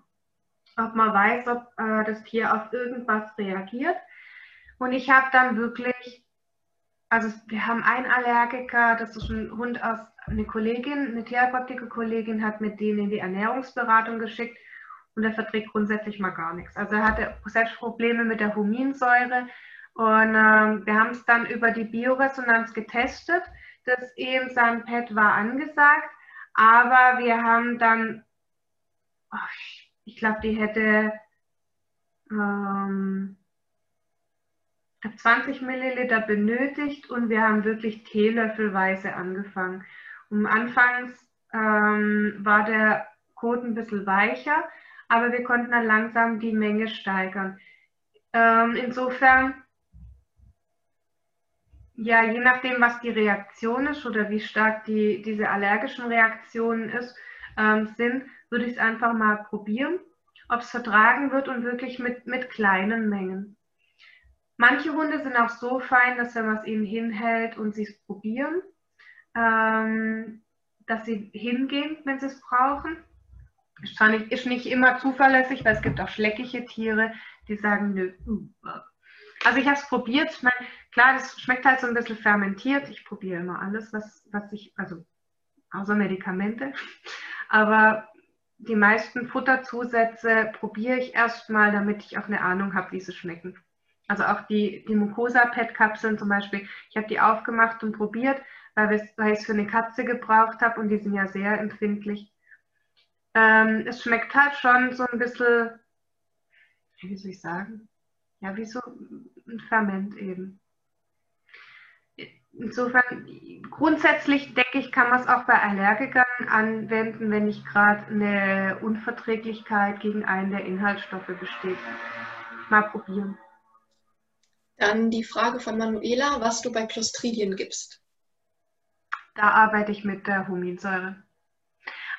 ob man weiß, ob äh, das Tier auf irgendwas reagiert. Und ich habe dann wirklich also wir haben einen Allergiker, das ist ein Hund aus, eine Kollegin, eine Therapeutika-Kollegin hat mit denen in die Ernährungsberatung geschickt und er verträgt grundsätzlich mal gar nichts. Also er hatte selbst Probleme mit der Huminsäure und äh, wir haben es dann über die Bioresonanz getestet. Das EM-San-Pad war angesagt, aber wir haben dann, oh, ich glaube, die hätte ähm, 20 Milliliter benötigt und wir haben wirklich teelöffelweise angefangen. Und anfangs ähm, war der Code ein bisschen weicher, aber wir konnten dann langsam die Menge steigern. Ähm, insofern, ja, je nachdem, was die Reaktion ist oder wie stark die, diese allergischen Reaktionen ist, ähm, sind, würde ich es einfach mal probieren, ob es vertragen wird und wirklich mit, mit kleinen Mengen. Manche Hunde sind auch so fein, dass wenn man es ihnen hinhält und sie es probieren, ähm, dass sie hingehen, wenn sie es brauchen. Ist, nicht, ist nicht immer zuverlässig, weil es gibt auch schleckige Tiere, die sagen, nö. Also ich habe es probiert. Ich meine, klar, das schmeckt halt so ein bisschen fermentiert. Ich probiere immer alles, was, was ich, also außer Medikamente. Aber die meisten Futterzusätze probiere ich erstmal, damit ich auch eine Ahnung habe, wie sie schmecken. Also auch die, die Mucosa-PET-Kapseln zum Beispiel. Ich habe die aufgemacht und probiert, weil, weil ich es für eine Katze gebraucht habe und die sind ja sehr empfindlich. Ähm, es schmeckt halt schon so ein bisschen, wie soll ich sagen? Ja, wie so ein Ferment eben. Insofern, grundsätzlich denke ich, kann man es auch bei Allergikern anwenden, wenn nicht gerade eine Unverträglichkeit gegen einen der Inhaltsstoffe besteht. Mal probieren. Dann die Frage von Manuela, was du bei Clostridien gibst. Da arbeite ich mit der Huminsäure.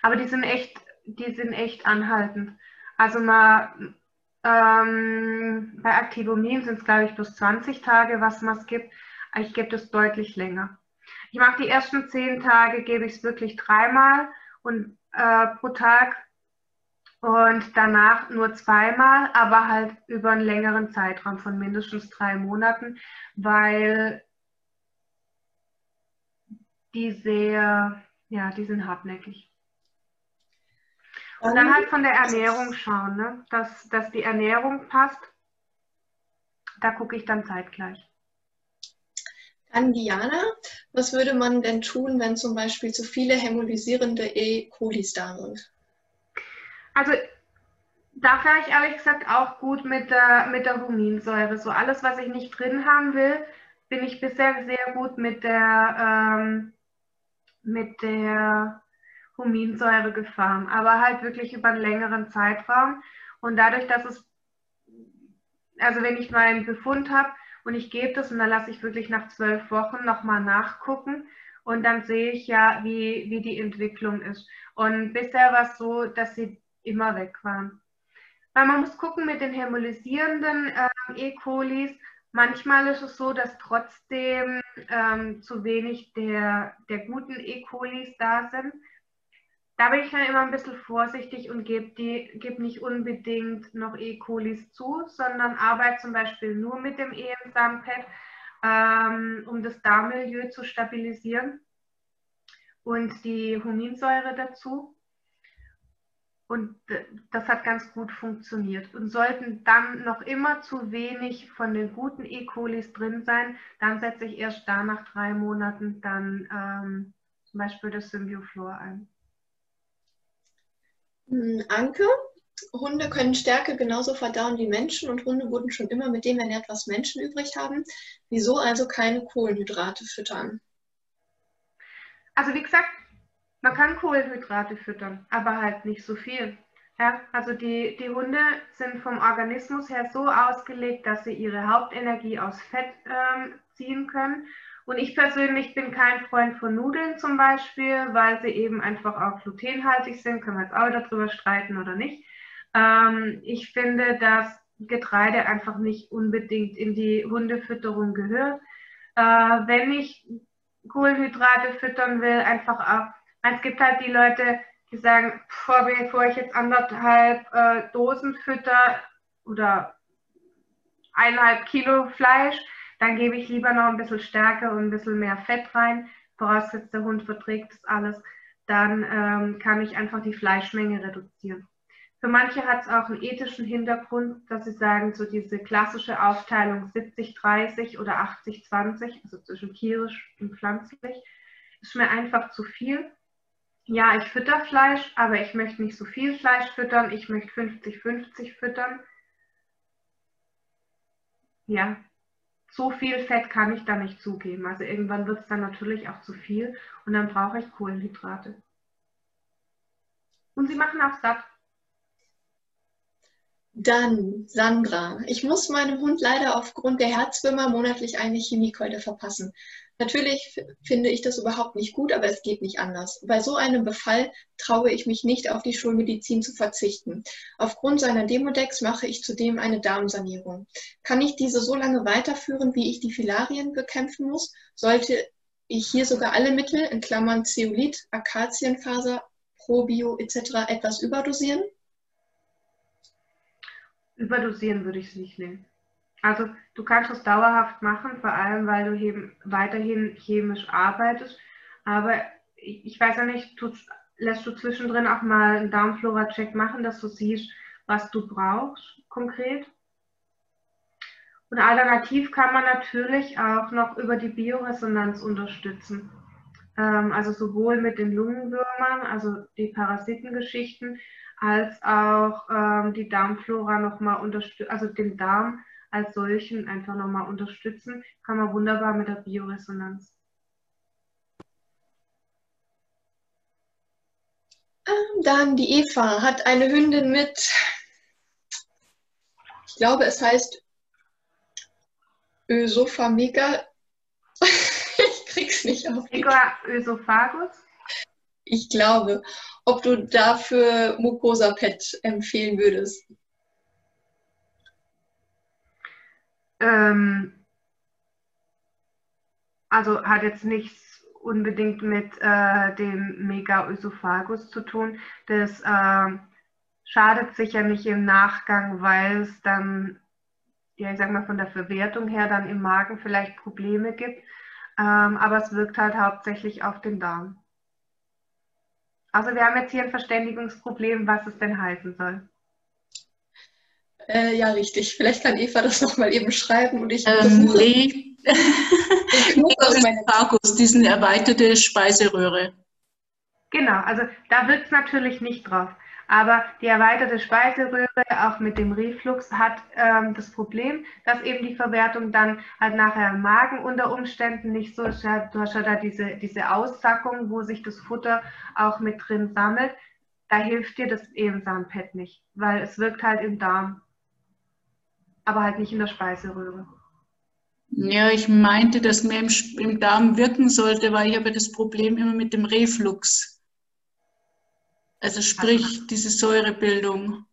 Aber die sind echt, die sind echt anhaltend. Also mal ähm, bei Activomin sind es, glaube ich, plus 20 Tage, was man es gibt. Ich gebe das deutlich länger. Ich mache die ersten 10 Tage, gebe ich es wirklich dreimal und äh, pro Tag und danach nur zweimal, aber halt über einen längeren Zeitraum von mindestens drei Monaten, weil die sehr, ja, die sind hartnäckig. Und dann halt von der Ernährung schauen, ne? dass, dass die Ernährung passt. Da gucke ich dann zeitgleich. Dann Diana, was würde man denn tun, wenn zum Beispiel zu viele hämolysierende E. colis da sind? Also da fahre ich ehrlich gesagt auch gut mit der, mit der Huminsäure. So alles, was ich nicht drin haben will, bin ich bisher sehr gut mit der, ähm, mit der Huminsäure gefahren. Aber halt wirklich über einen längeren Zeitraum. Und dadurch, dass es, also wenn ich meinen Befund habe und ich gebe das und dann lasse ich wirklich nach zwölf Wochen nochmal nachgucken. Und dann sehe ich ja, wie, wie die Entwicklung ist. Und bisher war es so, dass sie immer weg waren. Weil man muss gucken mit den hämolysierenden äh, E. colis. Manchmal ist es so, dass trotzdem ähm, zu wenig der, der guten E. colis da sind. Da bin ich dann immer ein bisschen vorsichtig und gebe geb nicht unbedingt noch E. colis zu, sondern arbeite zum Beispiel nur mit dem EM-Samenpad, ähm, um das Darmmilieu zu stabilisieren und die Huminsäure dazu. Und das hat ganz gut funktioniert. Und sollten dann noch immer zu wenig von den guten E. colis drin sein, dann setze ich erst da nach drei Monaten dann ähm, zum Beispiel das Symbioflor ein. Hm, Anke, Hunde können Stärke genauso verdauen wie Menschen und Hunde wurden schon immer mit dem ernährt, was Menschen übrig haben. Wieso also keine Kohlenhydrate füttern? Also wie gesagt, man kann Kohlenhydrate füttern, aber halt nicht so viel. Ja, also die, die Hunde sind vom Organismus her so ausgelegt, dass sie ihre Hauptenergie aus Fett ähm, ziehen können. Und ich persönlich bin kein Freund von Nudeln zum Beispiel, weil sie eben einfach auch glutenhaltig sind. Können wir jetzt auch darüber streiten oder nicht. Ähm, ich finde, dass Getreide einfach nicht unbedingt in die Hundefütterung gehört. Äh, wenn ich Kohlenhydrate füttern will, einfach auch es gibt halt die Leute, die sagen, bevor ich jetzt anderthalb äh, Dosen fütter oder eineinhalb Kilo Fleisch, dann gebe ich lieber noch ein bisschen Stärke und ein bisschen mehr Fett rein, vorausgesetzt der Hund verträgt das alles, dann ähm, kann ich einfach die Fleischmenge reduzieren. Für manche hat es auch einen ethischen Hintergrund, dass sie sagen, so diese klassische Aufteilung 70-30 oder 80-20, also zwischen tierisch und pflanzlich, ist mir einfach zu viel. Ja, ich fütter Fleisch, aber ich möchte nicht so viel Fleisch füttern. Ich möchte 50-50 füttern. Ja, so viel Fett kann ich da nicht zugeben. Also irgendwann wird es dann natürlich auch zu viel und dann brauche ich Kohlenhydrate. Und sie machen auch satt. Dann, Sandra, ich muss meinem Hund leider aufgrund der Herzwimmer monatlich eine Chemiekeule verpassen. Natürlich finde ich das überhaupt nicht gut, aber es geht nicht anders. Bei so einem Befall traue ich mich nicht, auf die Schulmedizin zu verzichten. Aufgrund seiner Demodex mache ich zudem eine Darmsanierung. Kann ich diese so lange weiterführen, wie ich die Filarien bekämpfen muss? Sollte ich hier sogar alle Mittel, in Klammern Zeolit, Akazienfaser, Probio etc. etwas überdosieren? Überdosieren würde ich es nicht nehmen. Also du kannst es dauerhaft machen, vor allem weil du eben weiterhin chemisch arbeitest. Aber ich, weiß ja nicht, du, lässt du zwischendrin auch mal einen Darmflora-Check machen, dass du siehst, was du brauchst konkret. Und alternativ kann man natürlich auch noch über die Bioresonanz unterstützen. Ähm, also sowohl mit den Lungenwürmern, also die Parasitengeschichten, als auch ähm, die Darmflora nochmal unterstützen, also den Darm als solchen einfach nochmal unterstützen, kann man wunderbar mit der Bioresonanz. Ähm, dann die Eva hat eine Hündin mit, ich glaube es heißt Ösophamega. ich krieg's nicht auf. Ösophagus? Ich glaube, ob du dafür Mucosa Pet empfehlen würdest. Ähm, also hat jetzt nichts unbedingt mit äh, dem Megaösophagus zu tun. Das äh, schadet sicher nicht im Nachgang, weil es dann, ja, ich sag mal, von der Verwertung her dann im Magen vielleicht Probleme gibt. Ähm, aber es wirkt halt hauptsächlich auf den Darm. Also wir haben jetzt hier ein Verständigungsproblem, was es denn heißen soll. Äh, ja, richtig. Vielleicht kann Eva das nochmal eben schreiben und ich ähm, nee. Vagus, diesen erweiterte Speiseröhre. Genau, also da wird es natürlich nicht drauf. Aber die erweiterte Speiseröhre, auch mit dem Reflux, hat ähm, das Problem, dass eben die Verwertung dann halt nachher im Magen unter Umständen nicht so ist. Du hast ja da diese, diese Aussackung, wo sich das Futter auch mit drin sammelt. Da hilft dir das Ebensahnpad nicht, weil es wirkt halt im Darm, aber halt nicht in der Speiseröhre. Ja, ich meinte, dass mehr im, im Darm wirken sollte, weil ich habe das Problem immer mit dem Reflux. Also sprich, diese Säurebildung.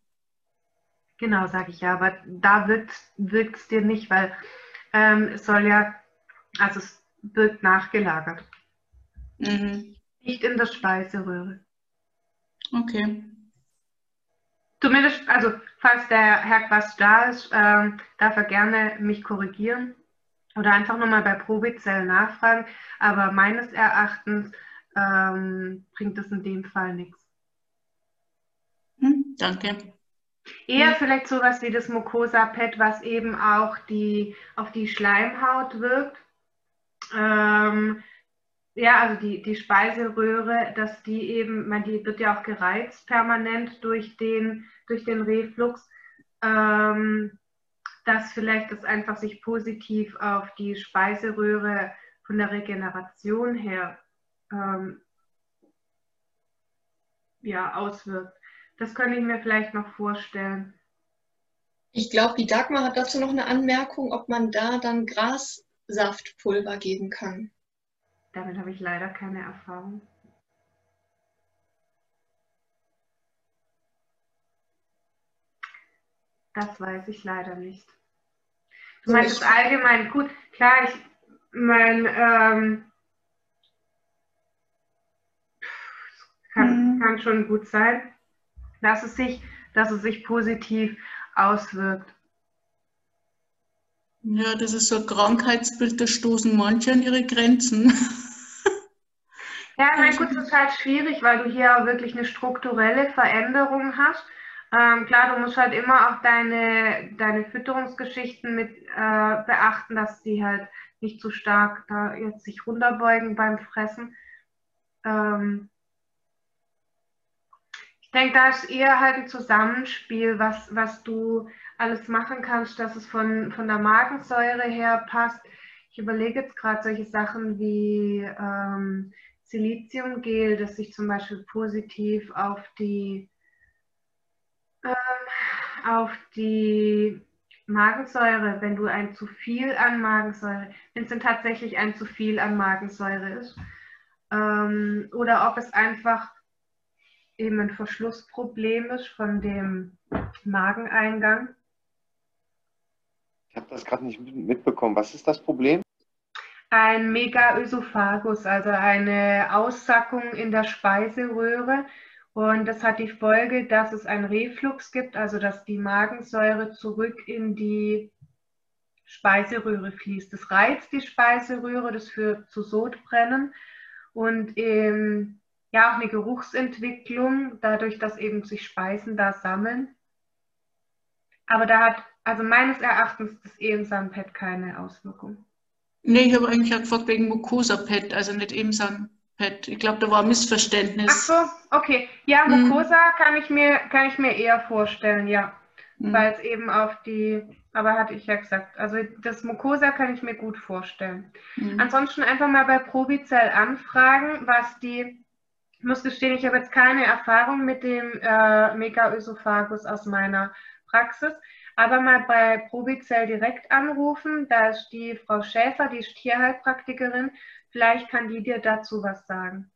Genau, sage ich ja, aber da wirkt es dir nicht, weil ähm, es soll ja, also es wird nachgelagert. Mhm. Nicht in der Speiseröhre. Okay. Zumindest, also falls der Herr Quast da ist, ähm, darf er gerne mich korrigieren oder einfach nochmal bei Probezell nachfragen. Aber meines Erachtens ähm, bringt es in dem Fall nichts. Hm, danke. Eher hm. vielleicht sowas wie das Mucosa-Pad, was eben auch die, auf die Schleimhaut wirkt. Ähm, ja, also die, die Speiseröhre, dass die eben, man, die wird ja auch gereizt permanent durch den, durch den Reflux, ähm, dass vielleicht das einfach sich positiv auf die Speiseröhre von der Regeneration her ähm, ja, auswirkt. Das könnte ich mir vielleicht noch vorstellen. Ich glaube, die Dagmar hat dazu noch eine Anmerkung, ob man da dann Grassaftpulver geben kann. Damit habe ich leider keine Erfahrung. Das weiß ich leider nicht. Du so, meinst es allgemein gut. Klar, ich mein, ähm, kann, hm. kann schon gut sein dass es sich, dass es sich positiv auswirkt. Ja, das ist so ein Krankheitsbild, da stoßen manche an ihre Grenzen. Ja, ich meine, gut, ist halt schwierig, weil du hier auch wirklich eine strukturelle Veränderung hast. Ähm, klar, du musst halt immer auch deine, deine Fütterungsgeschichten mit äh, beachten, dass die halt nicht zu stark da jetzt sich runterbeugen beim Fressen. Ähm, ich denke, da ist eher halt ein Zusammenspiel, was, was du alles machen kannst, dass es von, von der Magensäure her passt. Ich überlege jetzt gerade solche Sachen wie ähm, Siliziumgel, das sich zum Beispiel positiv auf die ähm, auf die Magensäure, wenn du ein zu viel an Magensäure, wenn es denn tatsächlich ein zu viel an Magensäure ist, ähm, oder ob es einfach eben ein Verschlussproblem ist von dem Mageneingang. Ich habe das gerade nicht mitbekommen. Was ist das Problem? Ein Megaösophagus, also eine Aussackung in der Speiseröhre. Und das hat die Folge, dass es einen Reflux gibt, also dass die Magensäure zurück in die Speiseröhre fließt. Das reizt die Speiseröhre, das führt zu Sodbrennen und ähm, ja auch eine Geruchsentwicklung, dadurch, dass eben sich Speisen da sammeln. Aber da hat, also meines Erachtens, das Ehensan-Pad keine Auswirkung. Nee, ich habe eigentlich auch gefragt wegen Mucosa-Pad, also nicht Ehensan-Pad. Ich glaube, da war ein Missverständnis. Ach so, okay. Ja, Hm. Mucosa kann ich mir, kann ich mir eher vorstellen, ja. Hm. Weil es eben auf die, aber hatte ich ja gesagt, also das Mucosa kann ich mir gut vorstellen. Hm. Ansonsten einfach mal bei Probicell anfragen, was die, ich muss gestehen, ich habe jetzt keine Erfahrung mit dem äh, Megaösophagus aus meiner Praxis, aber mal bei Probicell direkt anrufen, da ist die Frau Schäfer, die ist Tierheilpraktikerin, vielleicht kann die dir dazu was sagen.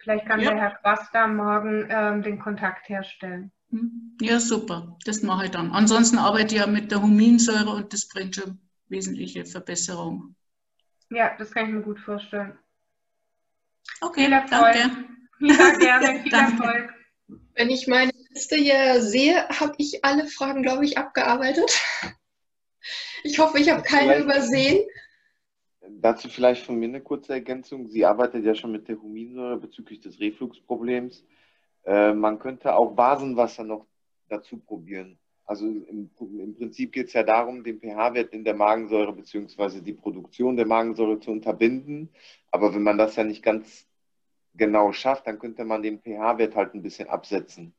Vielleicht kann Ja. der Herr Quasta morgen ähm, den Kontakt herstellen. Hm. Ja, super. Das mache ich dann. Ansonsten arbeite ich ja mit der Huminsäure und das bringt schon wesentliche Verbesserung. Ja, das kann ich mir gut vorstellen. Okay, Viel Erfolg. danke. Ja, gerne. Viel Danke. Erfolg. Wenn ich meine Liste hier sehe, habe ich alle Fragen, glaube ich, abgearbeitet. Ich hoffe, ich habe keine übersehen. Dazu vielleicht von mir eine kurze Ergänzung. Sie arbeitet ja schon mit der Huminsäure bezüglich des Refluxproblems. Äh, man könnte auch Basenwasser noch dazu probieren. Also im, im Prinzip geht es ja darum, den pH-Wert in der Magensäure bzw. die Produktion der Magensäure zu unterbinden. Aber wenn man das ja nicht ganz genau schafft, dann könnte man den pH-Wert halt ein bisschen absetzen.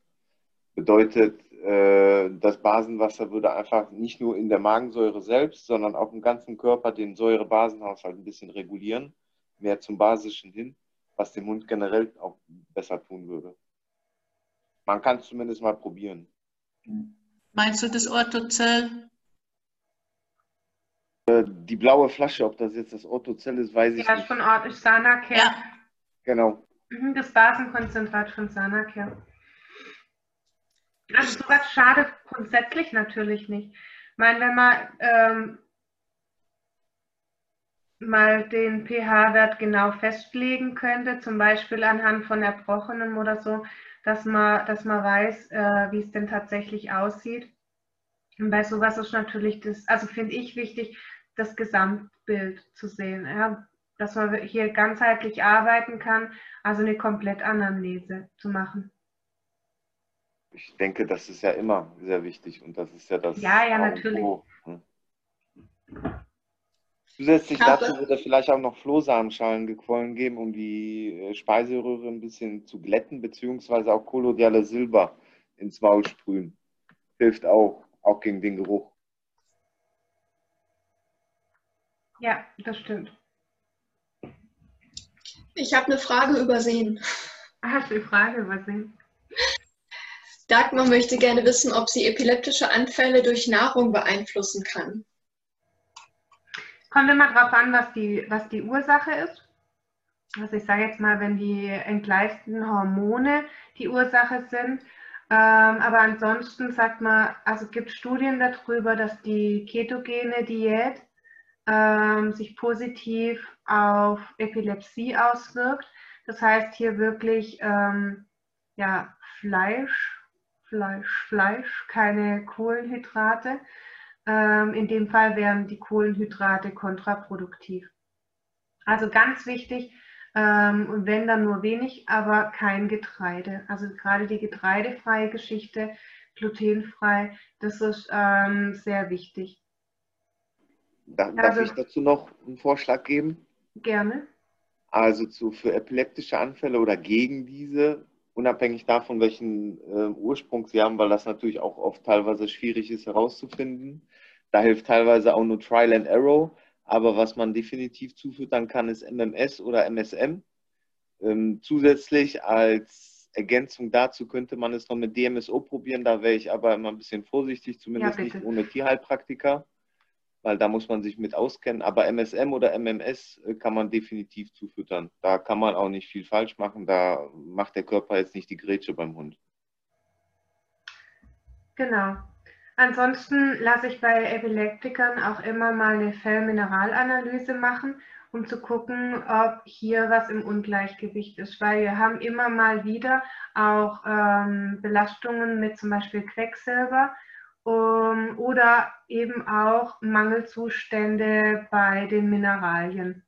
Bedeutet, äh, das Basenwasser würde einfach nicht nur in der Magensäure selbst, sondern auch im ganzen Körper den Säure-Basenhaushalt ein bisschen regulieren, mehr zum Basischen hin, was dem Hund generell auch besser tun würde. Man kann es zumindest mal probieren. Meinst du das Orthozell? Äh, Die blaue Flasche, ob das jetzt das Orthozell ist, weiß ich Ja, ist nicht. von Ort ist Sanacare. Ja. Genau. Mhm, Das Basenkonzentrat von Sanacare. Also sowas schadet grundsätzlich natürlich nicht. Ich meine, wenn man ähm, mal den pH-Wert genau festlegen könnte, zum Beispiel anhand von Erbrochenem oder so, dass man, dass man weiß, äh, wie es denn tatsächlich aussieht. Und bei sowas ist natürlich das, also finde ich wichtig, das Gesamtbild zu sehen. Ja? Dass man hier ganzheitlich arbeiten kann, also eine Komplettanamnese zu machen. Ich denke, das ist ja immer sehr wichtig und das ist ja das. Ja, ja, natürlich. Ne? Zusätzlich dazu wird er vielleicht auch noch Flohsamenschalen gequollen geben, um die äh, Speiseröhre ein bisschen zu glätten, beziehungsweise auch kolodiale Silber ins Maul sprühen. Hilft auch, auch gegen den Geruch. Ja, das stimmt. Ich habe eine Frage übersehen. Hast du die Frage übersehen? Dagmar möchte gerne wissen, ob sie epileptische Anfälle durch Nahrung beeinflussen kann. Kommt immer drauf an, was die, was die Ursache ist. Also ich sage jetzt mal, wenn die entgleisten Hormone die Ursache sind. Ähm, aber ansonsten sagt man, also es gibt Studien darüber, dass die ketogene Diät ähm, sich positiv auf Epilepsie auswirkt. Das heißt hier wirklich ähm, ja, Fleisch, Fleisch, Fleisch, keine Kohlenhydrate. Ähm, in dem Fall wären die Kohlenhydrate kontraproduktiv. Also ganz wichtig, ähm, wenn dann nur wenig, aber kein Getreide. Also gerade die getreidefreie Geschichte, glutenfrei, das ist ähm, sehr wichtig. Darf, also, ich dazu noch einen Vorschlag geben? Gerne. Also zu, für epileptische Anfälle oder gegen diese, unabhängig davon, welchen äh, Ursprung sie haben, weil das natürlich auch oft teilweise schwierig ist herauszufinden. Da hilft teilweise auch nur Trial and Error. Aber was man definitiv zufüttern kann, ist MMS oder MSM. Ähm, zusätzlich als Ergänzung dazu könnte man es noch mit DMSO probieren. Da wäre ich aber immer ein bisschen vorsichtig, zumindest ja, nicht ohne Tierheilpraktiker weil da muss man sich mit auskennen. Aber MSM oder MMS äh, kann man definitiv zufüttern. Da kann man auch nicht viel falsch machen. Da macht der Körper jetzt nicht die Grätsche beim Hund. Genau. Ansonsten lasse ich bei Epileptikern auch immer mal eine Fellmineralanalyse machen, um zu gucken, ob hier was im Ungleichgewicht ist, weil wir haben immer mal wieder auch ähm, Belastungen mit zum Beispiel Quecksilber um, oder eben auch Mangelzustände bei den Mineralien.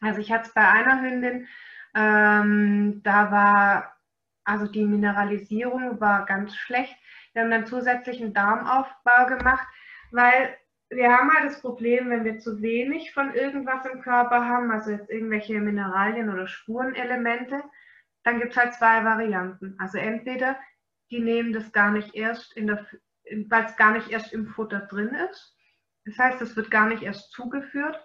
Also ich hatte es bei einer Hündin, ähm, da war, also die Mineralisierung war ganz schlecht. Wir haben dann zusätzlichen Darmaufbau gemacht, weil wir haben halt das Problem, wenn wir zu wenig von irgendwas im Körper haben, also jetzt irgendwelche Mineralien oder Spurenelemente, dann gibt es halt zwei Varianten. Also entweder die nehmen das gar nicht erst in der weil es gar nicht erst im Futter drin ist. Das heißt, es wird gar nicht erst zugeführt.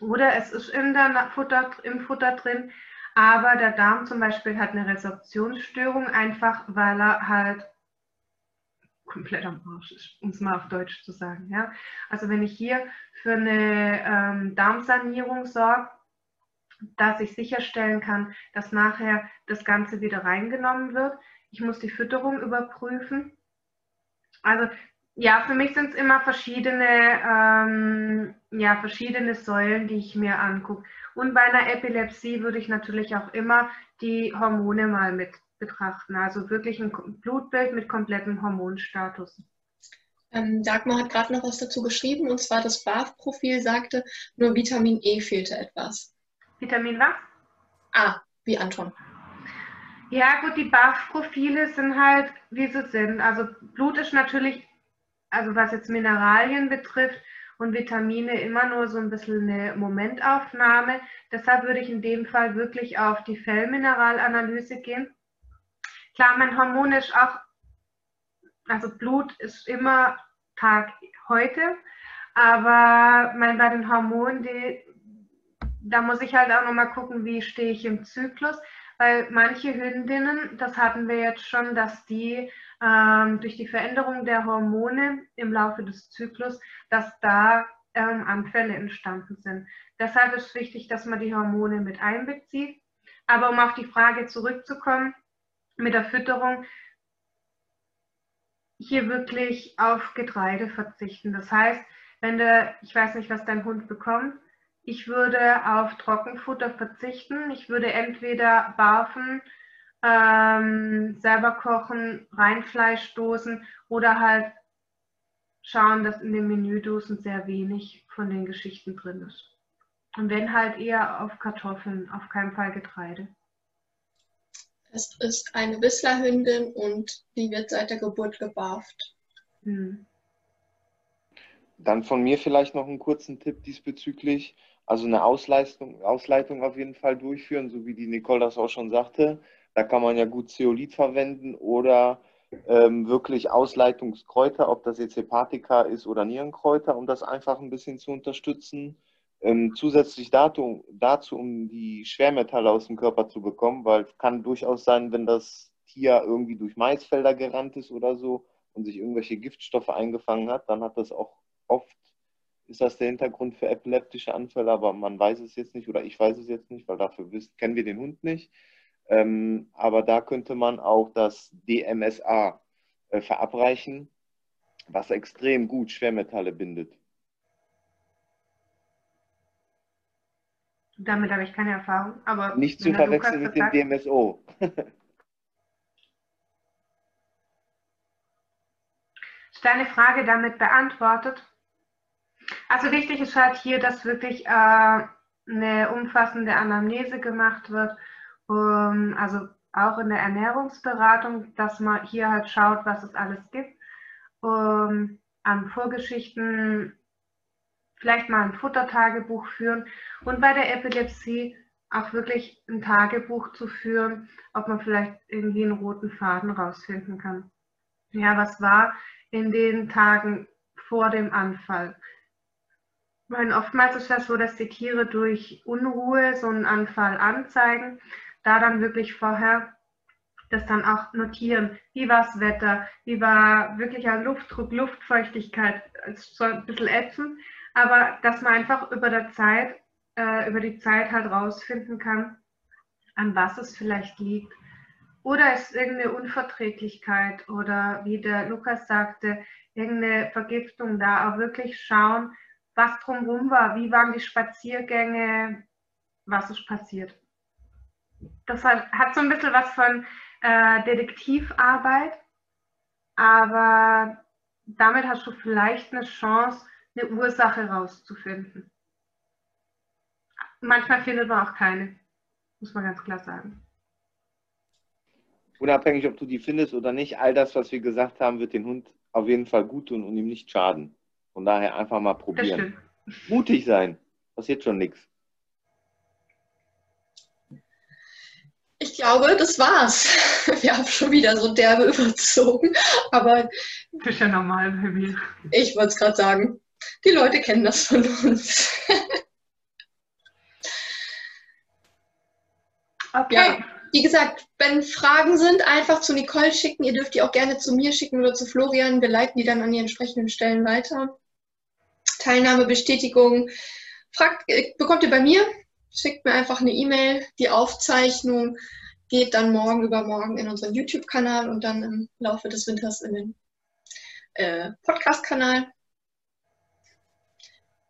Oder es ist in der Futter, im Futter drin, aber der Darm zum Beispiel hat eine Resorptionsstörung, einfach weil er halt komplett am Arsch ist, um es mal auf Deutsch zu sagen. Ja? Also wenn ich hier für eine ähm, Darmsanierung sorge, dass ich sicherstellen kann, dass nachher das Ganze wieder reingenommen wird. Ich muss die Fütterung überprüfen. Also ja, für mich sind es immer verschiedene, ähm, ja, verschiedene Säulen, die ich mir angucke. Und bei einer Epilepsie würde ich natürlich auch immer die Hormone mal mit betrachten. Also wirklich ein Blutbild mit komplettem Hormonstatus. Ähm, Dagmar hat gerade noch was dazu geschrieben, und zwar das BAF-Profil sagte, nur Vitamin E fehlte etwas. Vitamin was? Ah, wie Anton. Ja, gut, die BAF-Profile sind halt, wie sie sind. Also Blut ist natürlich, also was jetzt Mineralien betrifft und Vitamine, immer nur so ein bisschen eine Momentaufnahme. Deshalb würde ich in dem Fall wirklich auf die Fellmineralanalyse gehen. Klar, mein Hormon ist auch, also Blut ist immer Tag heute, aber mein, bei den Hormonen, die, da muss ich halt auch nochmal gucken, wie stehe ich im Zyklus weil manche Hündinnen, das hatten wir jetzt schon, dass die ähm, durch die Veränderung der Hormone im Laufe des Zyklus, dass da ähm, Anfälle entstanden sind. Deshalb ist es wichtig, dass man die Hormone mit einbezieht. Aber um auf die Frage zurückzukommen, mit der Fütterung, hier wirklich auf Getreide verzichten. Das heißt, wenn du, ich weiß nicht, was dein Hund bekommt, ich würde auf Trockenfutter verzichten. Ich würde entweder barfen, ähm, selber kochen, Reinfleischdosen oder halt schauen, dass in den Menüdosen sehr wenig von den Geschichten drin ist. Und wenn halt eher auf Kartoffeln, auf keinen Fall Getreide. Es ist eine Whistlerhündin und die wird seit der Geburt gebarft. Hm. Dann von mir vielleicht noch einen kurzen Tipp diesbezüglich. Also eine Ausleitung, Ausleitung auf jeden Fall durchführen, so wie die Nicole das auch schon sagte. Da kann man ja gut Zeolit verwenden oder ähm, wirklich Ausleitungskräuter, ob das jetzt Hepatika ist oder Nierenkräuter, um das einfach ein bisschen zu unterstützen. Ähm, zusätzlich dazu, dazu, um die Schwermetalle aus dem Körper zu bekommen, weil es kann durchaus sein, wenn das Tier irgendwie durch Maisfelder gerannt ist oder so und sich irgendwelche Giftstoffe eingefangen hat, dann hat das auch oft ist das der Hintergrund für epileptische Anfälle, aber man weiß es jetzt nicht oder ich weiß es jetzt nicht, weil dafür wissen, kennen wir den Hund nicht. Ähm, aber da könnte man auch das DMSA äh, verabreichen, was extrem gut Schwermetalle bindet. Damit habe ich keine Erfahrung, aber nicht zu verwechseln mit dem DMSO. ist deine Frage damit beantwortet? Also wichtig ist halt hier, dass wirklich äh, eine umfassende Anamnese gemacht wird, um, also auch in der Ernährungsberatung, dass man hier halt schaut, was es alles gibt, um, an Vorgeschichten, vielleicht mal ein Futtertagebuch führen und bei der Epilepsie auch wirklich ein Tagebuch zu führen, ob man vielleicht irgendwie einen roten Faden rausfinden kann. Ja, was war in den Tagen vor dem Anfall? Weil oftmals ist das so, dass die Tiere durch Unruhe so einen Anfall anzeigen, da dann wirklich vorher das dann auch notieren. Wie war das Wetter? Wie war wirklicher Luftdruck, Luftfeuchtigkeit? So ein bisschen ätzend, aber dass man einfach über der Zeit, äh, über die Zeit halt rausfinden kann, an was es vielleicht liegt. Oder ist irgendeine Unverträglichkeit oder wie der Lukas sagte, irgendeine Vergiftung da, auch wirklich schauen, was drumherum war, wie waren die Spaziergänge, was ist passiert. Das hat, hat so ein bisschen was von äh, Detektivarbeit, aber damit hast du vielleicht eine Chance, eine Ursache rauszufinden. Manchmal findet man auch keine, muss man ganz klar sagen. Unabhängig, ob du die findest oder nicht, all das, was wir gesagt haben, wird den Hund auf jeden Fall gut tun und ihm nicht schaden. Von daher einfach mal probieren. Mutig sein. Passiert schon nichts. Ich glaube, das war's. Wir haben schon wieder so derbe überzogen. Aber. Das ist ja normal bei mir. Ich wollte es gerade sagen. Die Leute kennen das von uns. okay. Ja, wie gesagt, wenn Fragen sind, einfach zu Nicole schicken. Ihr dürft die auch gerne zu mir schicken oder zu Florian. Wir leiten die dann an die entsprechenden Stellen weiter. Teilnahmebestätigung fragt, äh, bekommt ihr bei mir. Schickt mir einfach eine E-Mail. Die Aufzeichnung geht dann morgen übermorgen in unseren YouTube-Kanal und dann im Laufe des Winters in den äh, Podcast-Kanal.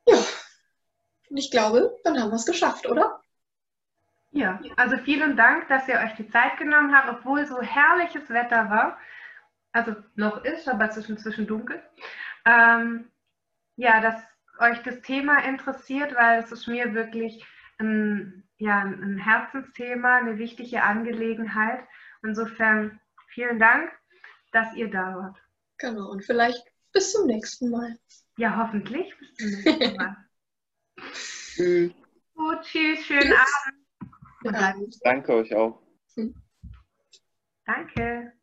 Ja, und ich glaube, dann haben wir es geschafft, oder? Ja, also vielen Dank, dass ihr euch die Zeit genommen habt, obwohl so herrliches Wetter war. Also noch ist, aber es ist inzwischen dunkel. Ähm, ja, dass euch das Thema interessiert, weil es ist mir wirklich ein, ja, ein Herzensthema, eine wichtige Angelegenheit. Insofern vielen Dank, dass ihr da wart. Genau, und vielleicht bis zum nächsten Mal. Ja, hoffentlich bis zum nächsten Mal. tschüss. Gut, tschüss, schönen tschüss. Abend. Danke euch auch. Danke.